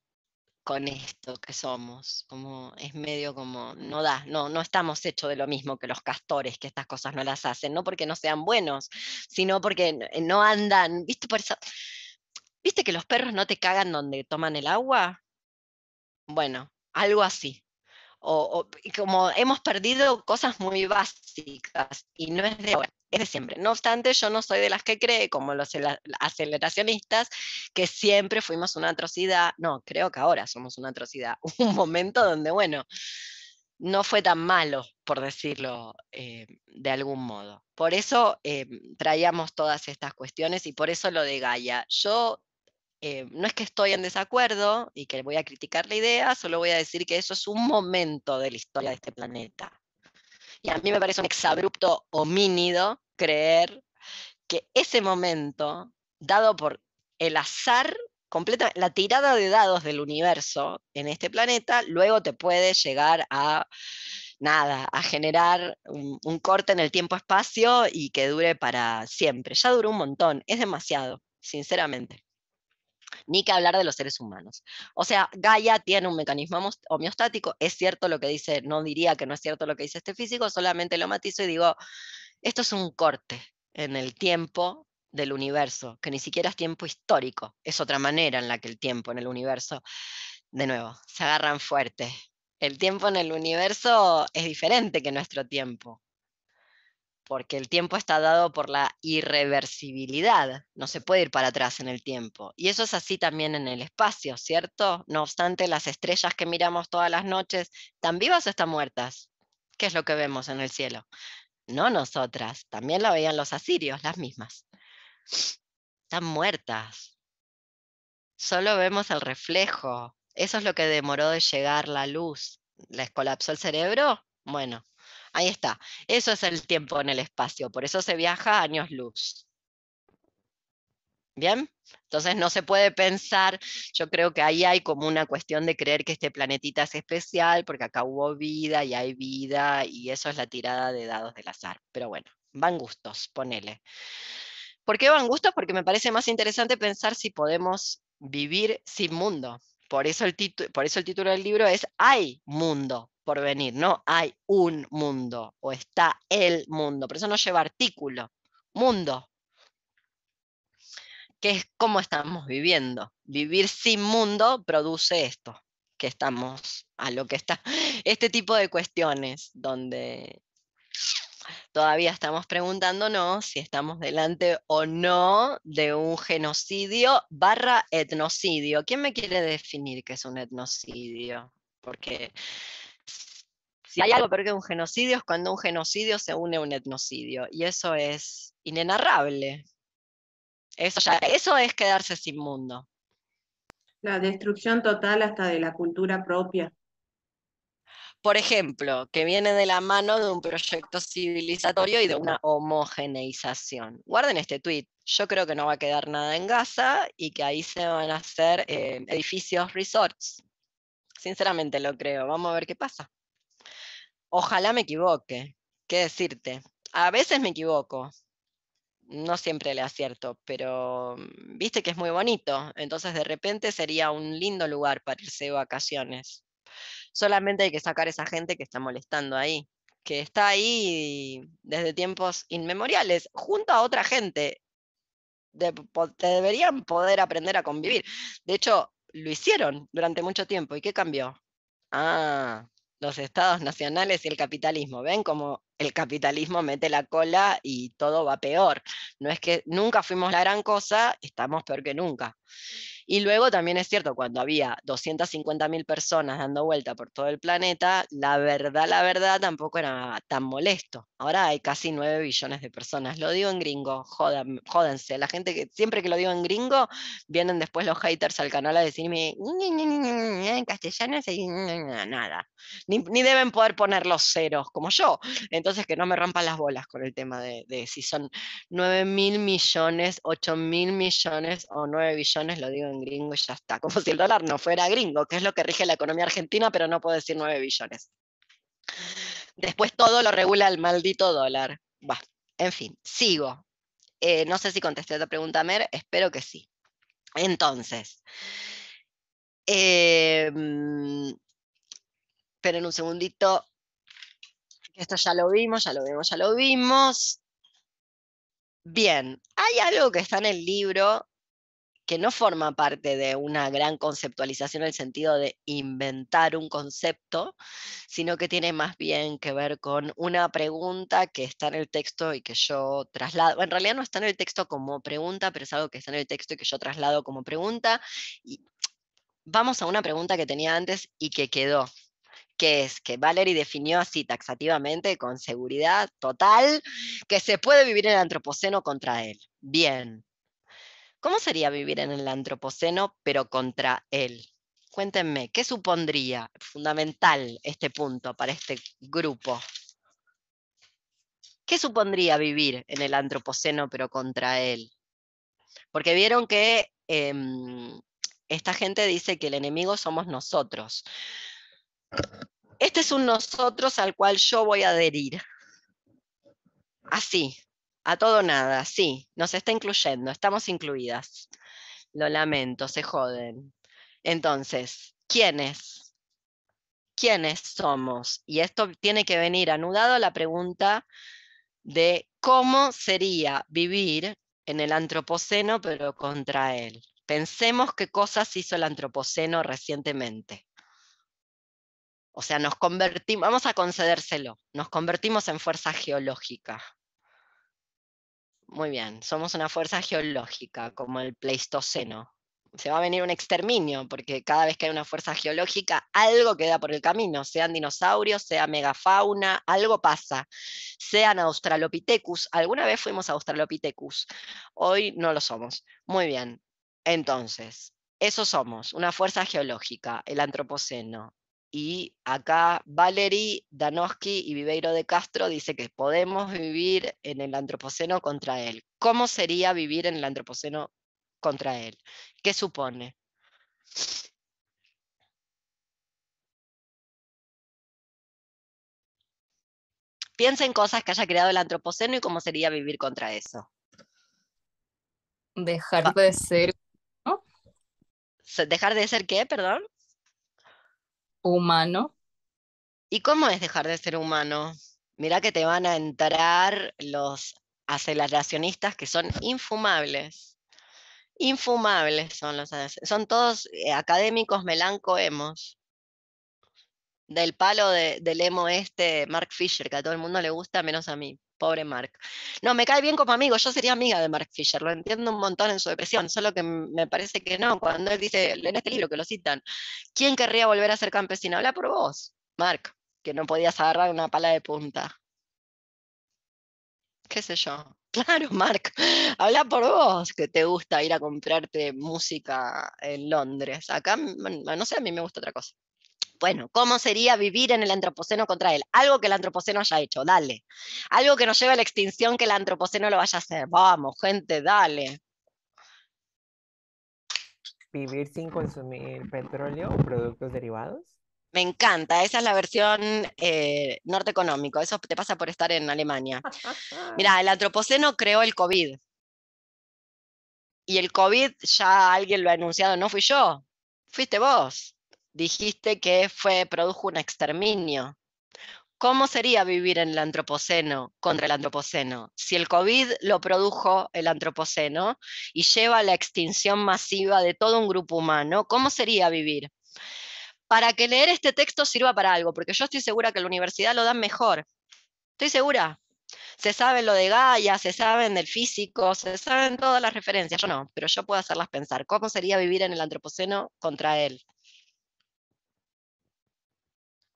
con esto que somos, como es medio como, no da, no, no estamos hechos de lo mismo que los castores, que estas cosas no las hacen, no porque no sean buenos, sino porque eh, no andan, ¿viste? Por eso, ¿viste que los perros no te cagan donde toman el agua? Bueno, algo así. O, como hemos perdido cosas muy básicas y no es de ahora es de siempre. No obstante, yo no soy de las que cree, como los aceleracionistas, que siempre fuimos una atrocidad. No, creo que ahora somos una atrocidad. un momento donde, bueno, no fue tan malo, por decirlo eh, de algún modo. Por eso eh, traíamos todas estas cuestiones y por eso lo de Gaia. Yo eh, no es que estoy en desacuerdo y que voy a criticar la idea, solo voy a decir que eso es un momento de la historia de este planeta. Y a mí me parece un exabrupto homínido creer que ese momento, dado por el azar, completa, la tirada de dados del universo en este planeta, luego te puede llegar a nada, a generar un, un corte en el tiempo-espacio y que dure para siempre. Ya duró un montón, es demasiado, sinceramente ni que hablar de los seres humanos. O sea, Gaia tiene un mecanismo homeostático, es cierto lo que dice, no diría que no es cierto lo que dice este físico, solamente lo matizo y digo, esto es un corte en el tiempo del universo, que ni siquiera es tiempo histórico, es otra manera en la que el tiempo en el universo, de nuevo, se agarran fuerte. El tiempo en el universo es diferente que nuestro tiempo porque el tiempo está dado por la irreversibilidad, no se puede ir para atrás en el tiempo. Y eso es así también en el espacio, ¿cierto? No obstante, las estrellas que miramos todas las noches, ¿están vivas o están muertas? ¿Qué es lo que vemos en el cielo? No nosotras, también la veían los asirios, las mismas. Están muertas. Solo vemos el reflejo. Eso es lo que demoró de llegar la luz. ¿Les colapsó el cerebro? Bueno, Ahí está. Eso es el tiempo en el espacio. Por eso se viaja años luz. Bien, entonces no se puede pensar, yo creo que ahí hay como una cuestión de creer que este planetita es especial, porque acá hubo vida y hay vida, y eso es la tirada de dados del azar. Pero bueno, van gustos, ponele. ¿Por qué van gustos? Porque me parece más interesante pensar si podemos vivir sin mundo. Por eso el, por eso el título del libro es Hay mundo, venir, no hay un mundo o está el mundo, por eso no lleva artículo, mundo, que es como estamos viviendo. Vivir sin mundo produce esto, que estamos a lo que está, este tipo de cuestiones donde todavía estamos preguntándonos si estamos delante o no de un genocidio barra etnocidio. ¿Quién me quiere definir qué es un etnocidio? Porque si hay algo peor que un genocidio es cuando un genocidio se une a un etnocidio, y eso es inenarrable. Eso, ya, eso es quedarse sin mundo. La destrucción total hasta de la cultura propia. Por ejemplo, que viene de la mano de un proyecto civilizatorio y de una homogeneización. Guarden este tweet. Yo creo que no va a quedar nada en Gaza y que ahí se van a hacer eh, edificios resorts. Sinceramente lo creo. Vamos a ver qué pasa. Ojalá me equivoque. ¿Qué decirte? A veces me equivoco. No siempre le acierto, pero mm, viste que es muy bonito. Entonces de repente sería un lindo lugar para irse de vacaciones. Solamente hay que sacar a esa gente que está molestando ahí, que está ahí desde tiempos inmemoriales, junto a otra gente. te deberían poder aprender a convivir. De hecho, lo hicieron durante mucho tiempo. ¿Y qué cambió? Ah, los estados nacionales y el capitalismo. ¿Ven cómo el capitalismo mete la cola y todo va peor. No es que nunca fuimos la gran cosa, estamos peor que nunca. Y luego también es cierto, cuando había 250.000 personas dando vuelta por todo el planeta, la verdad, la verdad tampoco era tan molesto. Ahora hay casi 9 billones de personas. Lo digo en gringo, jodan, jódense. La gente que siempre que lo digo en gringo, vienen después los haters al canal a decirme, en castellano nada. Ni, ni, deben poder poner los ceros, como yo. Entonces que no me rompan las bolas con el tema de, si son 9 mil millones, 8 mil millones o 9 billones, lo digo en gringo y ya está. Como si el dólar no fuera gringo, que es lo que rige la economía argentina, pero no puedo decir 9 billones. Después todo lo regula el maldito dólar. En fin, sigo. Eh, no sé si contesté esta pregunta, Mer, espero que sí. Entonces, eh, esperen un segundito. Esto ya lo vimos, ya lo vimos, ya lo vimos. Bien, hay algo que está en el libro que no forma parte de una gran conceptualización en el sentido de inventar un concepto, sino que tiene más bien que ver con una pregunta que está en el texto y que yo traslado. En realidad no está en el texto como pregunta, pero es algo que está en el texto y que yo traslado como pregunta. Y vamos a una pregunta que tenía antes y que quedó, que es que Valerie definió así taxativamente, con seguridad total, que se puede vivir en el antropoceno contra él. Bien, ¿Cómo sería vivir en el antropoceno, pero contra él? Cuéntenme, ¿qué supondría fundamental este punto para este grupo? ¿Qué supondría vivir en el antropoceno, pero contra él? Porque vieron que em, esta gente dice que el enemigo somos nosotros. Este es un nosotros al cual yo voy a adherir. Así, a todo nada, sí, nos está incluyendo, estamos incluidas. Lo lamento, se joden. Entonces, ¿quiénes? ¿Quiénes somos? Y esto tiene que venir anudado a la pregunta de cómo sería vivir en el antropoceno, pero contra él. Pensemos qué cosas hizo el antropoceno recientemente. O sea, nos convertimos, vamos a concedérselo, nos convertimos en fuerza geológica. Muy bien, somos una fuerza geológica, como el Pleistoceno. Se va a venir un exterminio, porque cada vez que hay una fuerza geológica, algo queda por el camino, sean dinosaurios, sea megafauna, algo pasa. Sean Australopithecus, alguna vez fuimos Australopithecus, hoy no lo somos. Muy bien, entonces, eso somos, una fuerza geológica, el antropoceno. Y acá Valery Danowski y Viveiro de Castro dice que podemos vivir en el antropoceno contra él. ¿Cómo sería vivir en el antropoceno contra él? ¿Qué supone? Piensa en cosas que haya creado el antropoceno y cómo sería vivir contra eso. Dejar de ser. ¿Dejar de ser qué, perdón? Humano. ¿Y cómo es dejar de ser humano? Mira que te van a entrar los aceleracionistas que son infumables. Infumables son los son todos eh, académicos melancoemos. Del palo del emo este, Mark Fisher, que a todo el mundo le gusta, menos a mí. Pobre Mark. No, me cae bien como amigo, yo sería amiga de Mark Fisher, lo entiendo un montón en su depresión, solo que me parece que no, cuando él dice, en este libro que lo citan, ¿quién querría volver a ser campesino? Habla por vos, Mark, que no podías agarrar una pala de punta. ¿Qué sé yo? Claro, Mark, habla por vos, que te gusta ir a comprarte música en Londres. Acá, no sé, a mí me gusta otra cosa. Bueno, ¿cómo sería vivir en el antropoceno contra él? Algo que el antropoceno haya hecho, dale. Algo que nos lleve a la extinción que el antropoceno lo vaya a hacer. Vamos, gente, dale. Vivir sin consumir petróleo o productos derivados. Me encanta, esa es la versión eh, norte económico, eso te pasa por estar en Alemania. Mira, el antropoceno creó el COVID. Y el COVID ya alguien lo ha anunciado, no fui yo, fuiste vos dijiste que fue, produjo un exterminio. ¿Cómo sería vivir en el antropoceno contra el antropoceno? Si el COVID lo produjo el antropoceno y lleva a la extinción masiva de todo un grupo humano, ¿cómo sería vivir? Para que leer este texto sirva para algo, porque yo estoy segura que la universidad lo dan mejor. Estoy segura. Se sabe lo de Gaia, se saben del físico, se saben todas las referencias. Yo no, pero yo puedo hacerlas pensar. ¿Cómo sería vivir en el antropoceno contra él?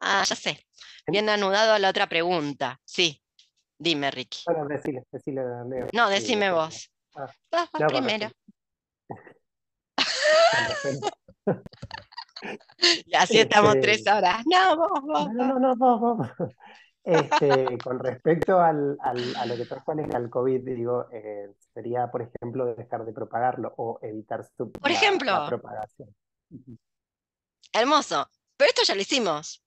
Ah, ya sé. Bien anudado a la otra pregunta. Sí, dime, Ricky. Bueno, decile, decile, Leo. No, decime vos. Ah, no, primero. Y así estamos Este, tres horas. No, vos, vos, No, no, no, vos, vos. Este, con respecto al, al- a lo que trajo Alex al COVID, digo, eh, sería, por ejemplo, dejar de propagarlo o evitar su, Por la- ejemplo. la propagación. Hermoso. Pero esto ya lo hicimos.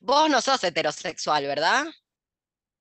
Vos no sos heterosexual, ¿verdad?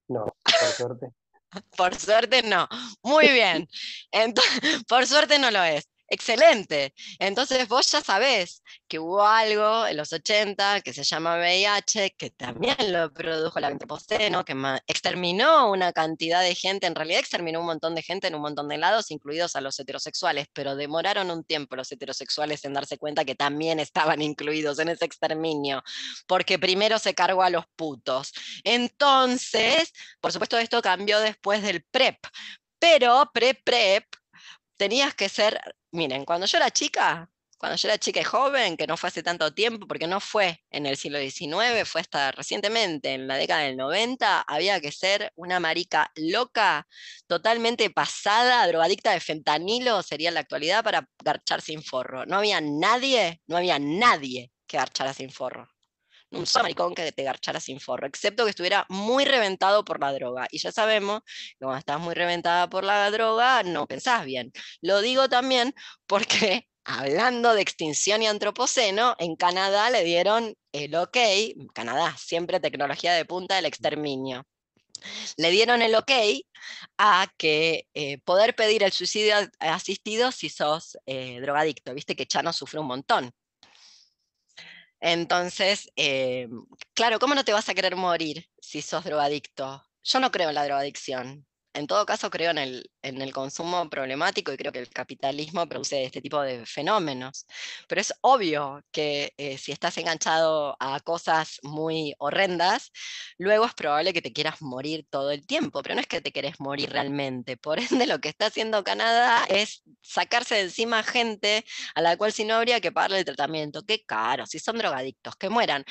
No, por suerte. Por suerte no. Muy bien. Ento- por suerte no lo es. Excelente. Entonces vos ya sabés que hubo algo en los 80 que se llama VIH, que también lo produjo el antropoceno, que exterminó una cantidad de gente, en realidad exterminó un montón de gente en un montón de lados, incluidos a los heterosexuales, pero demoraron un tiempo los heterosexuales en darse cuenta que también estaban incluidos en ese exterminio, porque primero se cargó a los putos. Entonces, por supuesto, esto cambió después del PrEP, pero pre-PrEP tenías que ser, miren, cuando yo era chica, cuando yo era chica y joven, que no fue hace tanto tiempo, porque no fue en el siglo XIX, fue hasta recientemente, en la década del 90, había que ser una marica loca, totalmente pasada, drogadicta de fentanilo, sería en la actualidad, para garchar sin forro. No había nadie, no había nadie que garchara sin forro un solo maricón que te garchara sin forro, excepto que estuviera muy reventado por la droga. Y ya sabemos que cuando estás muy reventada por la droga, no pensás bien. Lo digo también porque, hablando de extinción y antropoceno, en Canadá le dieron el ok, Canadá, siempre tecnología de punta del exterminio. Le dieron el ok a que eh, poder pedir el suicidio asistido si sos eh, drogadicto. Viste que Chano sufre un montón. Entonces, eh, claro, ¿cómo no te vas a querer morir si sos drogadicto? Yo no creo en la drogadicción. En todo caso, creo en el, en el consumo problemático y creo que el capitalismo produce este tipo de fenómenos. Pero es obvio que eh, si estás enganchado a cosas muy horrendas, luego es probable que te quieras morir todo el tiempo, pero no es que te querés morir realmente. Por ende, lo que está haciendo Canadá es sacarse de encima gente a la cual si no habría que pagarle el tratamiento. Qué caro, si son drogadictos, que mueran.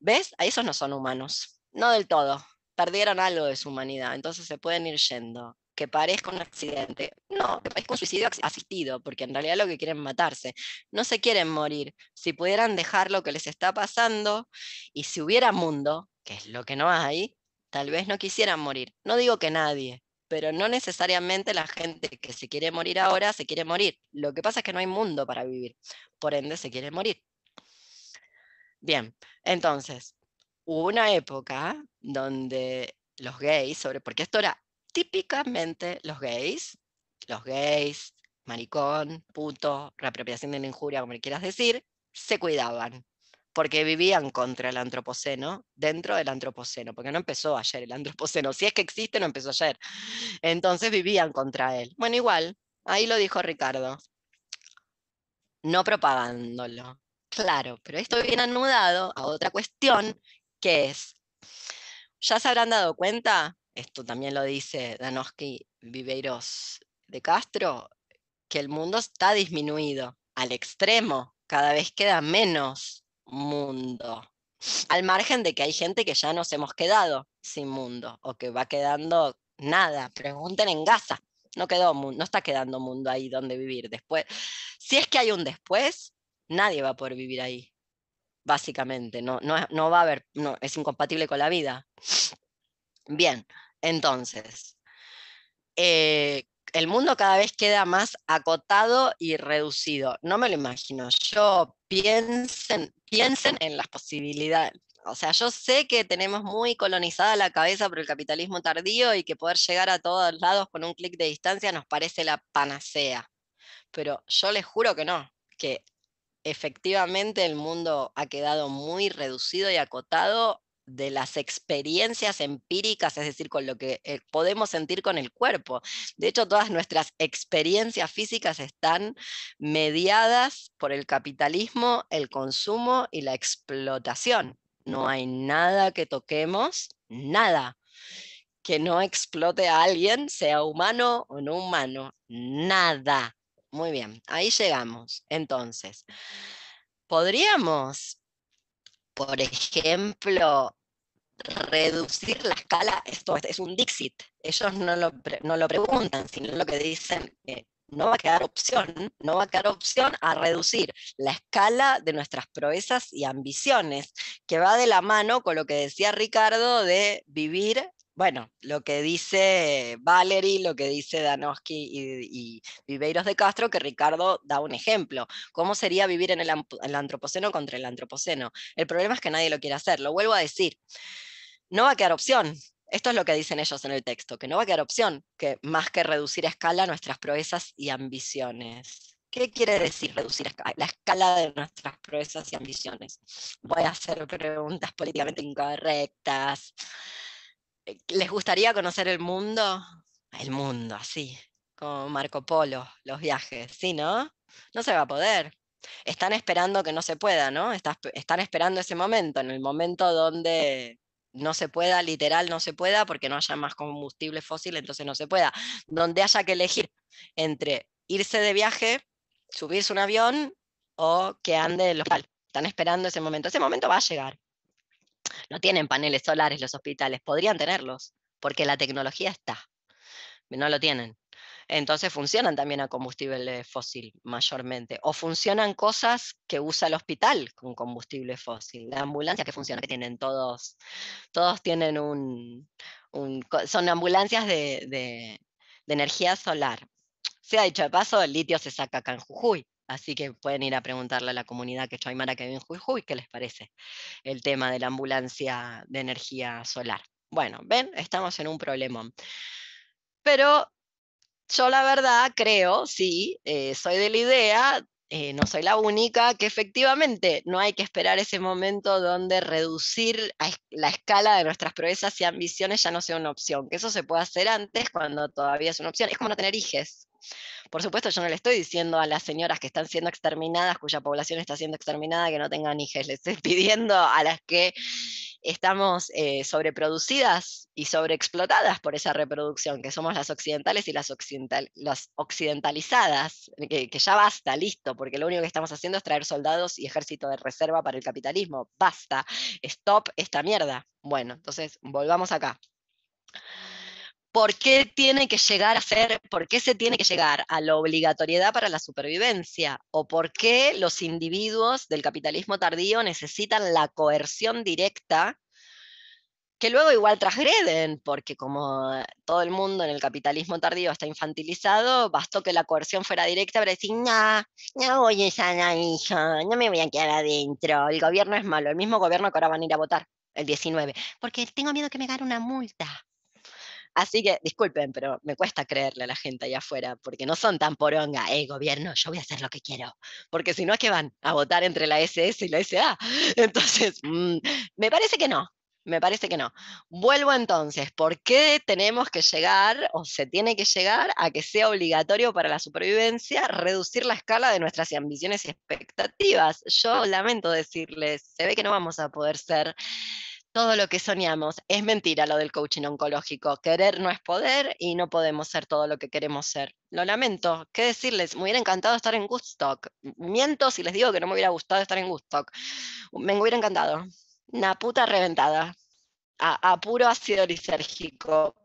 ¿Ves? A esos no son humanos. No del todo. Perdieron algo de su humanidad, entonces se pueden ir yendo. Que parezca un accidente. No, que parezca un suicidio as- asistido, porque en realidad lo que quieren es matarse. No se quieren morir. Si pudieran dejar lo que les está pasando y si hubiera mundo, que es lo que no hay, tal vez no quisieran morir. No digo que nadie, pero no necesariamente la gente que se quiere morir ahora se quiere morir. Lo que pasa es que no hay mundo para vivir, por ende se quiere morir. Bien, entonces, hubo una época donde los gays, sobre, porque esto era típicamente los gays, los gays, maricón, puto, reapropiación de la injuria, como le quieras decir, se cuidaban, porque vivían contra el antropoceno, dentro del antropoceno, porque no empezó ayer el antropoceno, si es que existe, no empezó ayer. Entonces vivían contra él. Bueno, igual, ahí lo dijo Ricardo, no propagándolo. Claro, pero esto viene anudado a otra cuestión que es, ya se habrán dado cuenta, esto también lo dice Danowski Viveiros de Castro, que el mundo está disminuido. Al extremo, cada vez queda menos mundo, al margen de que hay gente que ya nos hemos quedado sin mundo o que va quedando nada. Pregunten en Gaza, no, quedó, no está quedando mundo ahí donde vivir. Después. Si es que hay un después, nadie va a poder vivir ahí básicamente, no, no, va a haber, no, es incompatible con la vida. Bien, entonces, eh, el mundo cada vez queda más acotado y reducido. No me lo imagino. Yo piensen, piensen en las posibilidades. O sea, yo sé que tenemos muy colonizada la cabeza por el capitalismo tardío y que poder llegar a todos lados con un clic de distancia nos parece la panacea. Pero yo les juro que no, que efectivamente el mundo ha quedado muy reducido y acotado de las experiencias empíricas, es decir, con lo que eh, podemos sentir con el cuerpo. De hecho, todas nuestras experiencias físicas están mediadas por el capitalismo, el consumo y la explotación. no hay nada que toquemos, nada que no explote a alguien, sea humano o no humano, nada. Muy bien, ahí llegamos. Entonces, podríamos, por ejemplo, reducir la escala, esto es un Dixit, ellos no lo, no lo preguntan, sino lo que dicen no va a quedar opción, no va a quedar opción a reducir la escala de nuestras proezas y ambiciones, que va de la mano con lo que decía Ricardo de vivir bueno, lo que dice Valery, lo que dice Danowski y, Viveiros de Castro, que Ricardo da un ejemplo. ¿Cómo sería vivir en el, el, antropoceno contra el antropoceno? El problema es que nadie lo quiere hacer, lo vuelvo a decir. No va a quedar opción. Esto es lo que dicen ellos en el texto, que no va a quedar opción, que más que reducir a escala nuestras proezas y ambiciones. ¿Qué quiere decir reducir la escala de nuestras proezas y ambiciones? Voy a hacer preguntas políticamente incorrectas. ¿Les gustaría conocer el mundo? El mundo, así, como Marco Polo, los viajes, ¿sí, no? No se va a poder. Están esperando que no se pueda, ¿no? Están esperando ese momento, en el momento donde no se pueda, literal no se pueda, porque no haya más combustible fósil, entonces no se pueda. Donde haya que elegir entre irse de viaje, subirse un avión o que ande el local. Están esperando ese momento. Ese momento va a llegar. No tienen paneles solares los hospitales, podrían tenerlos, porque la tecnología está, no lo tienen. Entonces funcionan también a combustible fósil mayormente. O funcionan cosas que usa el hospital con combustible fósil. La ambulancia que funciona, que tienen todos, todos tienen un, son ambulancias de, energía solar. Se ha dicho de paso, el litio se saca acá en Jujuy. Así que pueden ir a preguntarle a la comunidad que Choaymara que vive en Jujuy qué les parece el tema de la ambulancia de energía solar. Bueno, ven, estamos en un problema. Pero yo la verdad creo, sí, eh, soy de la idea, eh, no soy la única, que efectivamente no hay que esperar ese momento donde reducir la escala de nuestras proezas y ambiciones ya no sea una opción, que eso se puede hacer antes cuando todavía es una opción. Es como no tener hijos. Por supuesto, yo no le estoy diciendo a las señoras que están siendo exterminadas, cuya población está siendo exterminada, que no tengan hijos. Les estoy pidiendo a las que estamos eh, sobreproducidas y sobreexplotadas por esa reproducción, que somos las occidentales y las, occidentalizadas, que, que, ya basta, listo, porque lo único que estamos haciendo es traer soldados y ejército de reserva para el capitalismo. Basta, stop esta mierda. Bueno, entonces volvamos acá. ¿Por qué tiene que llegar a ser, por qué se tiene que llegar a la obligatoriedad para la supervivencia? ¿O por qué los individuos del capitalismo tardío necesitan la coerción directa que luego igual transgreden, porque como todo el mundo en el capitalismo tardío está infantilizado, bastó que la coerción fuera directa para decir, no, no voy a sana hija, no me voy a quedar adentro, el gobierno es malo, el mismo gobierno que ahora van a ir a votar el 19, porque tengo miedo que me gane una multa. Así que, disculpen, pero me cuesta creerle a la gente allá afuera, porque no son tan poronga, eh, gobierno, yo voy a hacer lo que quiero, porque si no es que van a votar entre la SS y la SA. Entonces, mm, me parece que no, me parece que no. Vuelvo entonces, ¿por qué tenemos que llegar o se tiene que llegar a que sea obligatorio para la supervivencia reducir la escala de nuestras ambiciones y expectativas? Yo lamento decirles, se ve que no vamos a poder ser todo lo que soñamos. Es mentira lo del coaching oncológico. Querer no es poder y no podemos ser todo lo que queremos ser. Lo lamento. ¿Qué decirles? Me hubiera encantado estar en Woodstock. Miento si les digo que no me hubiera gustado estar en Woodstock. Me hubiera encantado. Una puta reventada. A, puro ácido lisérgico.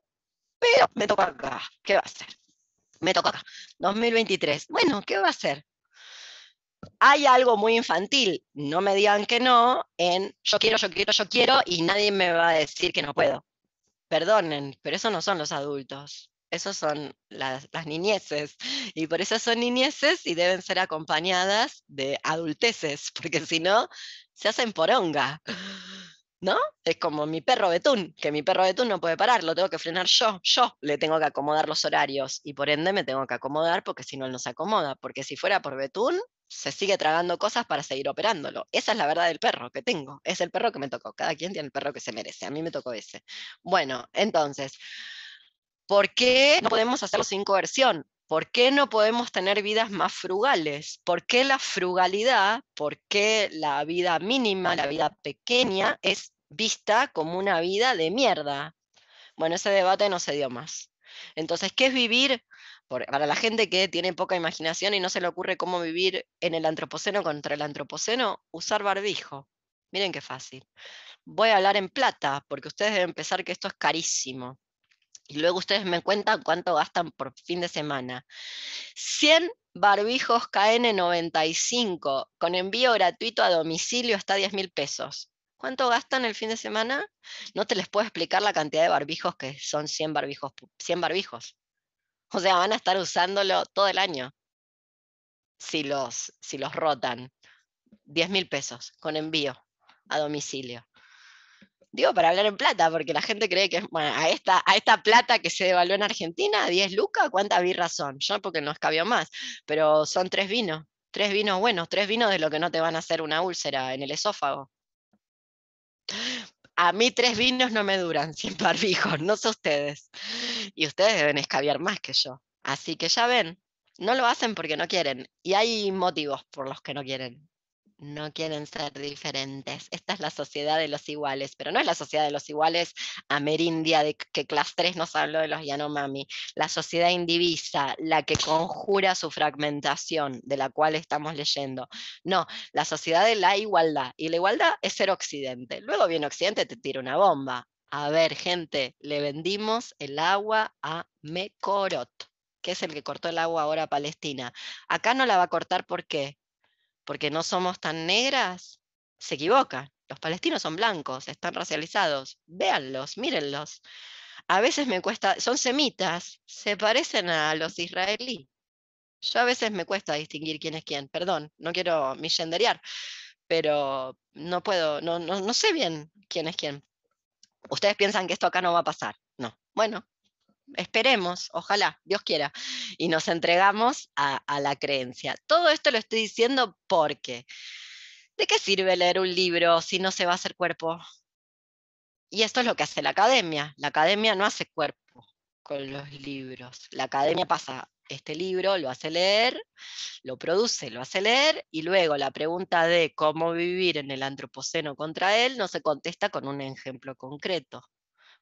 Pero me toca acá. ¿Qué va a hacer? Me toca acá. 2023. Bueno, ¿qué va a hacer? Hay algo muy infantil, no me digan que no, en yo quiero, yo quiero, yo quiero y nadie me va a decir que no puedo. Perdonen, pero esos no son los adultos, esos son las, las niñeces y por eso son niñeces y deben ser acompañadas de adulteces, porque si no, se hacen poronga. ¿no? Es como mi perro Betún, que mi perro Betún no puede parar, lo tengo que frenar yo, yo le tengo que acomodar los horarios y por ende me tengo que acomodar porque si no él no se acomoda, porque si fuera por Betún, se sigue tragando cosas para seguir operándolo. Esa es la verdad del perro que tengo, es el perro que me tocó, cada quien tiene el perro que se merece, a mí me tocó ese. Bueno, entonces, ¿por qué no podemos hacerlo sin coerción? ¿Por qué no podemos tener vidas más frugales? ¿Por qué la frugalidad, por qué la vida mínima, la vida pequeña es vista como una vida de mierda? Bueno, ese debate no se dio más. Entonces, ¿qué es vivir? Para la gente que tiene poca imaginación y no se le ocurre cómo vivir en el antropoceno contra el antropoceno, usar barbijo. Miren qué fácil. Voy a hablar en plata, porque ustedes deben pensar que esto es carísimo. Y luego ustedes me cuentan cuánto gastan por fin de semana. 100 barbijos KN95 con envío gratuito a domicilio hasta 10 mil pesos. ¿Cuánto gastan el fin de semana? No te les puedo explicar la cantidad de barbijos que son 100 barbijos. 100 barbijos. O sea, van a estar usándolo todo el año. Si los, si los rotan. 10 mil pesos con envío a domicilio. Digo para hablar en plata, porque la gente cree que bueno, a esta, a esta plata que se devaluó en Argentina, 10 lucas, ¿cuántas birras son? Yo porque no escabió más, pero son tres vinos, tres vinos buenos, tres vinos de lo que no te van a hacer una úlcera en el esófago. A mí tres vinos no me duran sin barbijos, no sé ustedes. Y ustedes deben escabiar más que yo. Así que ya ven, no lo hacen porque no quieren. Y hay motivos por los que no quieren no quieren ser diferentes. Esta es la sociedad de los iguales, pero no es la sociedad de los iguales amerindia de que Class 3 nos habló de los Yanomami, la sociedad indivisa, la que conjura su fragmentación, de la cual estamos leyendo. No, la sociedad de la igualdad, y la igualdad es ser occidente. Luego viene occidente, te tira una bomba. A ver, gente, le vendimos el agua a Mekorot, que es el que cortó el agua ahora a Palestina. Acá no la va a cortar, ¿por qué? Porque no somos tan negras, se equivocan. Los palestinos son blancos, están racializados. Véanlos, mírenlos. A veces me cuesta, son semitas, se parecen a los israelíes. Yo a veces me cuesta distinguir quién es quién, perdón, no quiero millenderear, pero no puedo, no, no, no sé bien quién es quién. Ustedes piensan que esto acá no va a pasar. No. Bueno, esperemos, ojalá, Dios quiera, y nos entregamos a, la creencia. Todo esto lo estoy diciendo porque, ¿de qué sirve leer un libro si no se va a hacer cuerpo? Y esto es lo que hace la academia. La academia no hace cuerpo con los libros. La academia pasa este libro, lo hace leer, lo produce, lo hace leer, y luego la pregunta de cómo vivir en el antropoceno contra él no se contesta con un ejemplo concreto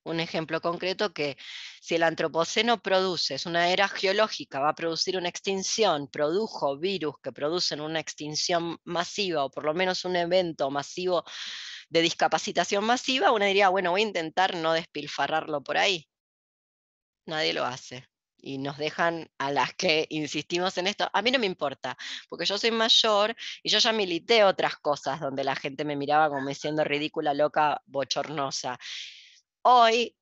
un ejemplo concreto que si el antropoceno produce, es una era geológica, va a producir una extinción, produjo virus que producen una extinción masiva o por lo menos un evento masivo de discapacitación masiva, uno diría, bueno, voy a intentar no despilfarrarlo por ahí. Nadie lo hace. Y nos dejan a las que insistimos en esto. A mí no me importa, porque yo soy mayor y yo ya milité otras cosas donde la gente me miraba como diciendo ridícula, loca, bochornosa. Hoy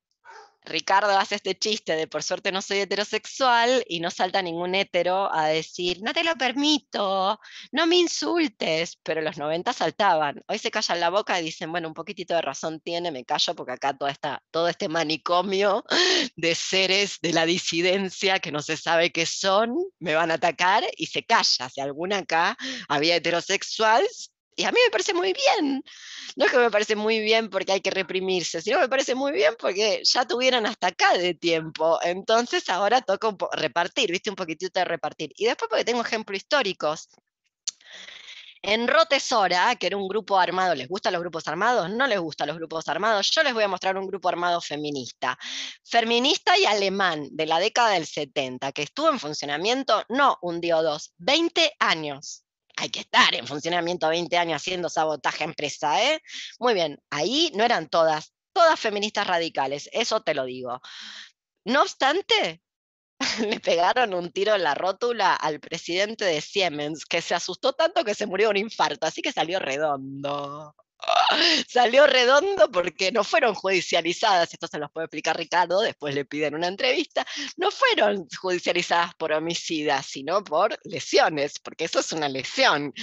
Ricardo hace este chiste de por suerte no soy heterosexual y no salta ningún hetero a decir, no te lo permito, no me insultes, pero los 90 saltaban. Hoy se callan la boca y dicen, bueno, un poquitito de razón tiene, me callo porque acá toda esta, todo este manicomio de seres de la disidencia que no se sabe qué son, me van a atacar y se calla. Si alguna acá había heterosexual, y a mí me parece muy bien. No es que me parece muy bien porque hay que reprimirse, sino me parece muy bien porque ya tuvieron hasta acá de tiempo. Entonces ahora toca repartir, viste, un poquitito de repartir. Y después porque tengo ejemplos históricos. En Rotesora, que era un grupo armado, ¿les gustan los grupos armados? No les gustan los grupos armados. Yo les voy a mostrar un grupo armado feminista. Feminista y alemán de la década del 70, que estuvo en funcionamiento no un día o dos, 20 años hay que estar en funcionamiento 20 años haciendo sabotaje a empresa, ¿eh? Muy bien, ahí no eran todas, todas feministas radicales, eso te lo digo. No obstante, le pegaron un tiro en la rótula al presidente de Siemens, que se asustó tanto que se murió de un infarto, así que salió redondo. Salió redondo porque no fueron judicializadas, esto se los puede explicar Ricardo, después le piden una entrevista, no fueron judicializadas por homicidas, sino por lesiones, porque eso es una lesión.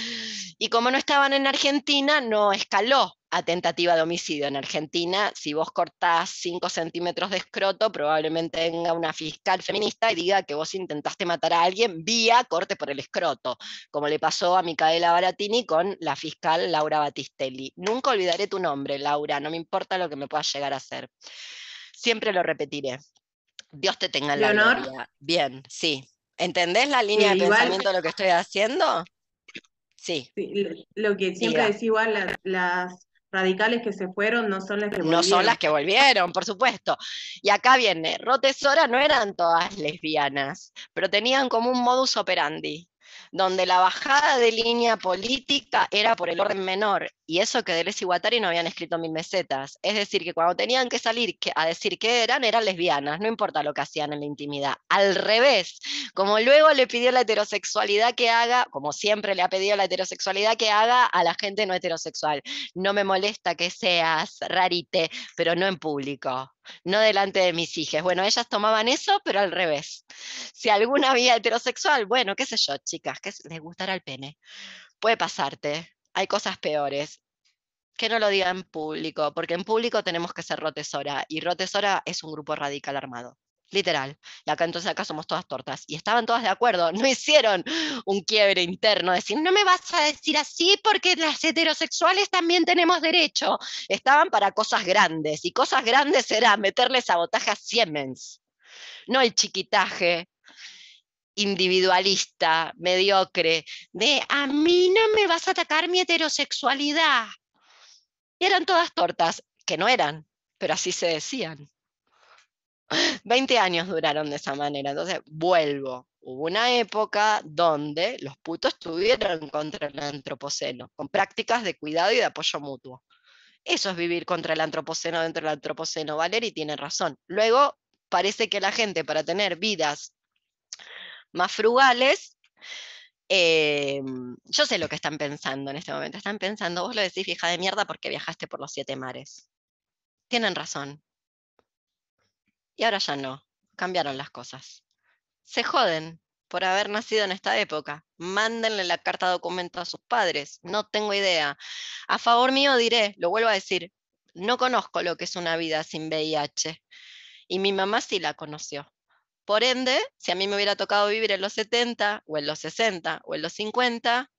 Y como no estaban en Argentina, no escaló a tentativa de homicidio. En Argentina, si vos cortás 5 centímetros de escroto, probablemente venga una fiscal feminista y diga que vos intentaste matar a alguien vía corte por el escroto, como le pasó a Micaela Baratini con la fiscal Laura Battistelli. Nunca olvidaré tu nombre, Laura, no me importa lo que me puedas llegar a hacer. Siempre lo repetiré. Dios te tenga en la gloria. Bien, sí. ¿Entendés la línea Sí, de igual- pensamiento de lo que estoy haciendo? Sí. Sí, lo, que siempre Diga. decía igual, la- las radicales que se fueron no son las que No son volvieron. las que volvieron, por supuesto. Y acá viene, Rotesora no eran todas lesbianas, pero tenían como un modus operandi, donde la bajada de línea política era por el orden menor, y eso que Deleuze y Guattari no habían escrito mil mesetas. Es decir, que cuando tenían que salir a decir que eran, eran lesbianas, no importa lo que hacían en la intimidad. Al revés, como luego le pidió la heterosexualidad que haga, como siempre le ha pedido la heterosexualidad que haga a la gente no heterosexual. No me molesta que seas rarite, pero no en público, no delante de mis hijas. Bueno, ellas tomaban eso, pero al revés. Si alguna había heterosexual, bueno, qué sé yo, chicas, que les gustará el pene. Puede pasarte, hay cosas peores. Que no lo diga en público, porque en público tenemos que ser Rotesora, y Rotesora es un grupo radical armado. Literal. Y acá entonces acá somos todas tortas. Y estaban todas de acuerdo. No hicieron un quiebre interno, decir, no me vas a decir así porque las heterosexuales también tenemos derecho. Estaban para cosas grandes. Y cosas grandes era meterle sabotaje a Siemens. No el chiquitaje individualista, mediocre, de a mí no me vas a atacar mi heterosexualidad. Y eran todas tortas, que no eran, pero así se decían. 20 años duraron de esa manera. Entonces, vuelvo. Hubo una época donde los putos estuvieron contra el antropoceno, con prácticas de cuidado y de apoyo mutuo. Eso es vivir contra el antropoceno dentro del antropoceno. Valeri tiene razón. Luego, parece que la gente para tener vidas más frugales, eh, yo sé lo que están pensando en este momento. Están pensando, vos lo decís vieja de mierda porque viajaste por los siete mares. Tienen razón. Y ahora ya no. Cambiaron las cosas. Se joden por haber nacido en esta época. Mándenle la carta documento a sus padres. No tengo idea. A favor mío diré, lo vuelvo a decir, no conozco lo que es una vida sin VIH. Y mi mamá sí la conoció. Por ende, si a mí me hubiera tocado vivir en los 70 o en los 60 o en los 50,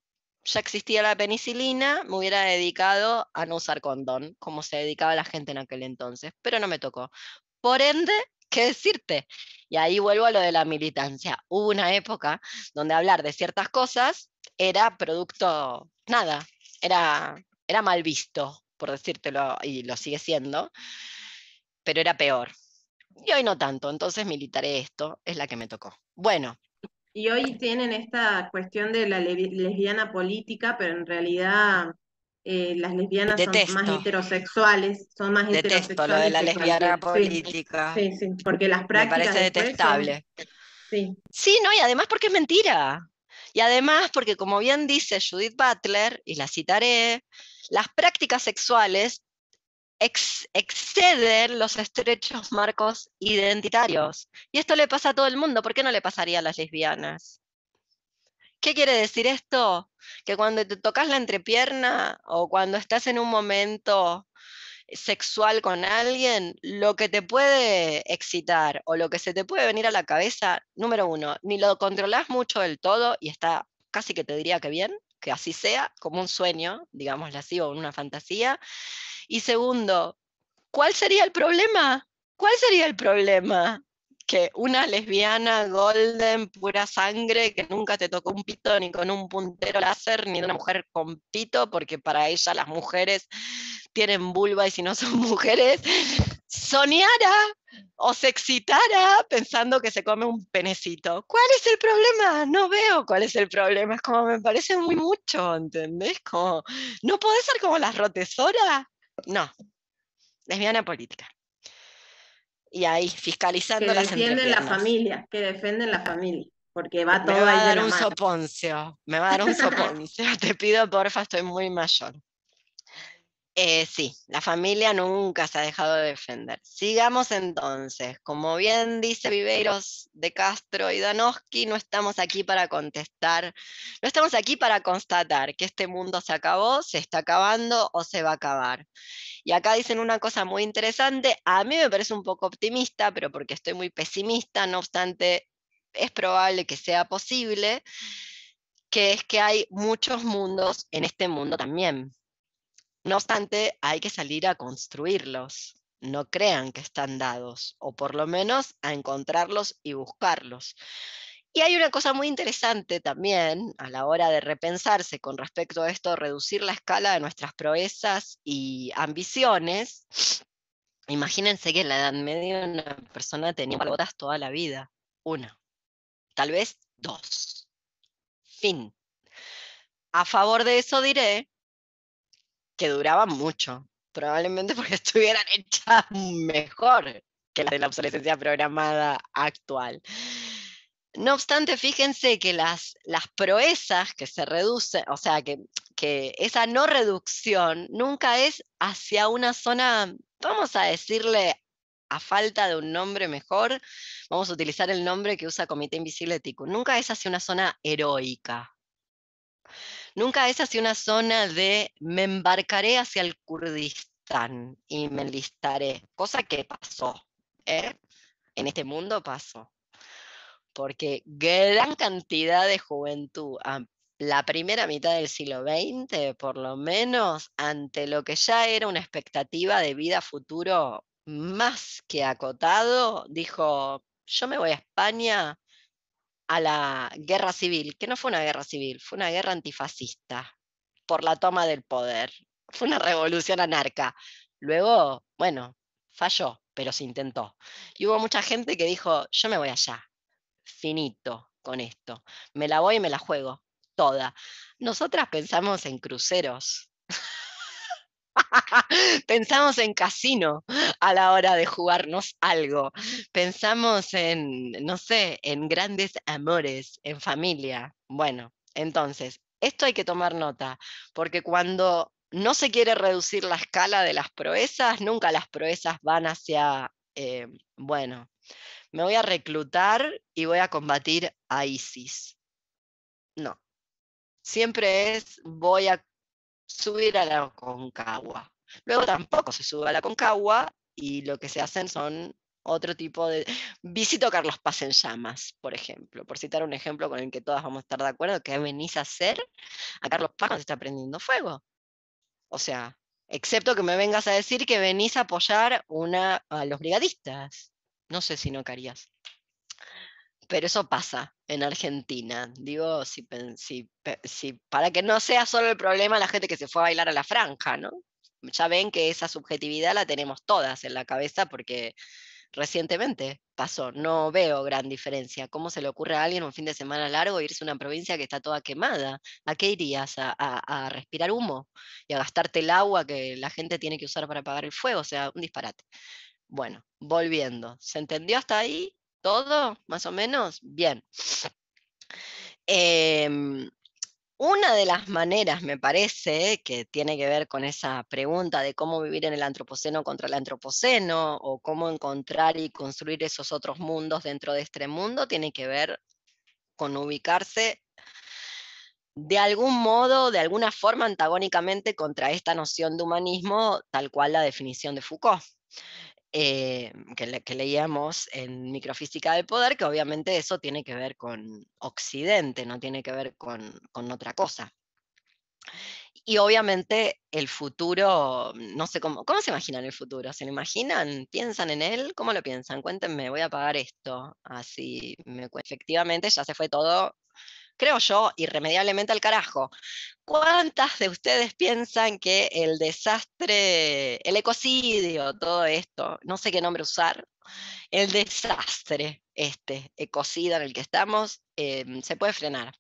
ya existía la penicilina, me hubiera dedicado a no usar condón, como se dedicaba la gente en aquel entonces, pero no me tocó. Por ende, ¿qué decirte? Y ahí vuelvo a lo de la militancia. Hubo una época donde hablar de ciertas cosas era producto, nada, era, era mal visto, por decírtelo, y lo sigue siendo, pero era peor. Y hoy no tanto, entonces militaré esto, es la que me tocó. Bueno, Y hoy tienen esta cuestión de la le- lesbiana política, pero en realidad eh, las lesbianas son más heterosexuales, son más detesto lo de la lesbiana política. Sí, sí, porque las Me prácticas parece después son- detestable. sí, Sí, no, y además porque es mentira. Y además porque, como bien dice Judith Butler, y la citaré, las prácticas sexuales ex- exceden los estrechos marcos identitarios. Y esto le pasa a todo el mundo, ¿por qué no le pasaría a las lesbianas? ¿Qué quiere decir esto? Que cuando te tocas la entrepierna o cuando estás en un momento sexual con alguien, lo que te puede excitar o lo que se te puede venir a la cabeza, número uno, ni lo controlas mucho del todo y está casi que te diría que bien, que así sea, como un sueño, digámoslo así, o una fantasía. Y segundo, ¿cuál sería el problema? ¿Cuál sería el problema? Que una lesbiana golden, pura sangre, que nunca te tocó un pito ni con un puntero láser, ni de una mujer con pito, porque para ella las mujeres tienen vulva y si no son mujeres, soñara o se excitara pensando que se come un penecito. ¿Cuál es el problema? No veo cuál es el problema. Es como me parece muy mucho, ¿entendés? Como, ¿no podés ser como las rotesoras? No. Lesbiana política. Y ahí, que fiscalizando las defienden la familia, que defienden la familia, porque va Me todo va ahí a de dar la un mano. soponcio, me va a dar un soponcio. Te pido porfa, estoy muy mayor. Eh, sí, la familia nunca se ha dejado de defender. Sigamos entonces. Como bien dice Viveiros de Castro y Danowski, no estamos aquí para contestar, no estamos aquí para constatar que este mundo se acabó, se está acabando o se va a acabar. Y acá dicen una cosa muy interesante, a mí me parece un poco optimista, pero porque estoy muy pesimista, no obstante, es probable que sea posible, que es que hay muchos mundos en este mundo también. No obstante, hay que salir a construirlos. No crean que están dados, o por lo menos a encontrarlos y buscarlos. Y hay una cosa muy interesante también a la hora de repensarse con respecto a esto, reducir la escala de nuestras proezas y ambiciones. Imagínense que en la Edad Media una persona tenía botas toda la vida. Una. Tal vez dos. Fin. A favor de eso diré que duraban mucho, probablemente porque estuvieran hechas mejor que las de la obsolescencia programada actual. No obstante, fíjense que las, las proezas que se reducen, o sea, que, que esa no reducción nunca es hacia una zona, vamos a decirle, a falta de un nombre mejor, vamos a utilizar el nombre que usa Comité Invisible Tico, nunca es hacia una zona heroica. Nunca es hacia una zona de me embarcaré hacia el Kurdistán y me enlistaré, cosa que pasó. ¿eh? En este mundo pasó porque gran cantidad de juventud, la primera mitad del siglo XX, por lo menos, ante lo que ya era una expectativa de vida futuro más que acotado, dijo, yo me voy a España a la guerra civil, que no fue una guerra civil, fue una guerra antifascista por la toma del poder. Fue una revolución anarca. Luego, bueno, falló, pero se intentó. Y hubo mucha gente que dijo, yo me voy allá, finito con esto. Me la voy y me la juego, toda. Nosotras pensamos en cruceros. Pensamos en casino a la hora de jugarnos algo. Pensamos en, no sé, en grandes amores, en familia. Bueno, entonces, esto hay que tomar nota, porque cuando no se quiere reducir la escala de las proezas, nunca las proezas van hacia, eh, bueno, me voy a reclutar y voy a combatir a ISIS. No. Siempre es voy a subir a la Concagua. Luego tampoco se sube a la Concagua y lo que se hacen son otro tipo de... Visito Carlos Paz en llamas, por ejemplo, por citar un ejemplo con el que todas vamos a estar de acuerdo, ¿qué venís a hacer a Carlos Paz se está prendiendo fuego? O sea, excepto que me vengas a decir que venís a apoyar una, a los brigadistas. No sé si no querías. Pero eso pasa en Argentina. Digo, si, para que no sea solo el problema la gente que se fue a bailar a la franja, ¿no? Ya ven que esa subjetividad la tenemos todas en la cabeza porque recientemente pasó. No veo gran diferencia. ¿Cómo se le ocurre a alguien un fin de semana largo irse a una provincia que está toda quemada? ¿A qué irías? ¿A, a respirar humo? ¿Y a gastarte el agua que la gente tiene que usar para apagar el fuego? O sea, un disparate. Bueno, volviendo. ¿Se entendió hasta ahí todo? ¿Más o menos? Bien. Em, una de las maneras, me parece, que tiene que ver con esa pregunta de cómo vivir en el antropoceno contra el antropoceno o cómo encontrar y construir esos otros mundos dentro de este mundo, tiene que ver con ubicarse de algún modo, de alguna forma antagónicamente contra esta noción de humanismo, tal cual la definición de Foucault. Eh, que, leíamos en Microfísica del Poder, que obviamente eso tiene que ver con Occidente, no tiene que ver con, otra cosa. Y obviamente el futuro, no sé cómo, ¿cómo se imaginan el futuro? ¿Se lo imaginan? ¿Piensan en él? ¿Cómo lo piensan? Cuéntenme, voy a pagar esto. Así, me, efectivamente ya se fue todo creo yo, irremediablemente al carajo. ¿Cuántas de ustedes piensan que el desastre, el ecocidio, todo esto, no sé qué nombre usar, el desastre, este ecocidio en el que estamos, em, se puede frenar?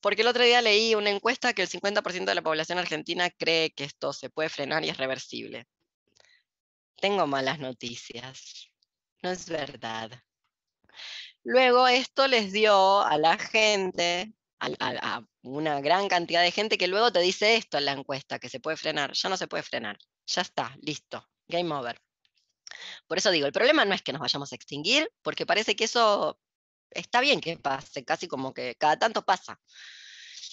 Porque el otro día leí una encuesta que el 50% de la población argentina cree que esto se puede frenar y es reversible. Tengo malas noticias. No es verdad. Luego esto les dio a la gente, a, una gran cantidad de gente que luego te dice esto en la encuesta, que se puede frenar. Ya no se puede frenar. Ya está, listo. Game over. Por eso digo, el problema no es que nos vayamos a extinguir, porque parece que eso está bien que pase, casi como que cada tanto pasa.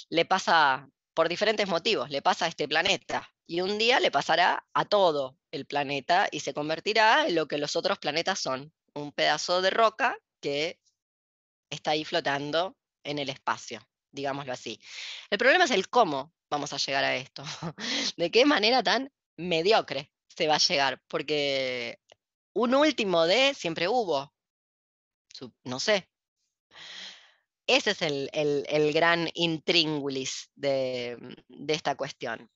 Le pasa por diferentes motivos, le pasa a este planeta. Y un día le pasará a todo el planeta y se convertirá en lo que los otros planetas son, un pedazo de roca que está ahí flotando en el espacio, digámoslo así. El problema es el cómo vamos a llegar a esto, de qué manera tan mediocre se va a llegar, porque un último de siempre hubo, no sé. ese es el, el, gran intríngulis de, de esta cuestión.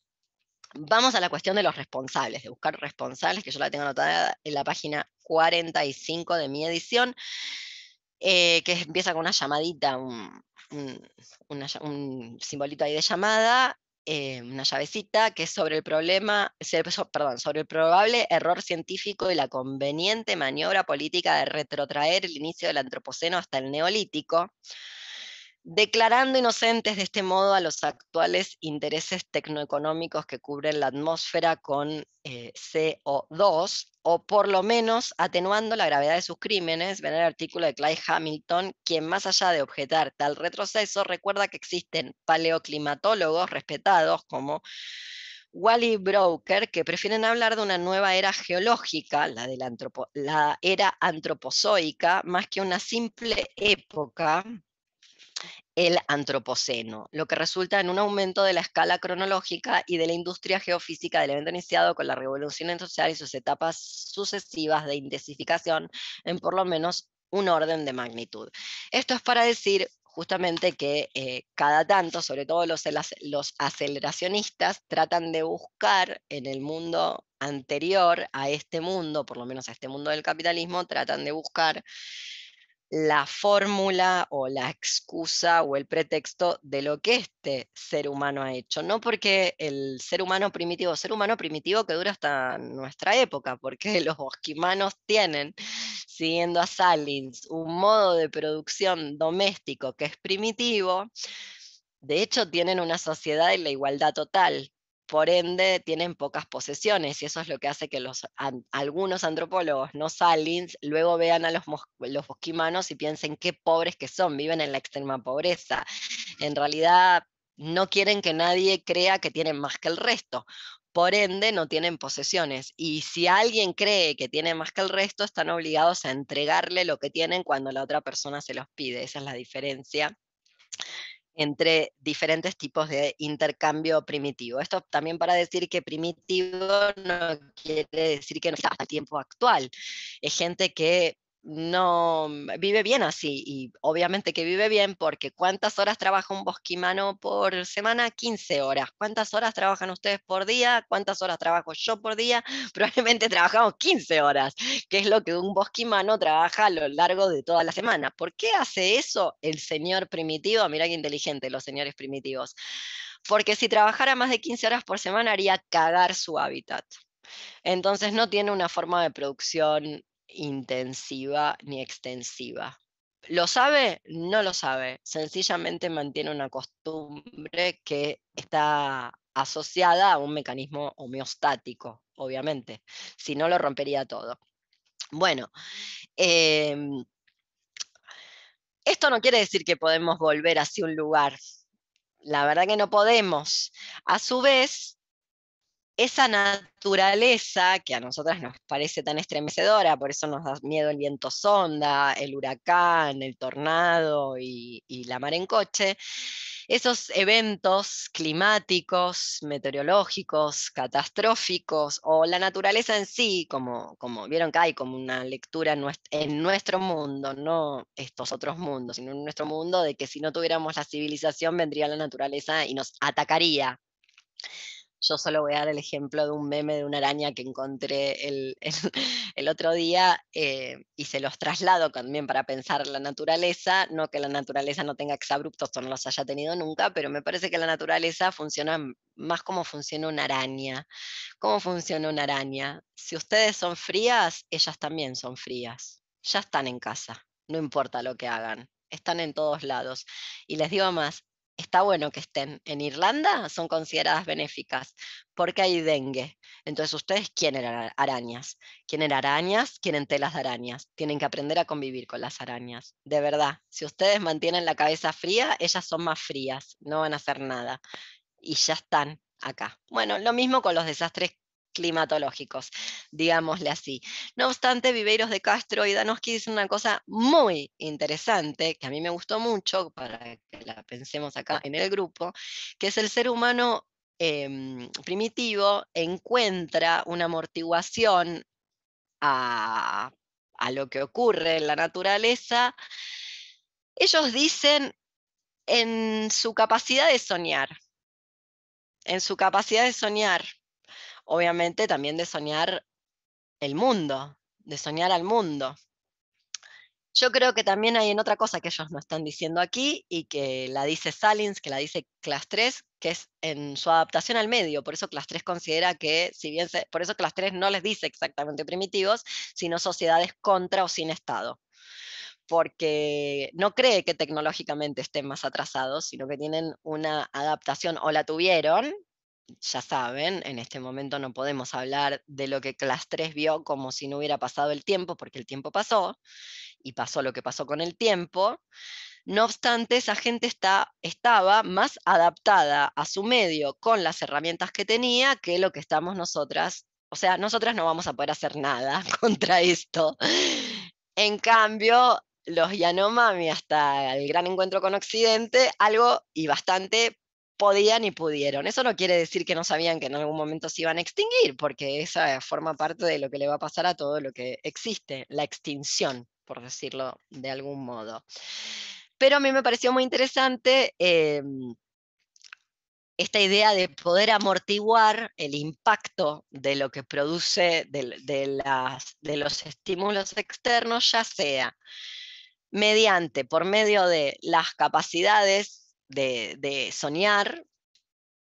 Vamos a la cuestión de los responsables, de buscar responsables, que yo la tengo anotada en la página 45 de mi edición, eh, que empieza con una llamadita, un, simbolito ahí de llamada, eh, una llavecita, que es sobre el problema, perdón, sobre el probable error científico y la conveniente maniobra política de retrotraer el inicio del antropoceno hasta el neolítico declarando inocentes de este modo a los actuales intereses tecnoeconómicos que cubren la atmósfera con eh, CO2, o por lo menos atenuando la gravedad de sus crímenes, ven el artículo de Clyde Hamilton, quien más allá de objetar tal retroceso, recuerda que existen paleoclimatólogos respetados como Wally Broker, que prefieren hablar de una nueva era geológica, la, de la, la era antropozoica, más que una simple época el antropoceno, lo que resulta en un aumento de la escala cronológica y de la industria geofísica del evento iniciado con la revolución industrial y sus etapas sucesivas de intensificación en por lo menos un orden de magnitud. Esto es para decir justamente que eh, cada tanto, sobre todo los, los aceleracionistas, tratan de buscar en el mundo anterior a este mundo, por lo menos a este mundo del capitalismo, tratan de buscar la fórmula o la excusa o el pretexto de lo que este ser humano ha hecho. No porque el ser humano primitivo, ser humano primitivo que dura hasta nuestra época, porque los bosquimanos tienen, siguiendo a Salins, un modo de producción doméstico que es primitivo. De hecho, tienen una sociedad en la igualdad total, por ende tienen pocas posesiones y eso es lo que hace que los, algunos antropólogos no salins luego vean a los, los bosquimanos y piensen qué pobres que son, viven en la extrema pobreza. En realidad no quieren que nadie crea que tienen más que el resto. Por ende, no tienen posesiones. Y si alguien cree que tiene más que el resto, están obligados a entregarle lo que tienen cuando la otra persona se los pide. Esa es la diferencia entre diferentes tipos de intercambio primitivo. Esto también para decir que primitivo no quiere decir que no está a tiempo actual. Es gente que no mm, vive bien así y obviamente que vive bien porque ¿cuántas horas trabaja un bosquimano por semana? 15 horas. ¿Cuántas horas trabajan ustedes por día? ¿Cuántas horas trabajo yo por día? Probablemente trabajamos 15 horas, que es lo que un bosquimano trabaja a lo largo de toda la semana. ¿Por qué hace eso el señor primitivo? Mira qué inteligente los señores primitivos. Porque si trabajara más de 15 horas por semana haría cagar su hábitat. Entonces no tiene una forma de producción intensiva ni extensiva. ¿Lo sabe? No lo sabe. Sencillamente mantiene una costumbre que está asociada a un mecanismo homeostático, obviamente. Si no, lo rompería todo. Bueno, em, esto no quiere decir que podemos volver hacia un lugar. La verdad que no podemos. A su vez, esa naturaleza que a nosotras nos parece tan estremecedora, por eso nos da miedo el viento sonda, el huracán, el tornado y, la mar en coche, esos eventos climáticos, meteorológicos, catastróficos, o la naturaleza en sí, como, como vieron que hay como una lectura en nuestro, en nuestro mundo, no estos otros mundos, sino en nuestro mundo, de que si no tuviéramos la civilización vendría la naturaleza y nos atacaría yo solo voy a dar el ejemplo de un meme de una araña que encontré el, el, otro día eh, y se los traslado también para pensar la naturaleza, no que la naturaleza no tenga exabruptos o no los haya tenido nunca, pero me parece que la naturaleza funciona más como funciona una araña. ¿Cómo funciona una araña? Si ustedes son frías, ellas también son frías. Ya están en casa, no importa lo que hagan están en todos lados. Y les digo más, está bueno que estén en Irlanda, son consideradas benéficas, porque hay dengue. Entonces, ustedes quieren arañas, quieren arañas, quieren telas de arañas, tienen que aprender a convivir con las arañas. De verdad, si ustedes mantienen la cabeza fría, ellas son más frías, no van a hacer nada. Y ya están acá. Bueno, lo mismo con los desastres climatológicos, digámosle así. No obstante, Viveiros de Castro y Danoski dicen una cosa muy interesante, que a mí me gustó mucho, para que la pensemos acá en el grupo, que es el ser humano em, primitivo encuentra una amortiguación a, a lo que ocurre en la naturaleza Ellos dicen en su capacidad de soñar, en su capacidad de soñar, obviamente también de soñar el mundo, de soñar al mundo. Yo creo que también hay en otra cosa que ellos no están diciendo aquí y que la dice Salins, que la dice Class 3, que es en su adaptación al medio. Por eso Class 3 considera que, si bien por eso Class 3 no les dice exactamente primitivos, sino sociedades contra o sin Estado. Porque no cree que tecnológicamente estén más atrasados, sino que tienen una adaptación o la tuvieron, ya saben, en este momento no podemos hablar de lo que Class 3 vio como si no hubiera pasado el tiempo, porque el tiempo pasó, y pasó lo que pasó con el tiempo. No obstante, esa gente está, estaba más adaptada a su medio con las herramientas que tenía que lo que estamos nosotras. O sea, nosotras no vamos a poder hacer nada contra esto. En cambio, los Yanomami hasta el gran encuentro con Occidente, algo y bastante podían y pudieron. Eso no quiere decir que no sabían que en algún momento se iban a extinguir, porque esa forma parte de lo que le va a pasar a todo lo que existe, la extinción, por decirlo de algún modo. Pero a mí me pareció muy interesante em, esta idea de poder amortiguar el impacto de lo que produce de, de los estímulos externos, ya sea mediante, por medio de las capacidades de, soñar.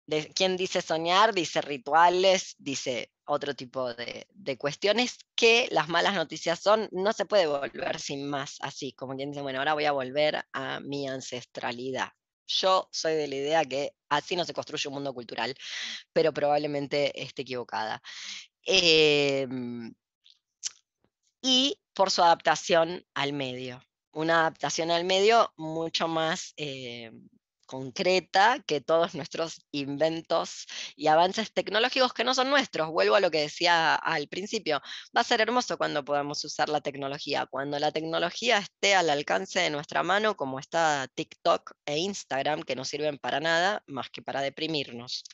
De, ¿Quién dice soñar? Dice rituales, dice otro tipo de, cuestiones que las malas noticias son, no se puede volver sin más así, como quien dice, bueno, ahora voy a volver a mi ancestralidad. Yo soy de la idea que así no se construye un mundo cultural, pero probablemente esté equivocada. Em, y por su adaptación al medio. Una adaptación al medio mucho más em, concreta que todos nuestros inventos y avances tecnológicos que no son nuestros. Vuelvo a lo que decía al principio. Va a ser hermoso cuando podamos usar la tecnología, cuando la tecnología esté al alcance de nuestra mano, como está TikTok e Instagram, que no sirven para nada más que para deprimirnos.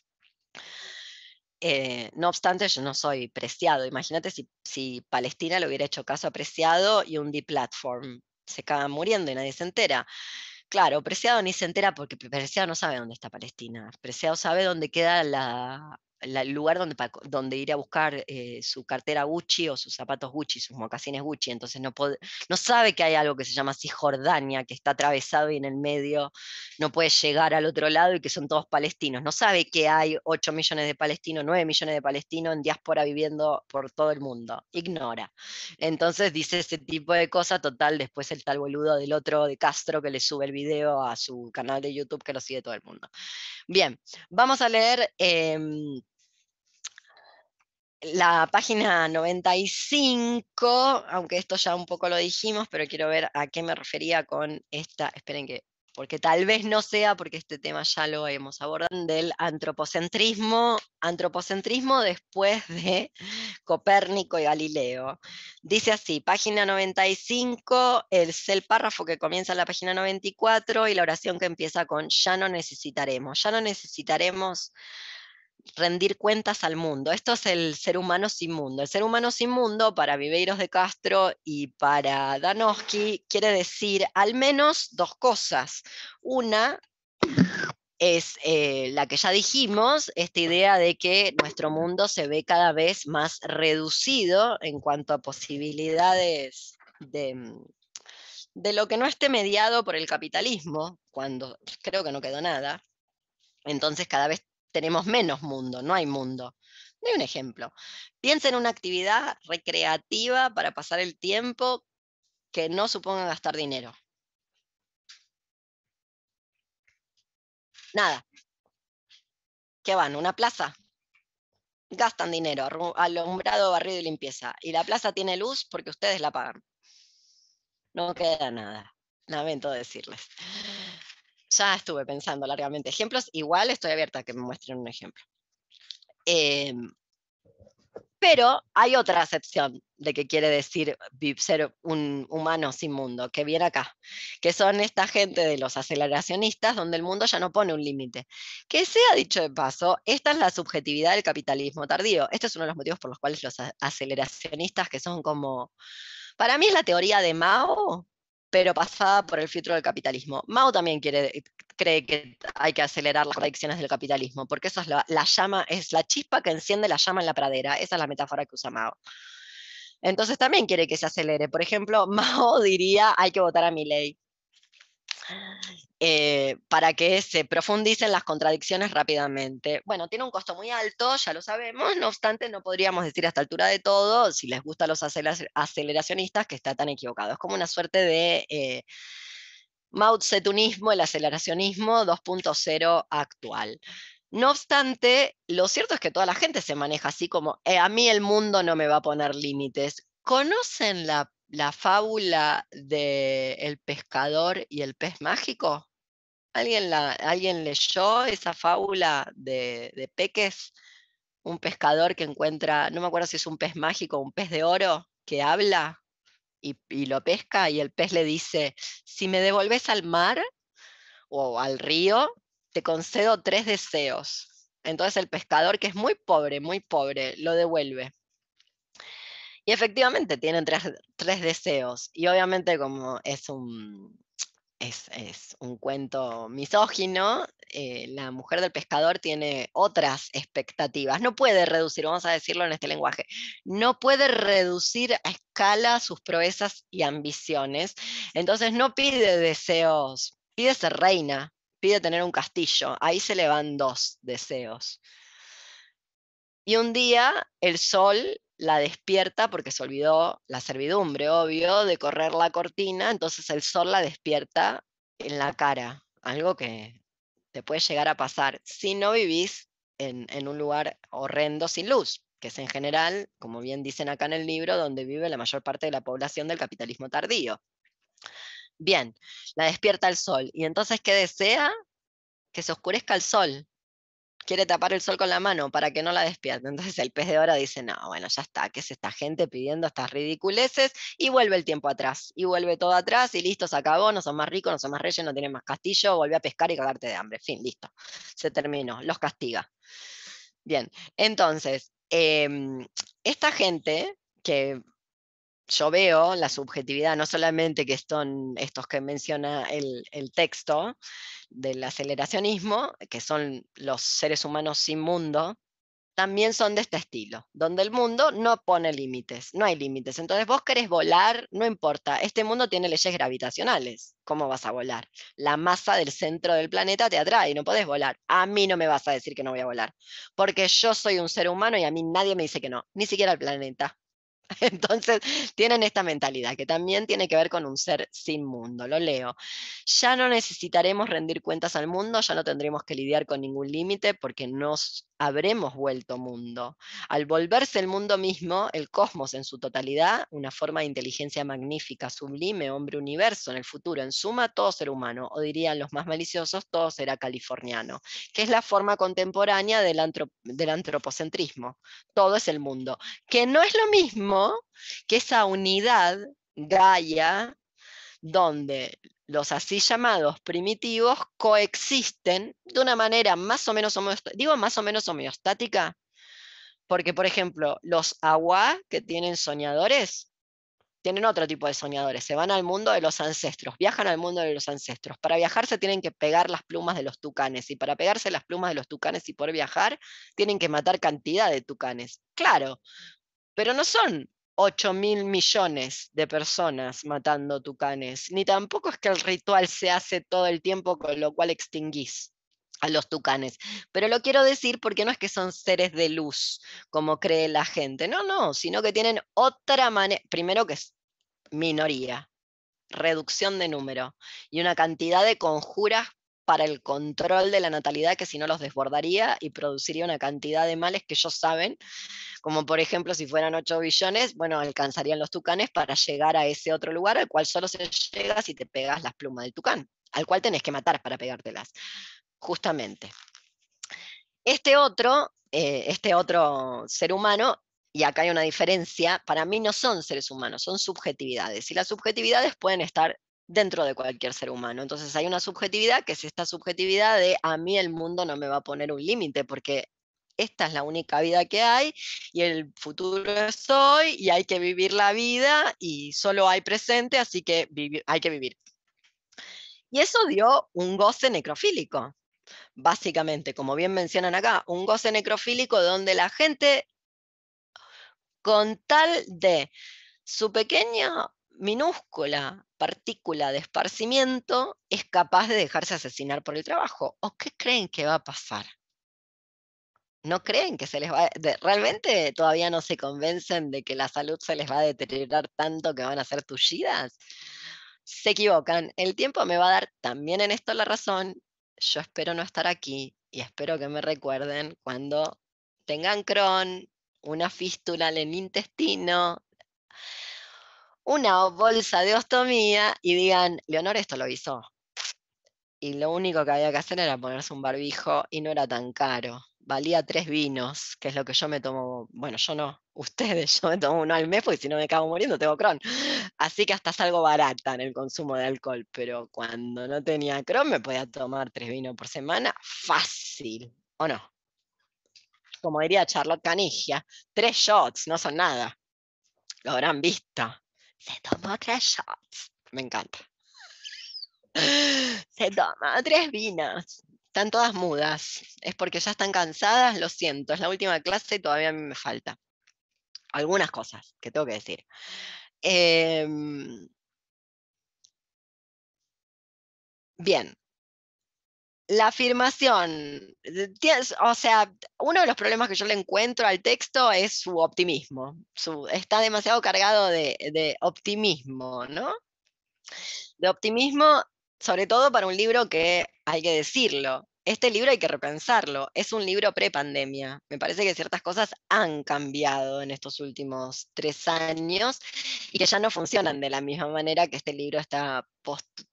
Eh, no obstante, yo no soy preciado. Imagínate si, si Palestina le hubiera hecho caso apreciado y un D-Platform. Se acaban muriendo y nadie se entera. Claro, Preciado ni se entera porque Preciado no sabe dónde está Palestina. Preciado sabe dónde queda la, el lugar donde, donde ir a buscar eh, su cartera Gucci o sus zapatos Gucci, sus mocasines Gucci, entonces no, no sabe que hay algo que se llama Cisjordania, que está atravesado y en el medio no puede llegar al otro lado y que son todos palestinos, no sabe que hay 8 millones de palestinos, 9 millones de palestinos en diáspora viviendo por todo el mundo, ignora. Entonces dice ese tipo de cosas, total, después el tal boludo del otro de Castro que le sube el video a su canal de YouTube que lo sigue todo el mundo. Bien, vamos a leer... Em, la página 95, aunque esto ya un poco lo dijimos, pero quiero ver a qué me refería con esta, esperen que, porque tal vez no sea, porque este tema ya lo hemos abordado, del antropocentrismo, antropocentrismo después de Copérnico y Galileo. Dice así, página 95, es el párrafo que comienza en la página 94 y la oración que empieza con ya no necesitaremos, ya no necesitaremos rendir cuentas al mundo. Esto es el ser humano sin mundo. El ser humano sin mundo, para Viveiros de Castro y para Danowski, quiere decir al menos dos cosas. Una es eh, la que ya dijimos, esta idea de que nuestro mundo se ve cada vez más reducido en cuanto a posibilidades de, mm, de lo que no esté mediado por el capitalismo, cuando creo que no quedó nada. Entonces cada vez tenemos menos mundo, no hay mundo. Doy un ejemplo. Piensa en una actividad recreativa para pasar el tiempo que no suponga gastar dinero. Nada. ¿Qué van? ¿Una plaza? Gastan dinero, alumbrado, barrido y limpieza. Y la plaza tiene luz porque ustedes la pagan. No queda nada. Lamento decirles ya estuve pensando largamente ejemplos, igual estoy abierta a que me muestren un ejemplo. Em, pero hay otra acepción de qué quiere decir ser un humano sin mundo, que viene acá, que son esta gente de los aceleracionistas, donde el mundo ya no pone un límite. Que sea dicho de paso, esta es la subjetividad del capitalismo tardío. Este es uno de los motivos por los cuales los aceleracionistas, que son como, para mí es la teoría de Mao, pero pasada por el filtro del capitalismo. Mao también quiere, cree que hay que acelerar las predicciones del capitalismo, porque esa es la, la llama, es la chispa que enciende la llama en la pradera. Esa es la metáfora que usa Mao. Entonces también quiere que se acelere. Por ejemplo, Mao diría hay que votar a mi ley. Eh, para que se profundicen las contradicciones rápidamente. Bueno, tiene un costo muy alto, ya lo sabemos, no obstante, no podríamos decir a esta altura de todo, si les gustan los aceleracionistas, que está tan equivocado. Es como una suerte de eh, el aceleracionismo 2.0 actual. No obstante, lo cierto es que toda la gente se maneja así como, eh, a mí el mundo no me va a poner límites. ¿Conocen la, fábula de el pescador y el pez mágico? ¿Alguien, la, ¿Alguien leyó esa fábula de, de Peques? Un pescador que encuentra, no me acuerdo si es un pez mágico un pez de oro, que habla y, y, lo pesca y el pez le dice, si me devolves al mar o al río, te concedo tres deseos. Entonces el pescador, que es muy pobre, muy pobre, lo devuelve. Y efectivamente tienen tres, deseos. Y obviamente como es un, es, un cuento misógino, eh, la mujer del pescador tiene otras expectativas. No puede reducir, vamos a decirlo en este lenguaje, no puede reducir a escala sus proezas y ambiciones. Entonces no pide deseos, pide ser reina, pide tener un castillo. Ahí se le van dos deseos. Y un día el sol la despierta porque se olvidó la servidumbre, obvio, de correr la cortina, entonces el sol la despierta en la cara, algo que te puede llegar a pasar si no vivís en, en un lugar horrendo sin luz, que es en general, como bien dicen acá en el libro, donde vive la mayor parte de la población del capitalismo tardío. Bien, la despierta el sol. ¿Y entonces qué desea? Que se oscurezca el sol. Quiere tapar el sol con la mano para que no la despierte. Entonces el pez de oro dice, no, bueno, ya está, ¿qué es esta gente pidiendo estas ridiculeces? Y vuelve el tiempo atrás. Y vuelve todo atrás y listo, se acabó, no son más ricos, no son más reyes, no tienen más castillo, vuelve a pescar y cagarte de hambre. Fin, listo. Se terminó, los castiga. Bien, entonces, em, esta gente que yo veo la subjetividad, no solamente que son estos que menciona el, texto del aceleracionismo, que son los seres humanos sin mundo, también son de este estilo, donde el mundo no pone límites, no hay límites. Entonces vos querés volar, no importa, este mundo tiene leyes gravitacionales, ¿cómo vas a volar? La masa del centro del planeta te atrae, no podés volar. A mí no me vas a decir que no voy a volar, porque yo soy un ser humano y a mí nadie me dice que no, ni siquiera el planeta. Entonces tienen esta mentalidad que también tiene que ver con un ser sin mundo. Lo leo. Ya no necesitaremos rendir cuentas al mundo, ya no tendremos que lidiar con ningún límite porque nos habremos vuelto mundo. Al volverse el mundo mismo, el cosmos en su totalidad, una forma de inteligencia magnífica, sublime, hombre universo en el futuro, en suma, todo ser humano, o dirían los más maliciosos, todo será californiano, que es la forma contemporánea del, del antropocentrismo. Todo es el mundo, que no es lo mismo que esa unidad Gaia, donde los así llamados primitivos coexisten de una manera más o menos homeostática, digo más o menos homeostática, porque por ejemplo, los agua que tienen soñadores, tienen otro tipo de soñadores, se van al mundo de los ancestros, viajan al mundo de los ancestros. Para viajar se tienen que pegar las plumas de los tucanes y para pegarse las plumas de los tucanes y poder viajar, tienen que matar cantidad de tucanes. Claro, pero no son 8 mil millones de personas matando tucanes, ni tampoco es que el ritual se hace todo el tiempo, con lo cual extinguís a los tucanes. Pero lo quiero decir porque no es que son seres de luz, como cree la gente, no, no, sino que tienen otra manera, primero que es minoría, reducción de número y una cantidad de conjuras para el control de la natalidad que si no los desbordaría y produciría una cantidad de males que ellos saben, como por ejemplo si fueran 8 billones, bueno, alcanzarían los tucanes para llegar a ese otro lugar al cual solo se llega si te pegas las plumas del tucán, al cual tenés que matar para pegártelas, justamente. Este otro, eh, este otro ser humano y acá hay una diferencia, para mí no son seres humanos, son subjetividades. Y las subjetividades pueden estar dentro de cualquier ser humano. Entonces hay una subjetividad que es esta subjetividad de a mí el mundo no me va a poner un límite porque esta es la única vida que hay y el futuro es hoy y hay que vivir la vida y solo hay presente, así que hay que vivir. Y eso dio un goce necrofílico, básicamente, como bien mencionan acá, un goce necrofílico donde la gente, con tal de su pequeña, minúscula partícula de esparcimiento, es capaz de dejarse asesinar por el trabajo. ¿O qué creen que va a pasar? ¿No creen que se les va a... ¿Realmente todavía no se convencen de que la salud se les va a deteriorar tanto que van a ser tullidas? Se equivocan. El tiempo me va a dar también en esto la razón. Yo espero no estar aquí y espero que me recuerden cuando tengan Crohn, una fístula en el intestino, una bolsa de ostomía y digan, Leonor esto lo hizo. Y lo único que había que hacer era ponerse un barbijo y no era tan caro valía tres vinos, que es lo que yo me tomo, bueno, yo no, ustedes, yo me tomo uno al mes porque si no me acabo muriendo tengo Crohn. Así que hasta salgo barata en el consumo de alcohol, pero cuando no tenía Crohn me podía tomar tres vinos por semana, fácil, ¿o no? Como diría Charlotte Canigia, tres shots no son nada. Lo habrán visto. Se tomó tres shots. Me encanta. Se toma tres vinos. Están todas mudas. Es porque ya están cansadas, lo siento. Es la última clase y todavía a mí me falta. Algunas cosas que tengo que decir. Em, bien. La afirmación, o sea, uno de los problemas que yo le encuentro al texto es su optimismo. está demasiado cargado de, de optimismo, ¿no? De optimismo sobre todo para un libro que, hay que decirlo, este libro hay que repensarlo. Es un libro pre-pandemia. Me parece que ciertas cosas han cambiado en estos últimos tres años y que ya no funcionan de la misma manera que este libro está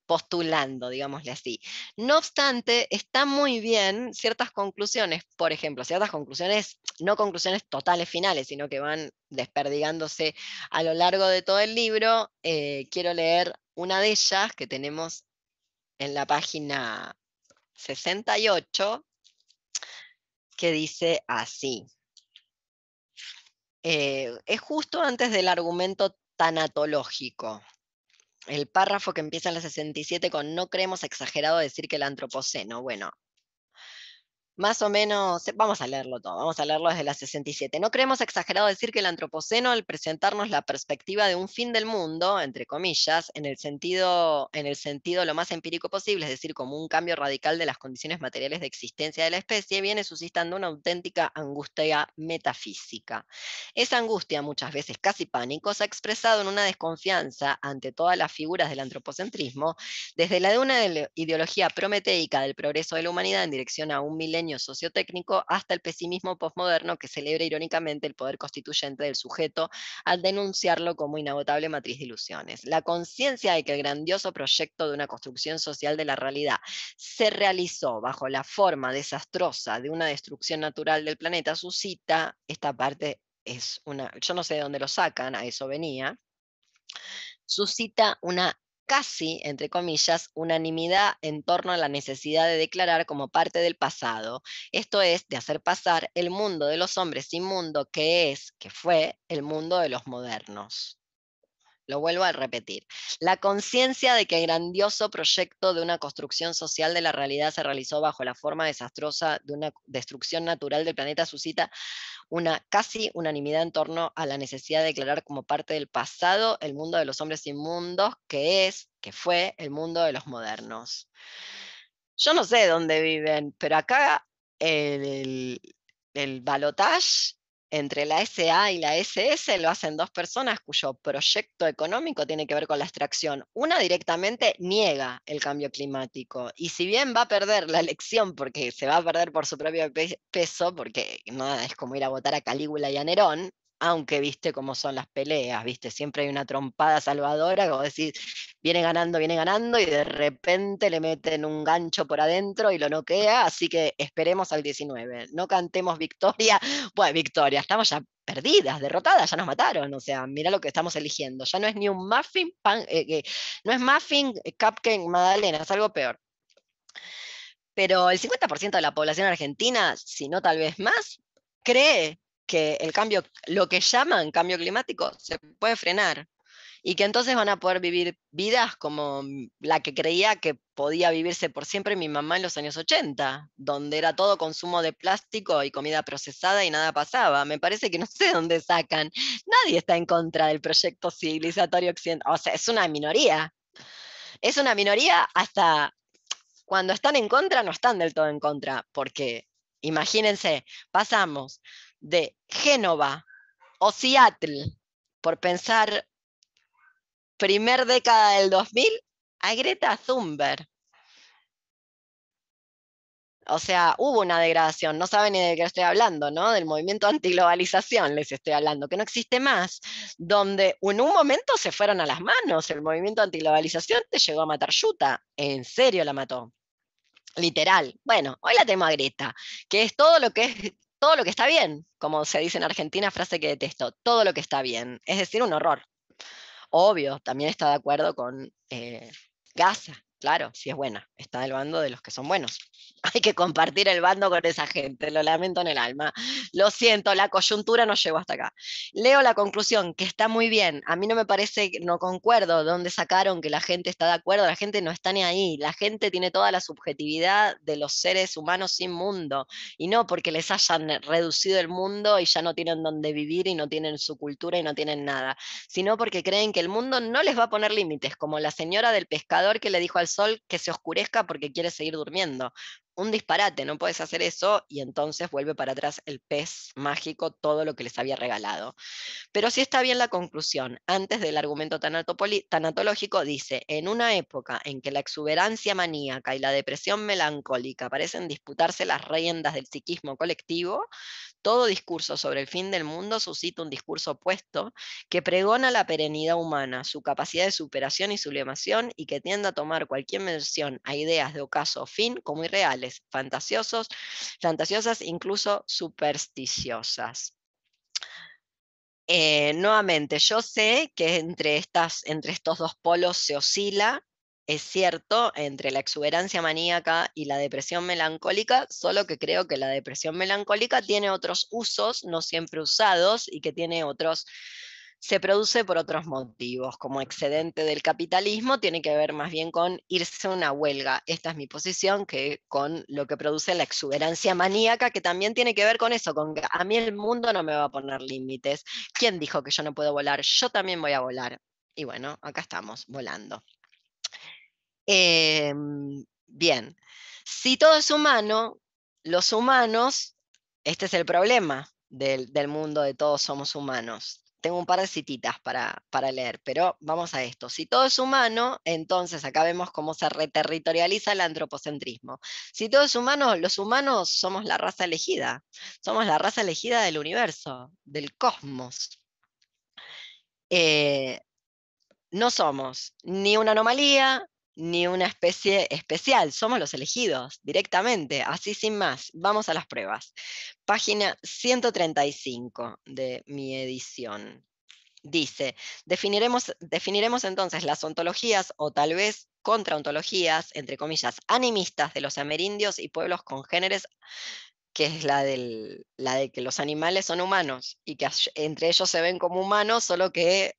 postulando, digámosle así. No obstante, está muy bien ciertas conclusiones, por ejemplo, ciertas conclusiones, no conclusiones totales finales, sino que van desperdigándose a lo largo de todo el libro. Eh, quiero leer una de ellas que tenemos en la página 68, que dice así. Eh, es justo antes del argumento tanatológico. El párrafo que empieza en la 67 con no creemos exagerado decir que el antropoceno. Bueno, más o menos, vamos a leerlo todo, vamos a leerlo desde la 67. No creemos exagerado decir que el antropoceno, al presentarnos la perspectiva de un fin del mundo, entre comillas, en el sentido, en el sentido lo más empírico posible, es decir, como un cambio radical de las condiciones materiales de existencia de la especie, viene suscitando una auténtica angustia metafísica. Esa angustia, muchas veces casi pánico, se ha expresado en una desconfianza ante todas las figuras del antropocentrismo, desde la de una ideología prometeica del progreso de la humanidad en dirección a un milenio sociotécnico hasta el pesimismo postmoderno que celebra irónicamente el poder constituyente del sujeto al denunciarlo como inagotable matriz de ilusiones. La conciencia de que el grandioso proyecto de una construcción social de la realidad se realizó bajo la forma desastrosa de una destrucción natural del planeta suscita, esta parte es una, yo no sé de dónde lo sacan, a eso venía, suscita una casi, entre comillas, unanimidad en torno a la necesidad de declarar como parte del pasado, esto es, de hacer pasar el mundo de los hombres inmundo que es, que fue, el mundo de los modernos. Lo vuelvo a repetir. La conciencia de que el grandioso proyecto de una construcción social de la realidad se realizó bajo la forma desastrosa de una destrucción natural del planeta suscita una casi unanimidad en torno a la necesidad de declarar como parte del pasado el mundo de los hombres inmundos, que es, que fue el mundo de los modernos. Yo no sé dónde viven, pero acá el, el balotage entre la SA y la SS lo hacen dos personas cuyo proyecto económico tiene que ver con la extracción. Una directamente niega el cambio climático y si bien va a perder la elección porque se va a perder por su propio peso, porque nada es como ir a votar a Calígula y a Nerón, aunque viste cómo son las peleas, viste, siempre hay una trompada salvadora, como decir, viene ganando, viene ganando, y de repente le meten un gancho por adentro y lo noquea, así que esperemos al 19. No cantemos victoria, bueno, victoria, estamos ya perdidas, derrotadas, ya nos mataron, o sea, mira lo que estamos eligiendo, ya no es ni un muffin, pan, eh, no es muffin, eh, cupcake, magdalena, es algo peor. Pero el 50% de la población argentina, si no tal vez más, cree que el cambio, lo que llaman cambio climático, se puede frenar y que entonces van a poder vivir vidas como la que creía que podía vivirse por siempre mi mamá en los años 80, donde era todo consumo de plástico y comida procesada y nada pasaba. Me parece que no sé dónde sacan. Nadie está en contra del proyecto civilizatorio occidental. O sea, es una minoría. Es una minoría hasta cuando están en contra, no están del todo en contra, porque imagínense, pasamos de Génova o Seattle, por pensar primer década del 2000, a Greta Thunberg. O sea, hubo una degradación, no saben ni de qué estoy hablando, ¿no? Del movimiento antiglobalización les estoy hablando, que no existe más, donde en un momento se fueron a las manos, el movimiento antiglobalización te llegó a matar Yuta, en serio la mató, literal. Bueno, hoy la tengo a Greta, que es todo lo que es todo lo que está bien, como se dice en Argentina, frase que detesto, todo lo que está bien, es decir, un horror. Obvio, también está de acuerdo con eh, Gaza, claro, si es buena, está del bando de los que son buenos. Hay que compartir el bando con esa gente, lo lamento en el alma. Lo siento, la coyuntura no llegó hasta acá. Leo la conclusión, que está muy bien. A mí no me parece, no concuerdo dónde sacaron que la gente está de acuerdo, la gente no está ni ahí. La gente tiene toda la subjetividad de los seres humanos sin mundo. Y no porque les hayan reducido el mundo y ya no tienen dónde vivir y no tienen su cultura y no tienen nada, sino porque creen que el mundo no les va a poner límites, como la señora del pescador que le dijo al sol que se oscurezca porque quiere seguir durmiendo un disparate, no puedes hacer eso y entonces vuelve para atrás el pez mágico, todo lo que les había regalado. Pero si está bien la conclusión, antes del argumento tanatológico, dice, en una época en que la exuberancia maníaca y la depresión melancólica parecen disputarse las riendas del psiquismo colectivo, todo discurso sobre el fin del mundo suscita un discurso opuesto que pregona la perenidad humana, su capacidad de superación y sublimación y que tiende a tomar cualquier mención a ideas de ocaso fin como irreales, fantasiosos, fantasiosas, incluso supersticiosas. Eh, nuevamente, yo sé que entre, estas, entre estos dos polos se oscila es cierto entre la exuberancia maníaca y la depresión melancólica, solo que creo que la depresión melancólica tiene otros usos, no siempre usados, y que tiene otros, se produce por otros motivos, como excedente del capitalismo, tiene que ver más bien con irse a una huelga. Esta es mi posición, que con lo que produce la exuberancia maníaca, que también tiene que ver con eso, con que a mí el mundo no me va a poner límites. ¿Quién dijo que yo no puedo volar? Yo también voy a volar. Y bueno, acá estamos, volando. Em, bien, si todo es humano, los humanos, este es el problema del, mundo de todos somos humanos. Tengo un par de cititas para, para, leer, pero vamos a esto. Si todo es humano, entonces acá vemos cómo se reterritorializa el antropocentrismo. Si todo es humano, los humanos somos la raza elegida. Somos la raza elegida del universo, del cosmos. Eh, no somos ni una anomalía, ni una especie especial, somos los elegidos directamente, así sin más. Vamos a las pruebas. Página 135 de mi edición. Dice, definiremos, definiremos entonces las ontologías o tal vez contraontologías, entre comillas, animistas de los amerindios y pueblos congéneres que es la, del, la de que los animales son humanos y que entre ellos se ven como humanos, solo que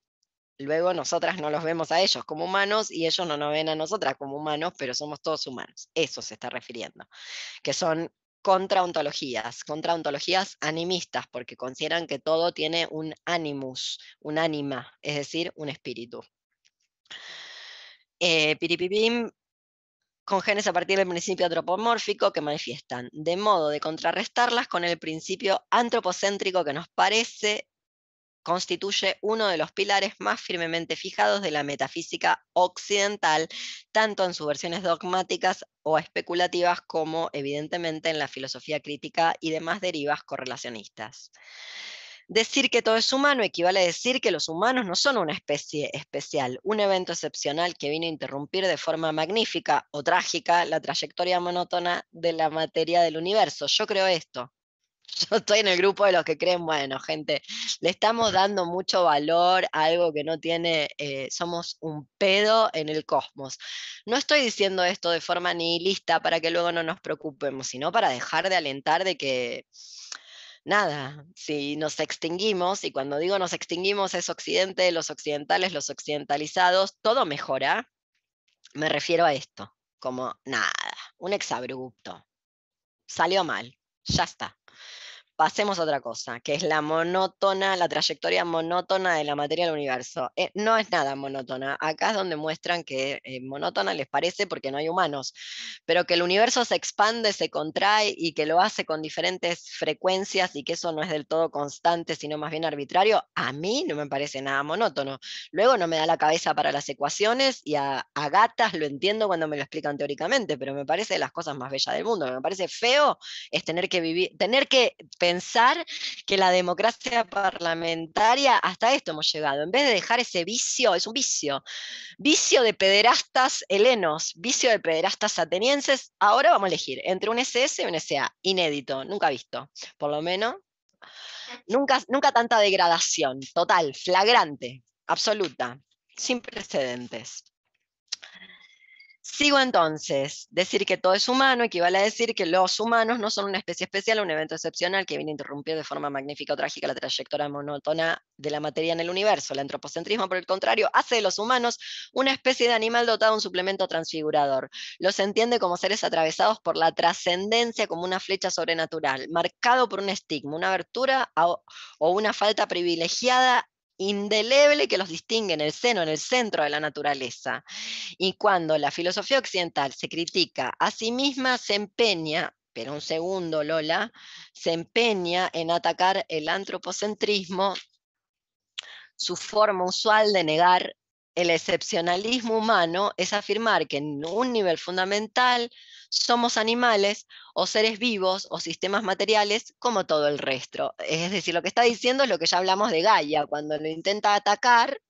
Luego nosotras no los vemos a ellos como humanos y ellos no nos ven a nosotras como humanos, pero somos todos humanos. Eso se está refiriendo. Que son contraontologías, contraontologías animistas, porque consideran que todo tiene un animus, un ánima, es decir, un espíritu. Eh, piripipim, genes a partir del principio antropomórfico que manifiestan, de modo de contrarrestarlas con el principio antropocéntrico que nos parece constituye uno de los pilares más firmemente fijados de la metafísica occidental, tanto en sus versiones dogmáticas o especulativas como evidentemente en la filosofía crítica y demás derivas correlacionistas. Decir que todo es humano equivale a decir que los humanos no son una especie especial, un evento excepcional que vino a interrumpir de forma magnífica o trágica la trayectoria monótona de la materia del universo. Yo creo esto. Yo estoy en el grupo de los que creen, bueno, gente, le estamos dando mucho valor a algo que no tiene, eh, somos un pedo en el cosmos. No estoy diciendo esto de forma nihilista para que luego no nos preocupemos, sino para dejar de alentar de que nada, si nos extinguimos, y cuando digo nos extinguimos es Occidente, los occidentales, los occidentalizados, todo mejora, me refiero a esto, como nada, un exabrupto. Salió mal, ya está pasemos a otra cosa, que es la monótona, la trayectoria monótona de la materia del universo. Eh, no es nada monótona. Acá es donde muestran que eh, monótona les parece porque no hay humanos, pero que el universo se expande, se contrae y que lo hace con diferentes frecuencias y que eso no es del todo constante, sino más bien arbitrario, a mí no me parece nada monótono. Luego no me da la cabeza para las ecuaciones y a, a gatas lo entiendo cuando me lo explican teóricamente, pero me parece de las cosas más bellas del mundo. Me parece feo es tener que vivir, tener que pensar que la democracia parlamentaria, hasta esto hemos llegado, en vez de dejar ese vicio, es un vicio, vicio de pederastas helenos, vicio de pederastas atenienses, ahora vamos a elegir entre un SS y un SA, inédito, nunca visto, por lo menos. Nunca, nunca tanta degradación, total, flagrante, absoluta, sin precedentes. Sigo entonces, decir que todo es humano equivale a decir que los humanos no son una especie especial un evento excepcional que viene a interrumpir de forma magnífica o trágica la trayectoria monótona de la materia en el universo. El antropocentrismo, por el contrario, hace de los humanos una especie de animal dotado de un suplemento transfigurador. Los entiende como seres atravesados por la trascendencia como una flecha sobrenatural, marcado por un estigma, una abertura o una falta privilegiada indeleble que los distingue en el seno, en el centro de la naturaleza. Y cuando la filosofía occidental se critica a sí misma, se empeña, pero un segundo, Lola, se empeña en atacar el antropocentrismo, su forma usual de negar el excepcionalismo humano es afirmar que en un nivel fundamental somos animales o seres vivos o sistemas materiales como todo el resto. Es decir, lo que está diciendo es lo que ya hablamos de Gaia, cuando lo intenta atacar,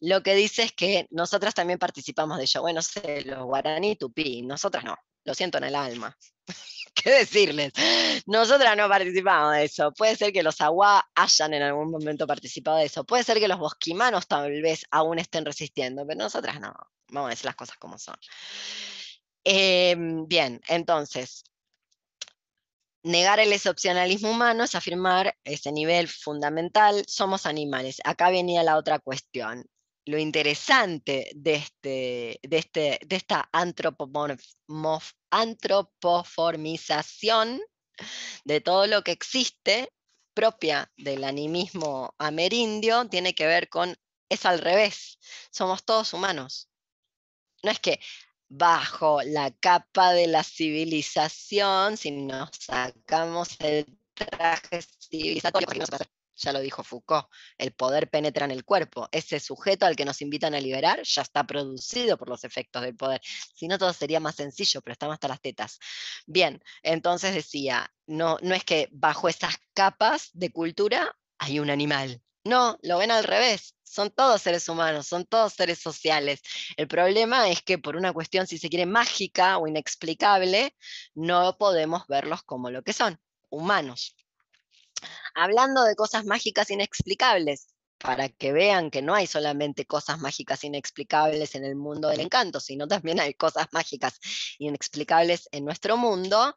lo que dice es que nosotras también participamos de ello. Bueno, sé, los guaraní tupí, nosotras no, lo siento en el alma. ¿Qué decirles? Nosotras no participamos de eso. Puede ser que los agua hayan en algún momento participado de eso. Puede ser que los bosquimanos tal vez aún estén resistiendo, pero nosotras no. Vamos a decir las cosas como son. Em, bien, entonces, negar el excepcionalismo humano es afirmar ese nivel fundamental, somos animales. Acá venía la otra cuestión. Lo interesante de, este, de, este, de esta antropoformización de todo lo que existe propia del animismo amerindio tiene que ver con, es al revés, somos todos humanos. No es que bajo la capa de la civilización, si nos sacamos el traje civilizatorio, ya lo dijo Foucault, el poder penetra en el cuerpo. Ese sujeto al que nos invitan a liberar ya está producido por los efectos del poder. Si no, todo sería más sencillo, pero estamos hasta las tetas. Bien, entonces decía, no, no es que bajo esas capas de cultura hay un animal. No, lo ven al revés. Son todos seres humanos, son todos seres sociales. El problema es que por una cuestión, si se quiere, mágica o inexplicable, no podemos verlos como lo que son, humanos hablando de cosas mágicas inexplicables, para que vean que no hay solamente cosas mágicas inexplicables en el mundo del encanto, sino también hay cosas mágicas inexplicables en nuestro mundo.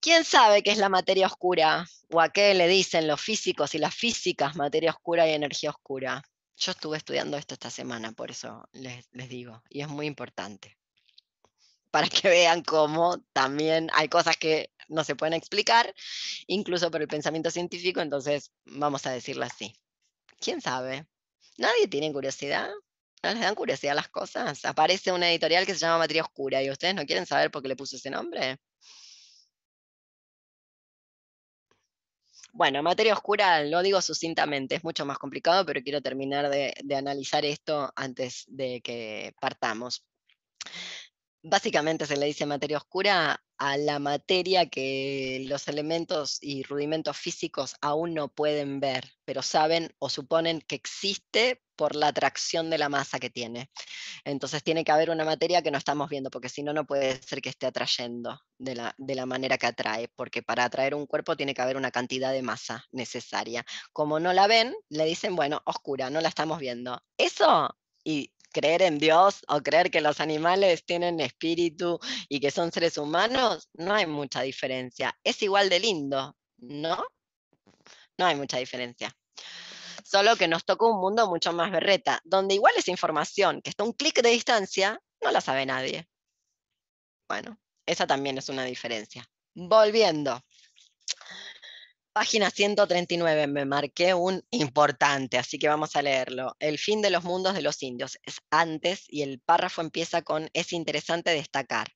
¿Quién sabe qué es la materia oscura? ¿O a qué le dicen los físicos y las físicas materia oscura y energía oscura? Yo estuve estudiando esto esta semana, por eso les, les digo, y es muy importante. Para que vean cómo también hay cosas que no se pueden explicar, incluso por el pensamiento científico, entonces vamos a decirlo así. ¿Quién sabe? ¿Nadie tiene curiosidad? ¿No les dan curiosidad las cosas? Aparece una editorial que se llama Materia Oscura y ustedes no quieren saber por qué le puso ese nombre. Bueno, materia oscura lo digo sucintamente, es mucho más complicado, pero quiero terminar de, de analizar esto antes de que partamos. Básicamente se le dice materia oscura a la materia que los elementos y rudimentos físicos aún no pueden ver, pero saben o suponen que existe por la atracción de la masa que tiene. Entonces tiene que haber una materia que no estamos viendo, porque si no, no puede ser que esté atrayendo de la, de la manera que atrae, porque para atraer un cuerpo tiene que haber una cantidad de masa necesaria. Como no la ven, le dicen, bueno, oscura, no la estamos viendo. Eso y creer en Dios o creer que los animales tienen espíritu y que son seres humanos, no hay mucha diferencia. Es igual de lindo, ¿no? no hay mucha diferencia. Solo que nos tocó un mundo mucho más berreta, donde igual esa información que está a un clic de distancia, no la sabe nadie. Bueno, esa también es una diferencia. Volviendo. Página 139, me marqué un importante, así que vamos a leerlo. El fin de los mundos de los indios es antes y el párrafo empieza con es interesante destacar.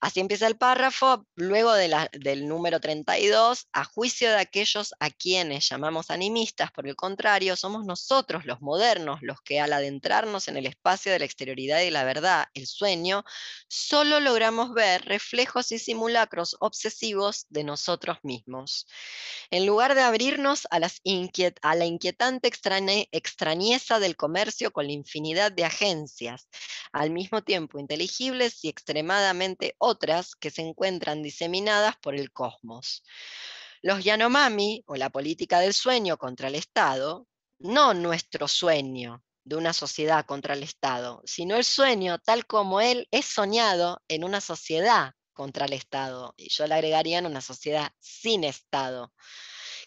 Así empieza el párrafo, luego del número 32, a juicio de aquellos a quienes llamamos animistas, por el contrario, somos nosotros los modernos los que al adentrarnos en el espacio de la exterioridad y la verdad, el sueño, solo logramos ver reflejos y simulacros obsesivos de nosotros mismos. En lugar de abrirnos a la inquietante extrañeza del comercio con la infinidad de agencias, al mismo tiempo inteligibles y extremadamente otras que se encuentran diseminadas por el cosmos. Los Yanomami, o la política del sueño contra el Estado, no nuestro sueño de una sociedad contra el Estado, sino el sueño tal como él es soñado en una sociedad contra el Estado. Y yo le agregaría en una sociedad sin Estado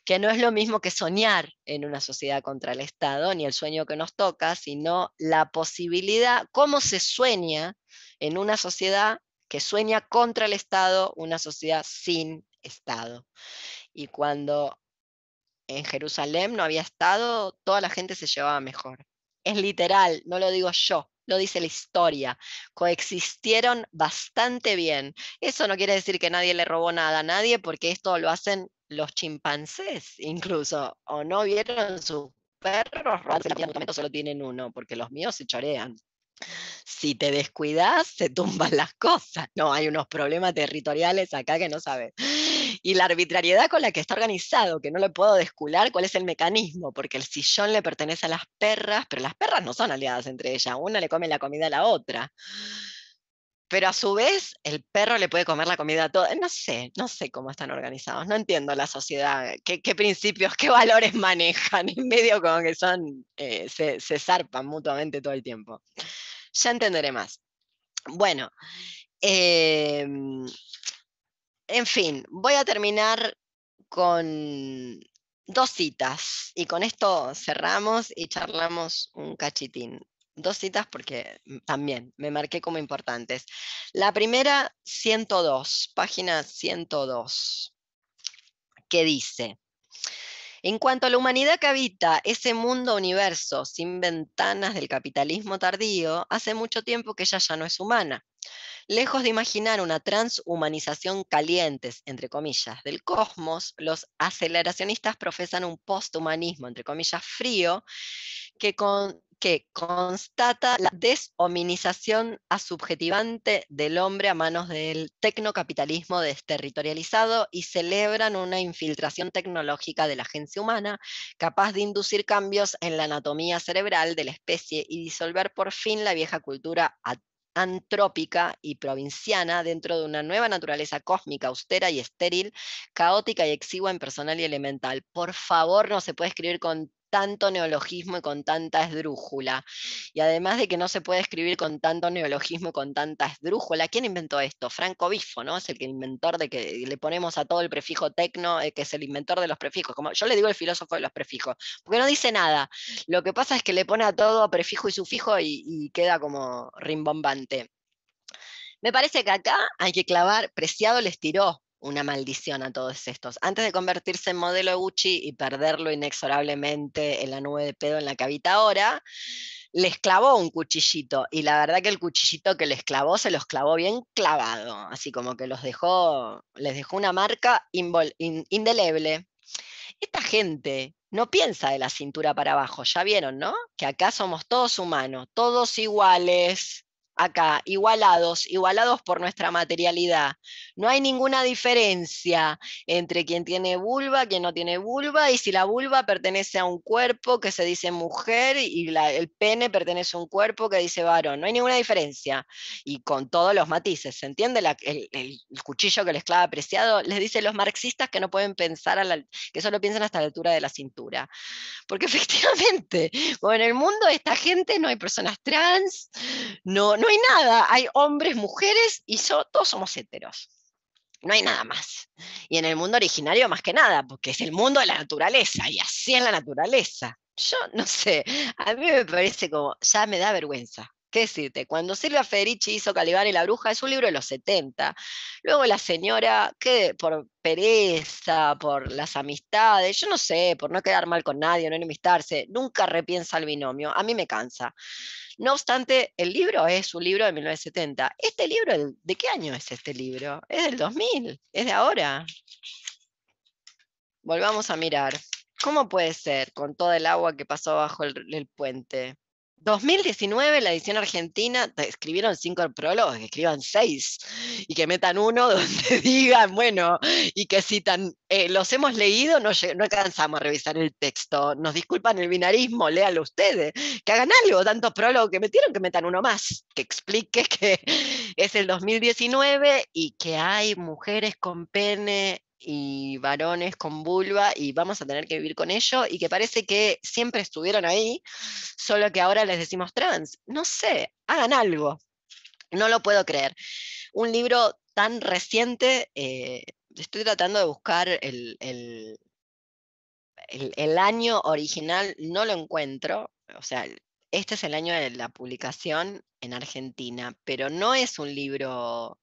que no es lo mismo que soñar en una sociedad contra el Estado, ni el sueño que nos toca, sino la posibilidad, cómo se sueña en una sociedad que sueña contra el Estado una sociedad sin Estado. Y cuando en Jerusalén no había Estado, toda la gente se llevaba mejor. Es literal, no lo digo yo, lo dice la historia. Coexistieron bastante bien. Eso no quiere decir que nadie le robó nada a nadie, porque esto lo hacen los chimpancés incluso. ¿O no vieron sus perros? Solo tienen uno, porque los míos se chorean si te descuidas, se tumban las cosas. No, hay unos problemas territoriales acá que no sabes. Y la arbitrariedad con la que está organizado, que no le puedo descular cuál es el mecanismo, porque el sillón le pertenece a las perras, pero las perras no son aliadas entre ellas, una le come la comida a la otra. Pero a su vez, el perro le puede comer la comida a todo. No sé, no sé cómo están organizados, no entiendo la sociedad, qué, principios, qué valores manejan, en medio como que son, eh, se, zarpan mutuamente todo el tiempo ya entenderé más. Bueno, em, en fin, voy a terminar con dos citas y con esto cerramos y charlamos un cachitín. Dos citas porque también me marqué como importantes. La primera, 102, página 102, que dice, en cuanto a la humanidad que habita ese mundo universo sin ventanas del capitalismo tardío, hace mucho tiempo que ella ya no es humana. Lejos de imaginar una transhumanización calientes, entre comillas, del cosmos, los aceleracionistas profesan un posthumanismo, entre comillas, frío, que con que constata la deshominización asubjetivante del hombre a manos del tecnocapitalismo desterritorializado y celebran una infiltración tecnológica de la agencia humana capaz de inducir cambios en la anatomía cerebral de la especie y disolver por fin la vieja cultura antrópica y provinciana dentro de una nueva naturaleza cósmica, austera y estéril, caótica y exigua en personal y elemental. Por favor, no se puede escribir con tanto neologismo y con tanta esdrújula. Y además de que no se puede escribir con tanto neologismo y con tanta esdrújula, ¿quién inventó esto? Franco Bifo, ¿no? Es el inventor de que le ponemos a todo el prefijo tecno, eh, que es el inventor de los prefijos. Como yo le digo el filósofo de los prefijos, porque no dice nada. Lo que pasa es que le pone a todo prefijo y sufijo y, y queda como rimbombante. Me parece que acá hay que clavar, Preciado les tiró una maldición a todos estos. Antes de convertirse en modelo de Gucci y perderlo inexorablemente en la nube de pedo en la que habita ahora, les clavó un cuchillito y la verdad que el cuchillito que les clavó se los clavó bien clavado, así como que los dejó, les dejó una marca indeleble. Esta gente no piensa de la cintura para abajo, ya vieron, ¿no? Que acá somos todos humanos, todos iguales, acá, igualados, igualados por nuestra materialidad. No hay ninguna diferencia entre quien tiene vulva, quien no tiene vulva, y si la vulva pertenece a un cuerpo que se dice mujer y el pene pertenece a un cuerpo que dice varón. No hay ninguna diferencia. Y con todos los matices, ¿se entiende? el, cuchillo que les clava apreciado les dice los marxistas que no pueden pensar, a la, que solo piensan hasta la altura de la cintura. Porque efectivamente, en el mundo de esta gente no hay personas trans, no, no hay nada, hay hombres, mujeres y todos somos heteros. No hay nada más. Y en el mundo originario más que nada, porque es el mundo de la naturaleza y así es la naturaleza. Yo no sé, a mí me parece como, ya me da vergüenza. ¿Qué decirte? Cuando Silvia Federici hizo Calibán y la Bruja, es un libro de los 70. Luego la señora, que por pereza, por las amistades, yo no sé, por no quedar mal con nadie, no enemistarse, nunca repiensa el binomio. A mí me cansa. No obstante, el libro es un libro de 1970. ¿Este libro, de qué año es este libro? Es del 2000, es de ahora. Volvamos a mirar. ¿Cómo puede ser con todo el agua que pasó bajo el puente? 2019, la edición argentina, escribieron cinco prólogos, que escriban seis y que metan uno donde digan, bueno, y que citan, eh, los hemos leído, no, no alcanzamos a revisar el texto, nos disculpan el binarismo, léalo ustedes, que hagan algo, tantos prólogos que metieron, que metan uno más, que explique que es el 2019 y que hay mujeres con pene y varones con vulva y vamos a tener que vivir con ello y que parece que siempre estuvieron ahí, solo que ahora les decimos trans. No sé, hagan algo. No lo puedo creer. Un libro tan reciente, eh, estoy tratando de buscar el, el, el, año original, no lo encuentro, o sea, este es el año de la publicación en Argentina, pero no es un libro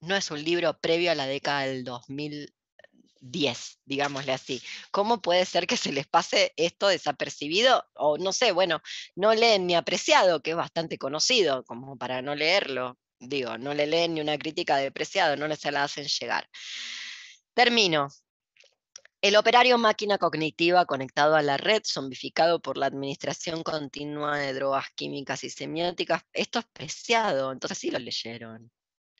no es un libro previo a la década del 2010, digámosle así. ¿Cómo puede ser que se les pase esto desapercibido? O no sé, bueno, no leen ni apreciado, que es bastante conocido, como para no leerlo. Digo, no le leen ni una crítica de apreciado, no se la hacen llegar. Termino. El operario máquina cognitiva conectado a la red, zombificado por la administración continua de drogas químicas y semióticas, esto es preciado, entonces sí lo leyeron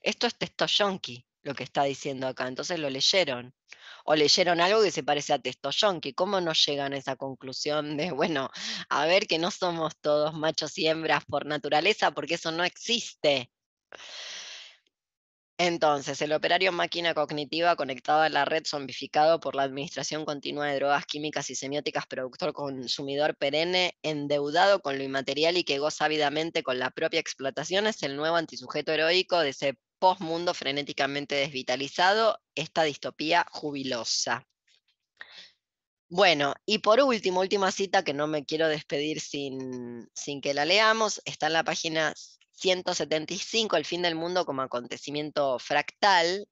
esto es texto yonki, lo que está diciendo acá, entonces lo leyeron. O leyeron algo que se parece a texto yonki. ¿Cómo no llegan a esa conclusión de, bueno, a ver que no somos todos machos y hembras por naturaleza, porque eso no existe? Entonces, el operario máquina cognitiva conectado a la red zombificado por la administración continua de drogas químicas y semióticas, productor consumidor perenne, endeudado con lo inmaterial y que goza ávidamente con la propia explotación, es el nuevo antisujeto heroico de ese postmundo frenéticamente desvitalizado, esta distopía jubilosa. Bueno, y por último, última cita que no me quiero despedir sin, sin que la leamos, está en la página 175, El fin del mundo como acontecimiento fractal.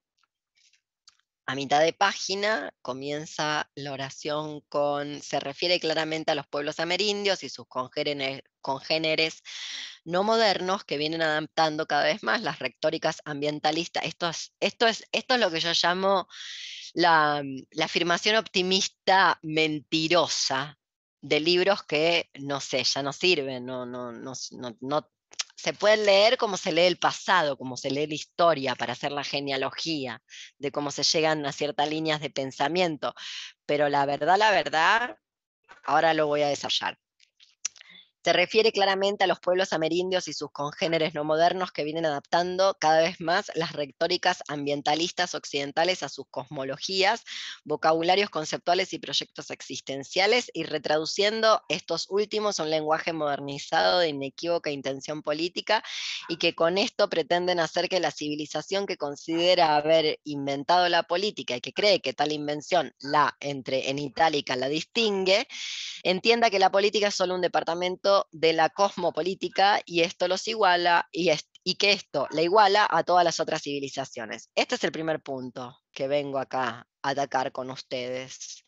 A mitad de página comienza la oración con, se refiere claramente a los pueblos amerindios y sus congéneres, congéneres no modernos que vienen adaptando cada vez más las retóricas ambientalistas. Esto es, esto es, esto es lo que yo llamo la, afirmación optimista mentirosa de libros que, no sé, ya no sirven, no, no, no, no, se pueden leer como se lee el pasado, como se lee la historia para hacer la genealogía de cómo se llegan a ciertas líneas de pensamiento, pero la verdad, la verdad, ahora lo voy a desarrollar. Se refiere claramente a los pueblos amerindios y sus congéneres no modernos que vienen adaptando cada vez más las retóricas ambientalistas occidentales a sus cosmologías, vocabularios conceptuales y proyectos existenciales y retraduciendo estos últimos a un lenguaje modernizado de inequívoca intención política y que con esto pretenden hacer que la civilización que considera haber inventado la política y que cree que tal invención, la entre en itálica la distingue, entienda que la política es solo un departamento de la cosmopolítica y esto los iguala y, y que esto la iguala a todas las otras civilizaciones. Este es el primer punto que vengo acá a atacar con ustedes.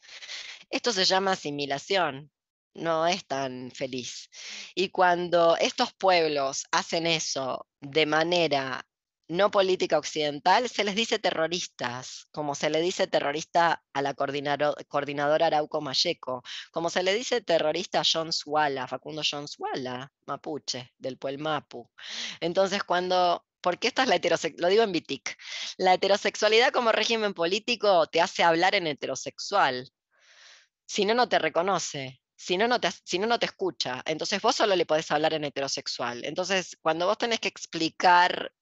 Esto se llama asimilación, no es tan feliz. Y cuando estos pueblos hacen eso de manera no política occidental, se les dice terroristas, como se le dice terrorista a la coordinadora Arauco Mayeco, como se le dice terrorista a John Swala, Facundo John Swala, mapuche, del pueblo Mapu. Entonces, cuando porque esta es la heterosexualidad, lo digo en Bitic, la heterosexualidad como régimen político te hace hablar en heterosexual, si no, no te reconoce, si no, no te, si no, no te escucha, entonces vos solo le podés hablar en heterosexual. Entonces, cuando vos tenés que explicar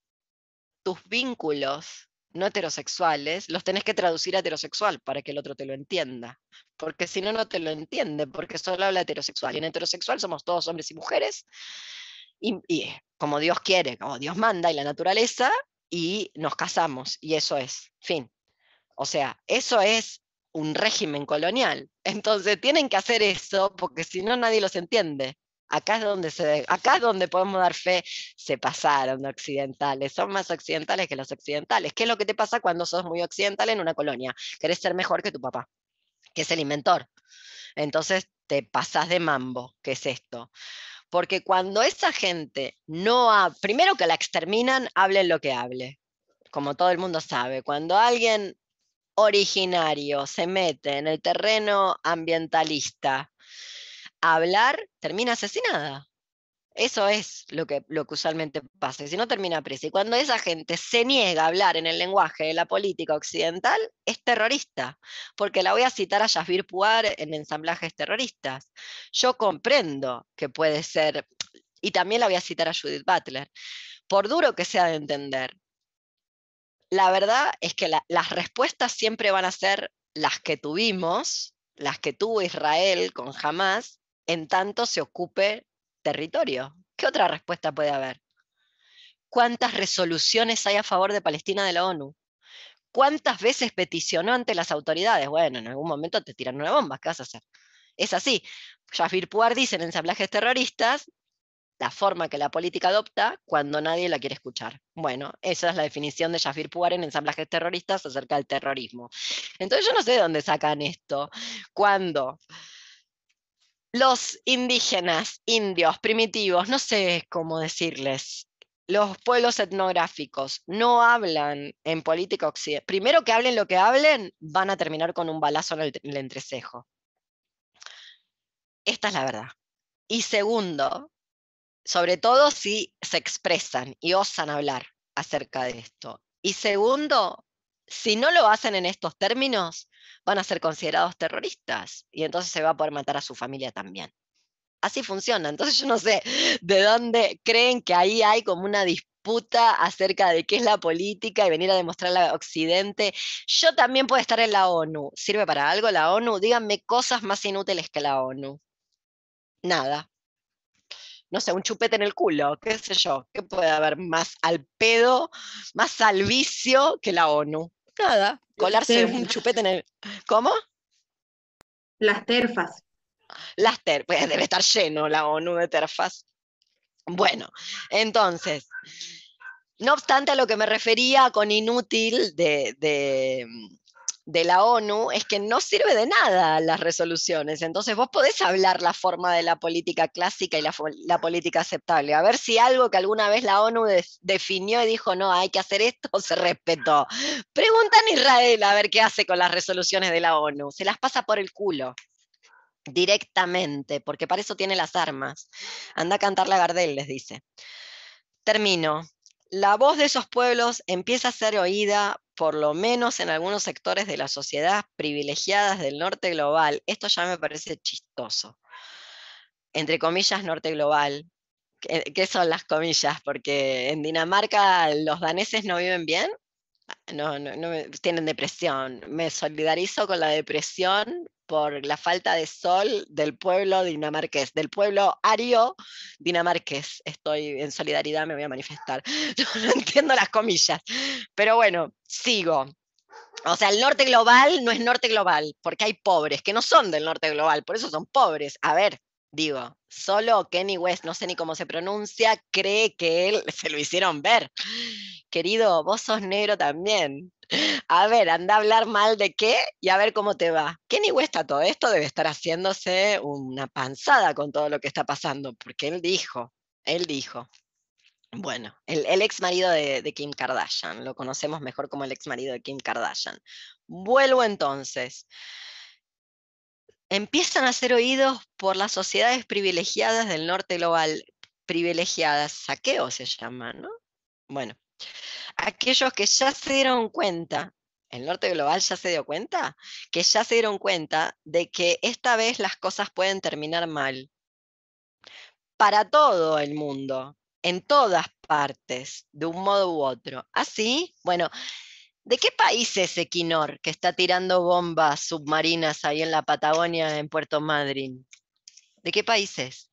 tus vínculos no heterosexuales los tenés que traducir a heterosexual para que el otro te lo entienda. Porque si no, no te lo entiende, porque solo habla heterosexual. Y en heterosexual somos todos hombres y mujeres. Y, como Dios quiere, como Dios manda y la naturaleza, y nos casamos, y eso es, fin. O sea, eso es un régimen colonial. Entonces tienen que hacer eso porque si no nadie los entiende. Acá es donde se acá es donde podemos dar fe, se pasaron de occidentales, son más occidentales que los occidentales. ¿Qué es lo que te pasa cuando sos muy occidental en una colonia? Querés ser mejor que tu papá, que es el inventor. Entonces te pasás de mambo, ¿qué es esto? Porque cuando esa gente no ha, primero que la exterminan, hablen lo que hable, como todo el mundo sabe. Cuando alguien originario se mete en el terreno ambientalista hablar, termina asesinada. Eso es lo que, usualmente pasa, si no termina presa. Y cuando esa gente se niega a hablar en el lenguaje de la política occidental, es terrorista, porque la voy a citar a Yasbir Puar en ensamblajes terroristas. Yo comprendo que puede ser, y también la voy a citar a Judith Butler, por duro que sea de entender, la verdad es que las respuestas siempre van a ser las que tuvimos, las que tuvo Israel con Hamas, en tanto se ocupe territorio. ¿Qué otra respuesta puede haber? ¿Cuántas resoluciones hay a favor de Palestina de la ONU? ¿Cuántas veces peticionó ante las autoridades? Bueno, en algún momento te tiran una bomba, ¿qué vas a hacer? Es así. Jafir Puar dice en ensamblajes terroristas, la forma que la política adopta cuando nadie la quiere escuchar. Bueno, esa es la definición de Jafir Puar en ensamblajes terroristas acerca del terrorismo. Entonces yo no sé de dónde sacan esto. Cuando los indígenas, indios, primitivos, no sé cómo decirles, los pueblos etnográficos no hablan en política occidental. Primero que hablen lo que hablen, van a terminar con un balazo en el entrecejo. Esta es la verdad. Y segundo, sobre todo si se expresan y osan hablar acerca de esto. Y segundo, si no lo hacen en estos términos, van a ser considerados terroristas y entonces se va a poder matar a su familia también. Así funciona. Entonces yo no sé de dónde creen que ahí hay como una disputa acerca de qué es la política y venir a demostrarla a Occidente. Yo también puedo estar en la ONU. ¿Sirve para algo la ONU? Díganme cosas más inútiles que la ONU. Nada no sé, un chupete en el culo, qué sé yo, ¿qué puede haber más al pedo, más al vicio que la ONU? Nada, colarse un chupete en el... ¿Cómo? Las terfas. Las terfas, pues debe estar lleno la ONU de terfas. Bueno, entonces, no obstante a lo que me refería con inútil de, de de la ONU es que no sirve de nada las resoluciones. Entonces vos podés hablar la forma de la política clásica y la, política aceptable. A ver si algo que alguna vez la ONU definió y dijo, no, hay que hacer esto, se respetó. Preguntan a Israel a ver qué hace con las resoluciones de la ONU. Se las pasa por el culo directamente, porque para eso tiene las armas. Anda a cantar la Gardel, les dice. Termino. La voz de esos pueblos empieza a ser oída por lo menos en algunos sectores de la sociedad privilegiadas del norte global, esto ya me parece chistoso. Entre comillas, norte global. ¿Qué, son las comillas? Porque en Dinamarca los daneses no viven bien, no, no, no, tienen depresión. Me solidarizo con la depresión por la falta de sol del pueblo dinamarqués, del pueblo ario dinamarqués. Estoy en solidaridad, me voy a manifestar. no entiendo las comillas, pero bueno, sigo. O sea, el norte global no es norte global, porque hay pobres que no son del norte global, por eso son pobres. A ver, digo, solo Kenny West, no sé ni cómo se pronuncia, cree que él se lo hicieron ver. Querido, vos sos negro también. A ver, anda a hablar mal de qué y a ver cómo te va. Kenny West a todo esto debe estar haciéndose una panzada con todo lo que está pasando, porque él dijo, él dijo. Bueno, el, ex marido de, de Kim Kardashian, lo conocemos mejor como el ex marido de Kim Kardashian. Vuelvo entonces empiezan a ser oídos por las sociedades privilegiadas del norte global. Privilegiadas, saqueo se llama, ¿no? Bueno, aquellos que ya se dieron cuenta, el norte global ya se dio cuenta, que ya se dieron cuenta de que esta vez las cosas pueden terminar mal. Para todo el mundo, en todas partes, de un modo u otro. Así, bueno, ¿De qué país es Equinor que está tirando bombas submarinas ahí en la Patagonia, en Puerto Madryn? ¿De qué país es?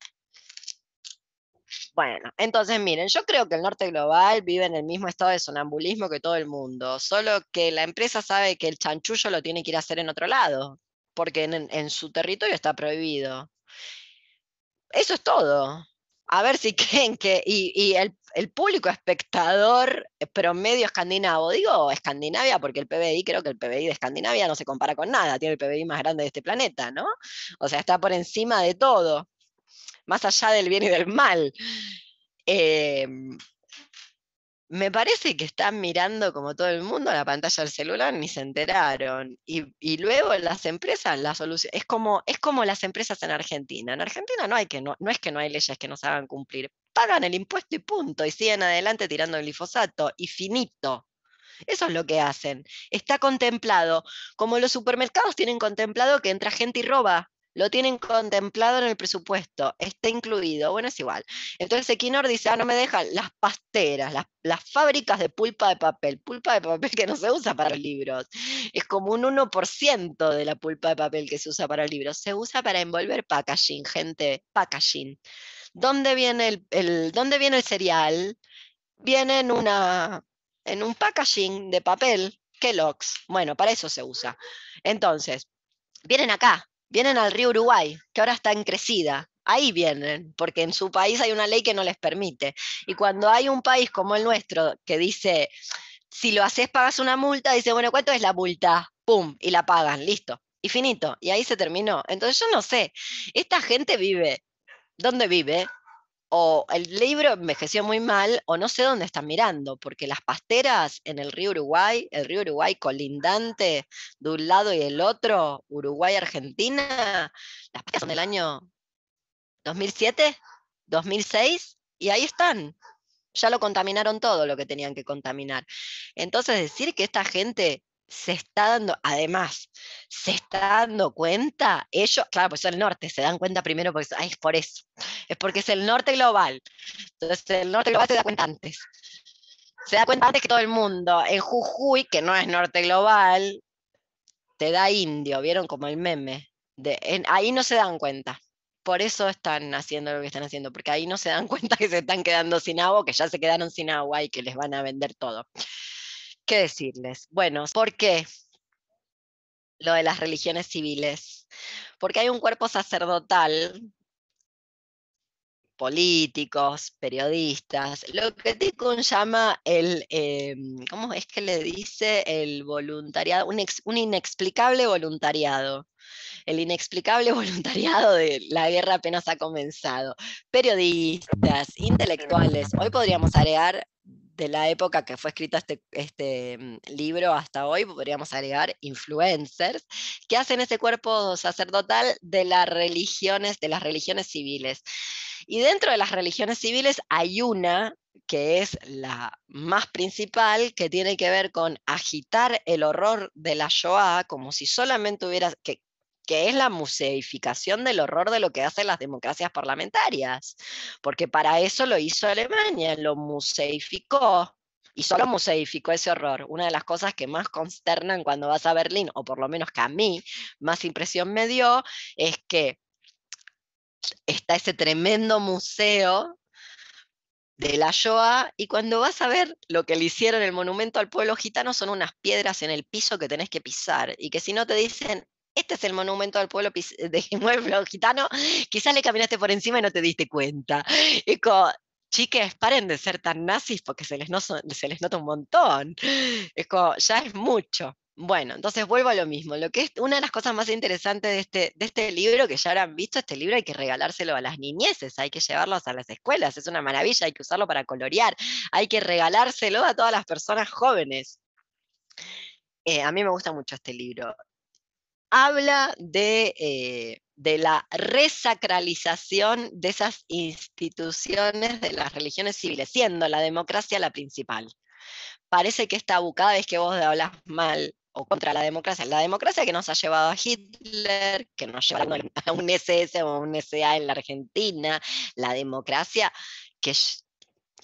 Bueno, entonces miren, yo creo que el norte global vive en el mismo estado de sonambulismo que todo el mundo, solo que la empresa sabe que el chanchullo lo tiene que ir a hacer en otro lado, porque en, su territorio está prohibido. Eso es todo. A ver si creen que, y, el, el público espectador promedio escandinavo, digo Escandinavia porque el PBI, creo que el PBI de Escandinavia no se compara con nada, tiene el PBI más grande de este planeta, ¿no? O sea, está por encima de todo, más allá del bien y del mal. Em, me parece que están mirando como todo el mundo la pantalla del celular, ni se enteraron. Y, y luego las empresas, la solución, es como, es como las empresas en Argentina. En Argentina no, hay que, no, no es que no hay leyes que nos hagan cumplir, pagan el impuesto y punto, y siguen adelante tirando el glifosato, y finito. Eso es lo que hacen. Está contemplado, como los supermercados tienen contemplado que entra gente y roba, lo tienen contemplado en el presupuesto, está incluido, bueno, es igual. Entonces Equinor dice, ah, no me dejan las pasteras, las, las, fábricas de pulpa de papel, pulpa de papel que no se usa para libros, es como un 1% de la pulpa de papel que se usa para libros, se usa para envolver packaging, gente, packaging. ¿Dónde viene el, el, ¿dónde viene el cereal? Viene en, una, en un packaging de papel, Kellogg's, bueno, para eso se usa. Entonces, vienen acá, vienen al río Uruguay, que ahora está en crecida. Ahí vienen, porque en su país hay una ley que no les permite. Y cuando hay un país como el nuestro que dice, si lo haces pagas una multa, dice, bueno, ¿cuánto es la multa? ¡Pum! Y la pagan, listo. Y finito. Y ahí se terminó. Entonces yo no sé, esta gente vive, ¿dónde vive? O el libro envejeció muy mal, o no sé dónde están mirando, porque las pasteras en el río Uruguay, el río Uruguay colindante de un lado y el otro, Uruguay-Argentina, las pasteras son del año 2007, 2006, y ahí están. Ya lo contaminaron todo lo que tenían que contaminar. Entonces, decir que esta gente se está dando, además, se está dando cuenta, ellos, claro, pues son el norte, se dan cuenta primero porque es por eso, es porque es el norte global. Entonces el norte global se da cuenta antes. Se da cuenta antes que todo el mundo. En Jujuy, que no es norte global, te da indio, ¿vieron como el meme? De, ahí no se dan cuenta. Por eso están haciendo lo que están haciendo, porque ahí no se dan cuenta que se están quedando sin agua, que ya se quedaron sin agua y que les van a vender todo. ¿Qué decirles? Bueno, ¿por qué lo de las religiones civiles? Porque hay un cuerpo sacerdotal, políticos, periodistas, lo que Tikkun llama el, eh, ¿cómo es que le dice? El voluntariado, un, un inexplicable voluntariado el inexplicable voluntariado de la guerra apenas ha comenzado. Periodistas, intelectuales, hoy podríamos agregar de la época que fue escrito este, este mm, libro hasta hoy, podríamos agregar influencers, que hacen ese cuerpo sacerdotal de las religiones, de las religiones civiles. Y dentro de las religiones civiles hay una que es la más principal, que tiene que ver con agitar el horror de la Shoah como si solamente hubiera, que, que es la museificación del horror de lo que hacen las democracias parlamentarias, porque para eso lo hizo Alemania, lo museificó. Y solo museificó ese horror. Una de las cosas que más consternan cuando vas a Berlín, o por lo menos que a mí más impresión me dio, es que está ese tremendo museo de la Shoah, y cuando vas a ver lo que le hicieron el monumento al pueblo gitano son unas piedras en el piso que tenés que pisar, y que si no te dicen, este es el monumento al pueblo de pueblo gitano, quizás le caminaste por encima y no te diste cuenta. Y como, chiques, paren de ser tan nazis porque se les, nota un montón. Es como, ya es mucho. Bueno, entonces vuelvo a lo mismo. Lo que es una de las cosas más interesantes de este, de este libro, que ya habrán visto, este libro hay que regalárselo a las niñeces, hay que llevarlos a las escuelas, es una maravilla, hay que usarlo para colorear, hay que regalárselo a todas las personas jóvenes. Eh, a mí me gusta mucho este libro habla de, eh, de, la resacralización de esas instituciones de las religiones civiles, siendo la democracia la principal. Parece que esta cada vez que vos hablas mal o contra la democracia, la democracia que nos ha llevado a Hitler, que nos llevó a un SS o un SA en la Argentina, la democracia que,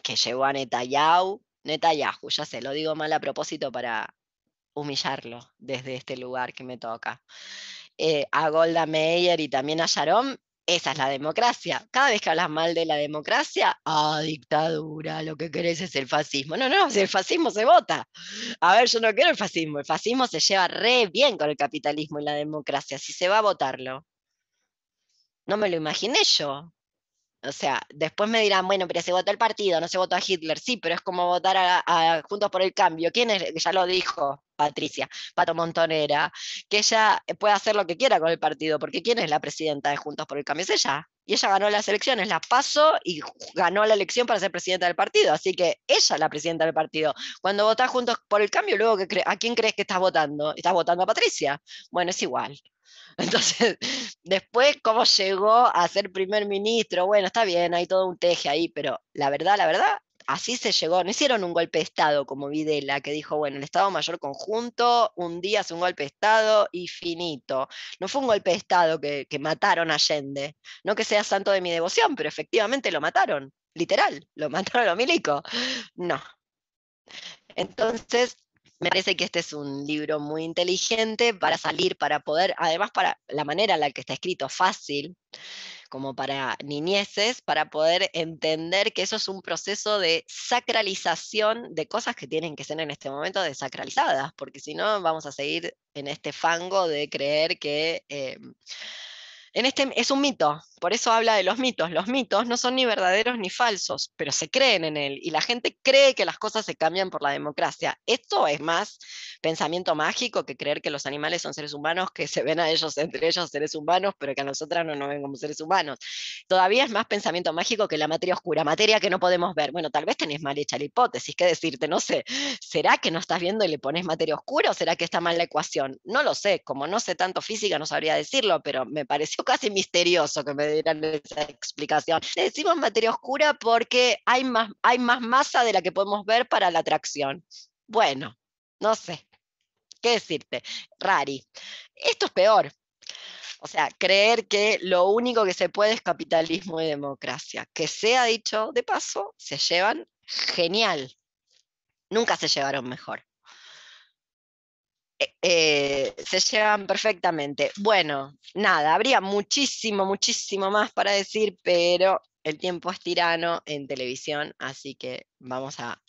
que llevó a Netanyahu, Netanyahu, ya sé, lo digo mal a propósito para, humillarlo desde este lugar que me toca. Eh, a Golda Meir y también a Sharon, Esa es la democracia. Cada vez que hablas mal de la democracia, ah, dictadura, lo que querés es el fascismo. No, no, el fascismo se vota. A ver, yo no quiero el fascismo. El fascismo se lleva re bien con el capitalismo y la democracia, si se va a votarlo. No me lo imaginé yo. O sea, después me dirán, bueno, pero se votó el partido, no se votó a Hitler. Sí, pero es como votar a, Juntos por el Cambio. ¿Quién es? Ya lo dijo Patricia, Pato Montonera, que ella puede hacer lo que quiera con el partido, porque ¿quién es la presidenta de Juntos por el Cambio? Es ella. Y ella ganó las elecciones, las pasó y ganó la elección para ser presidenta del partido. Así que ella es la presidenta del partido. Cuando votás Juntos por el Cambio, luego, ¿a quién crees que estás votando? Estás votando a Patricia. Bueno, es igual. Entonces, después, ¿cómo llegó a ser primer ministro? Bueno, está bien, hay todo un teje ahí, pero la verdad, la verdad, así se llegó. No hicieron un golpe de Estado como Videla, que dijo, bueno, el Estado Mayor Conjunto, un día hace un golpe de Estado y finito. No fue un golpe de Estado que, que mataron a Allende. No que sea santo de mi devoción, pero efectivamente lo mataron. Literal, lo mataron a los milicos. No. Entonces, me parece que este es un libro muy inteligente para salir, para poder, además para la manera en la que está escrito, fácil, como para niñeces, para poder entender que eso es un proceso de sacralización de cosas que tienen que ser en este momento desacralizadas, porque si no vamos a seguir en este fango de creer que... Eh, en este, es un mito, por eso habla de los mitos. Los mitos no son ni verdaderos ni falsos, pero se creen en él y la gente cree que las cosas se cambian por la democracia. Esto es más pensamiento mágico que creer que los animales son seres humanos, que se ven a ellos entre ellos seres humanos, pero que a nosotras no nos ven como seres humanos. Todavía es más pensamiento mágico que la materia oscura, materia que no podemos ver. Bueno, tal vez tenés mal hecha la hipótesis, qué decirte, no sé. ¿Será que no estás viendo y le pones materia oscura o será que está mal la ecuación? No lo sé, como no sé tanto física no sabría decirlo, pero me pareció casi misterioso que me dieran esa explicación. Le decimos materia oscura porque hay más, hay más masa de la que podemos ver para la atracción. Bueno, no sé. ¿Qué decirte? Rari. Esto es peor. O sea, creer que lo único que se puede es capitalismo y democracia. Que sea dicho de paso, se llevan genial. Nunca se llevaron mejor. Eh, eh, se llevan perfectamente. Bueno, nada, habría muchísimo, muchísimo más para decir, pero el tiempo es tirano en televisión, así que vamos a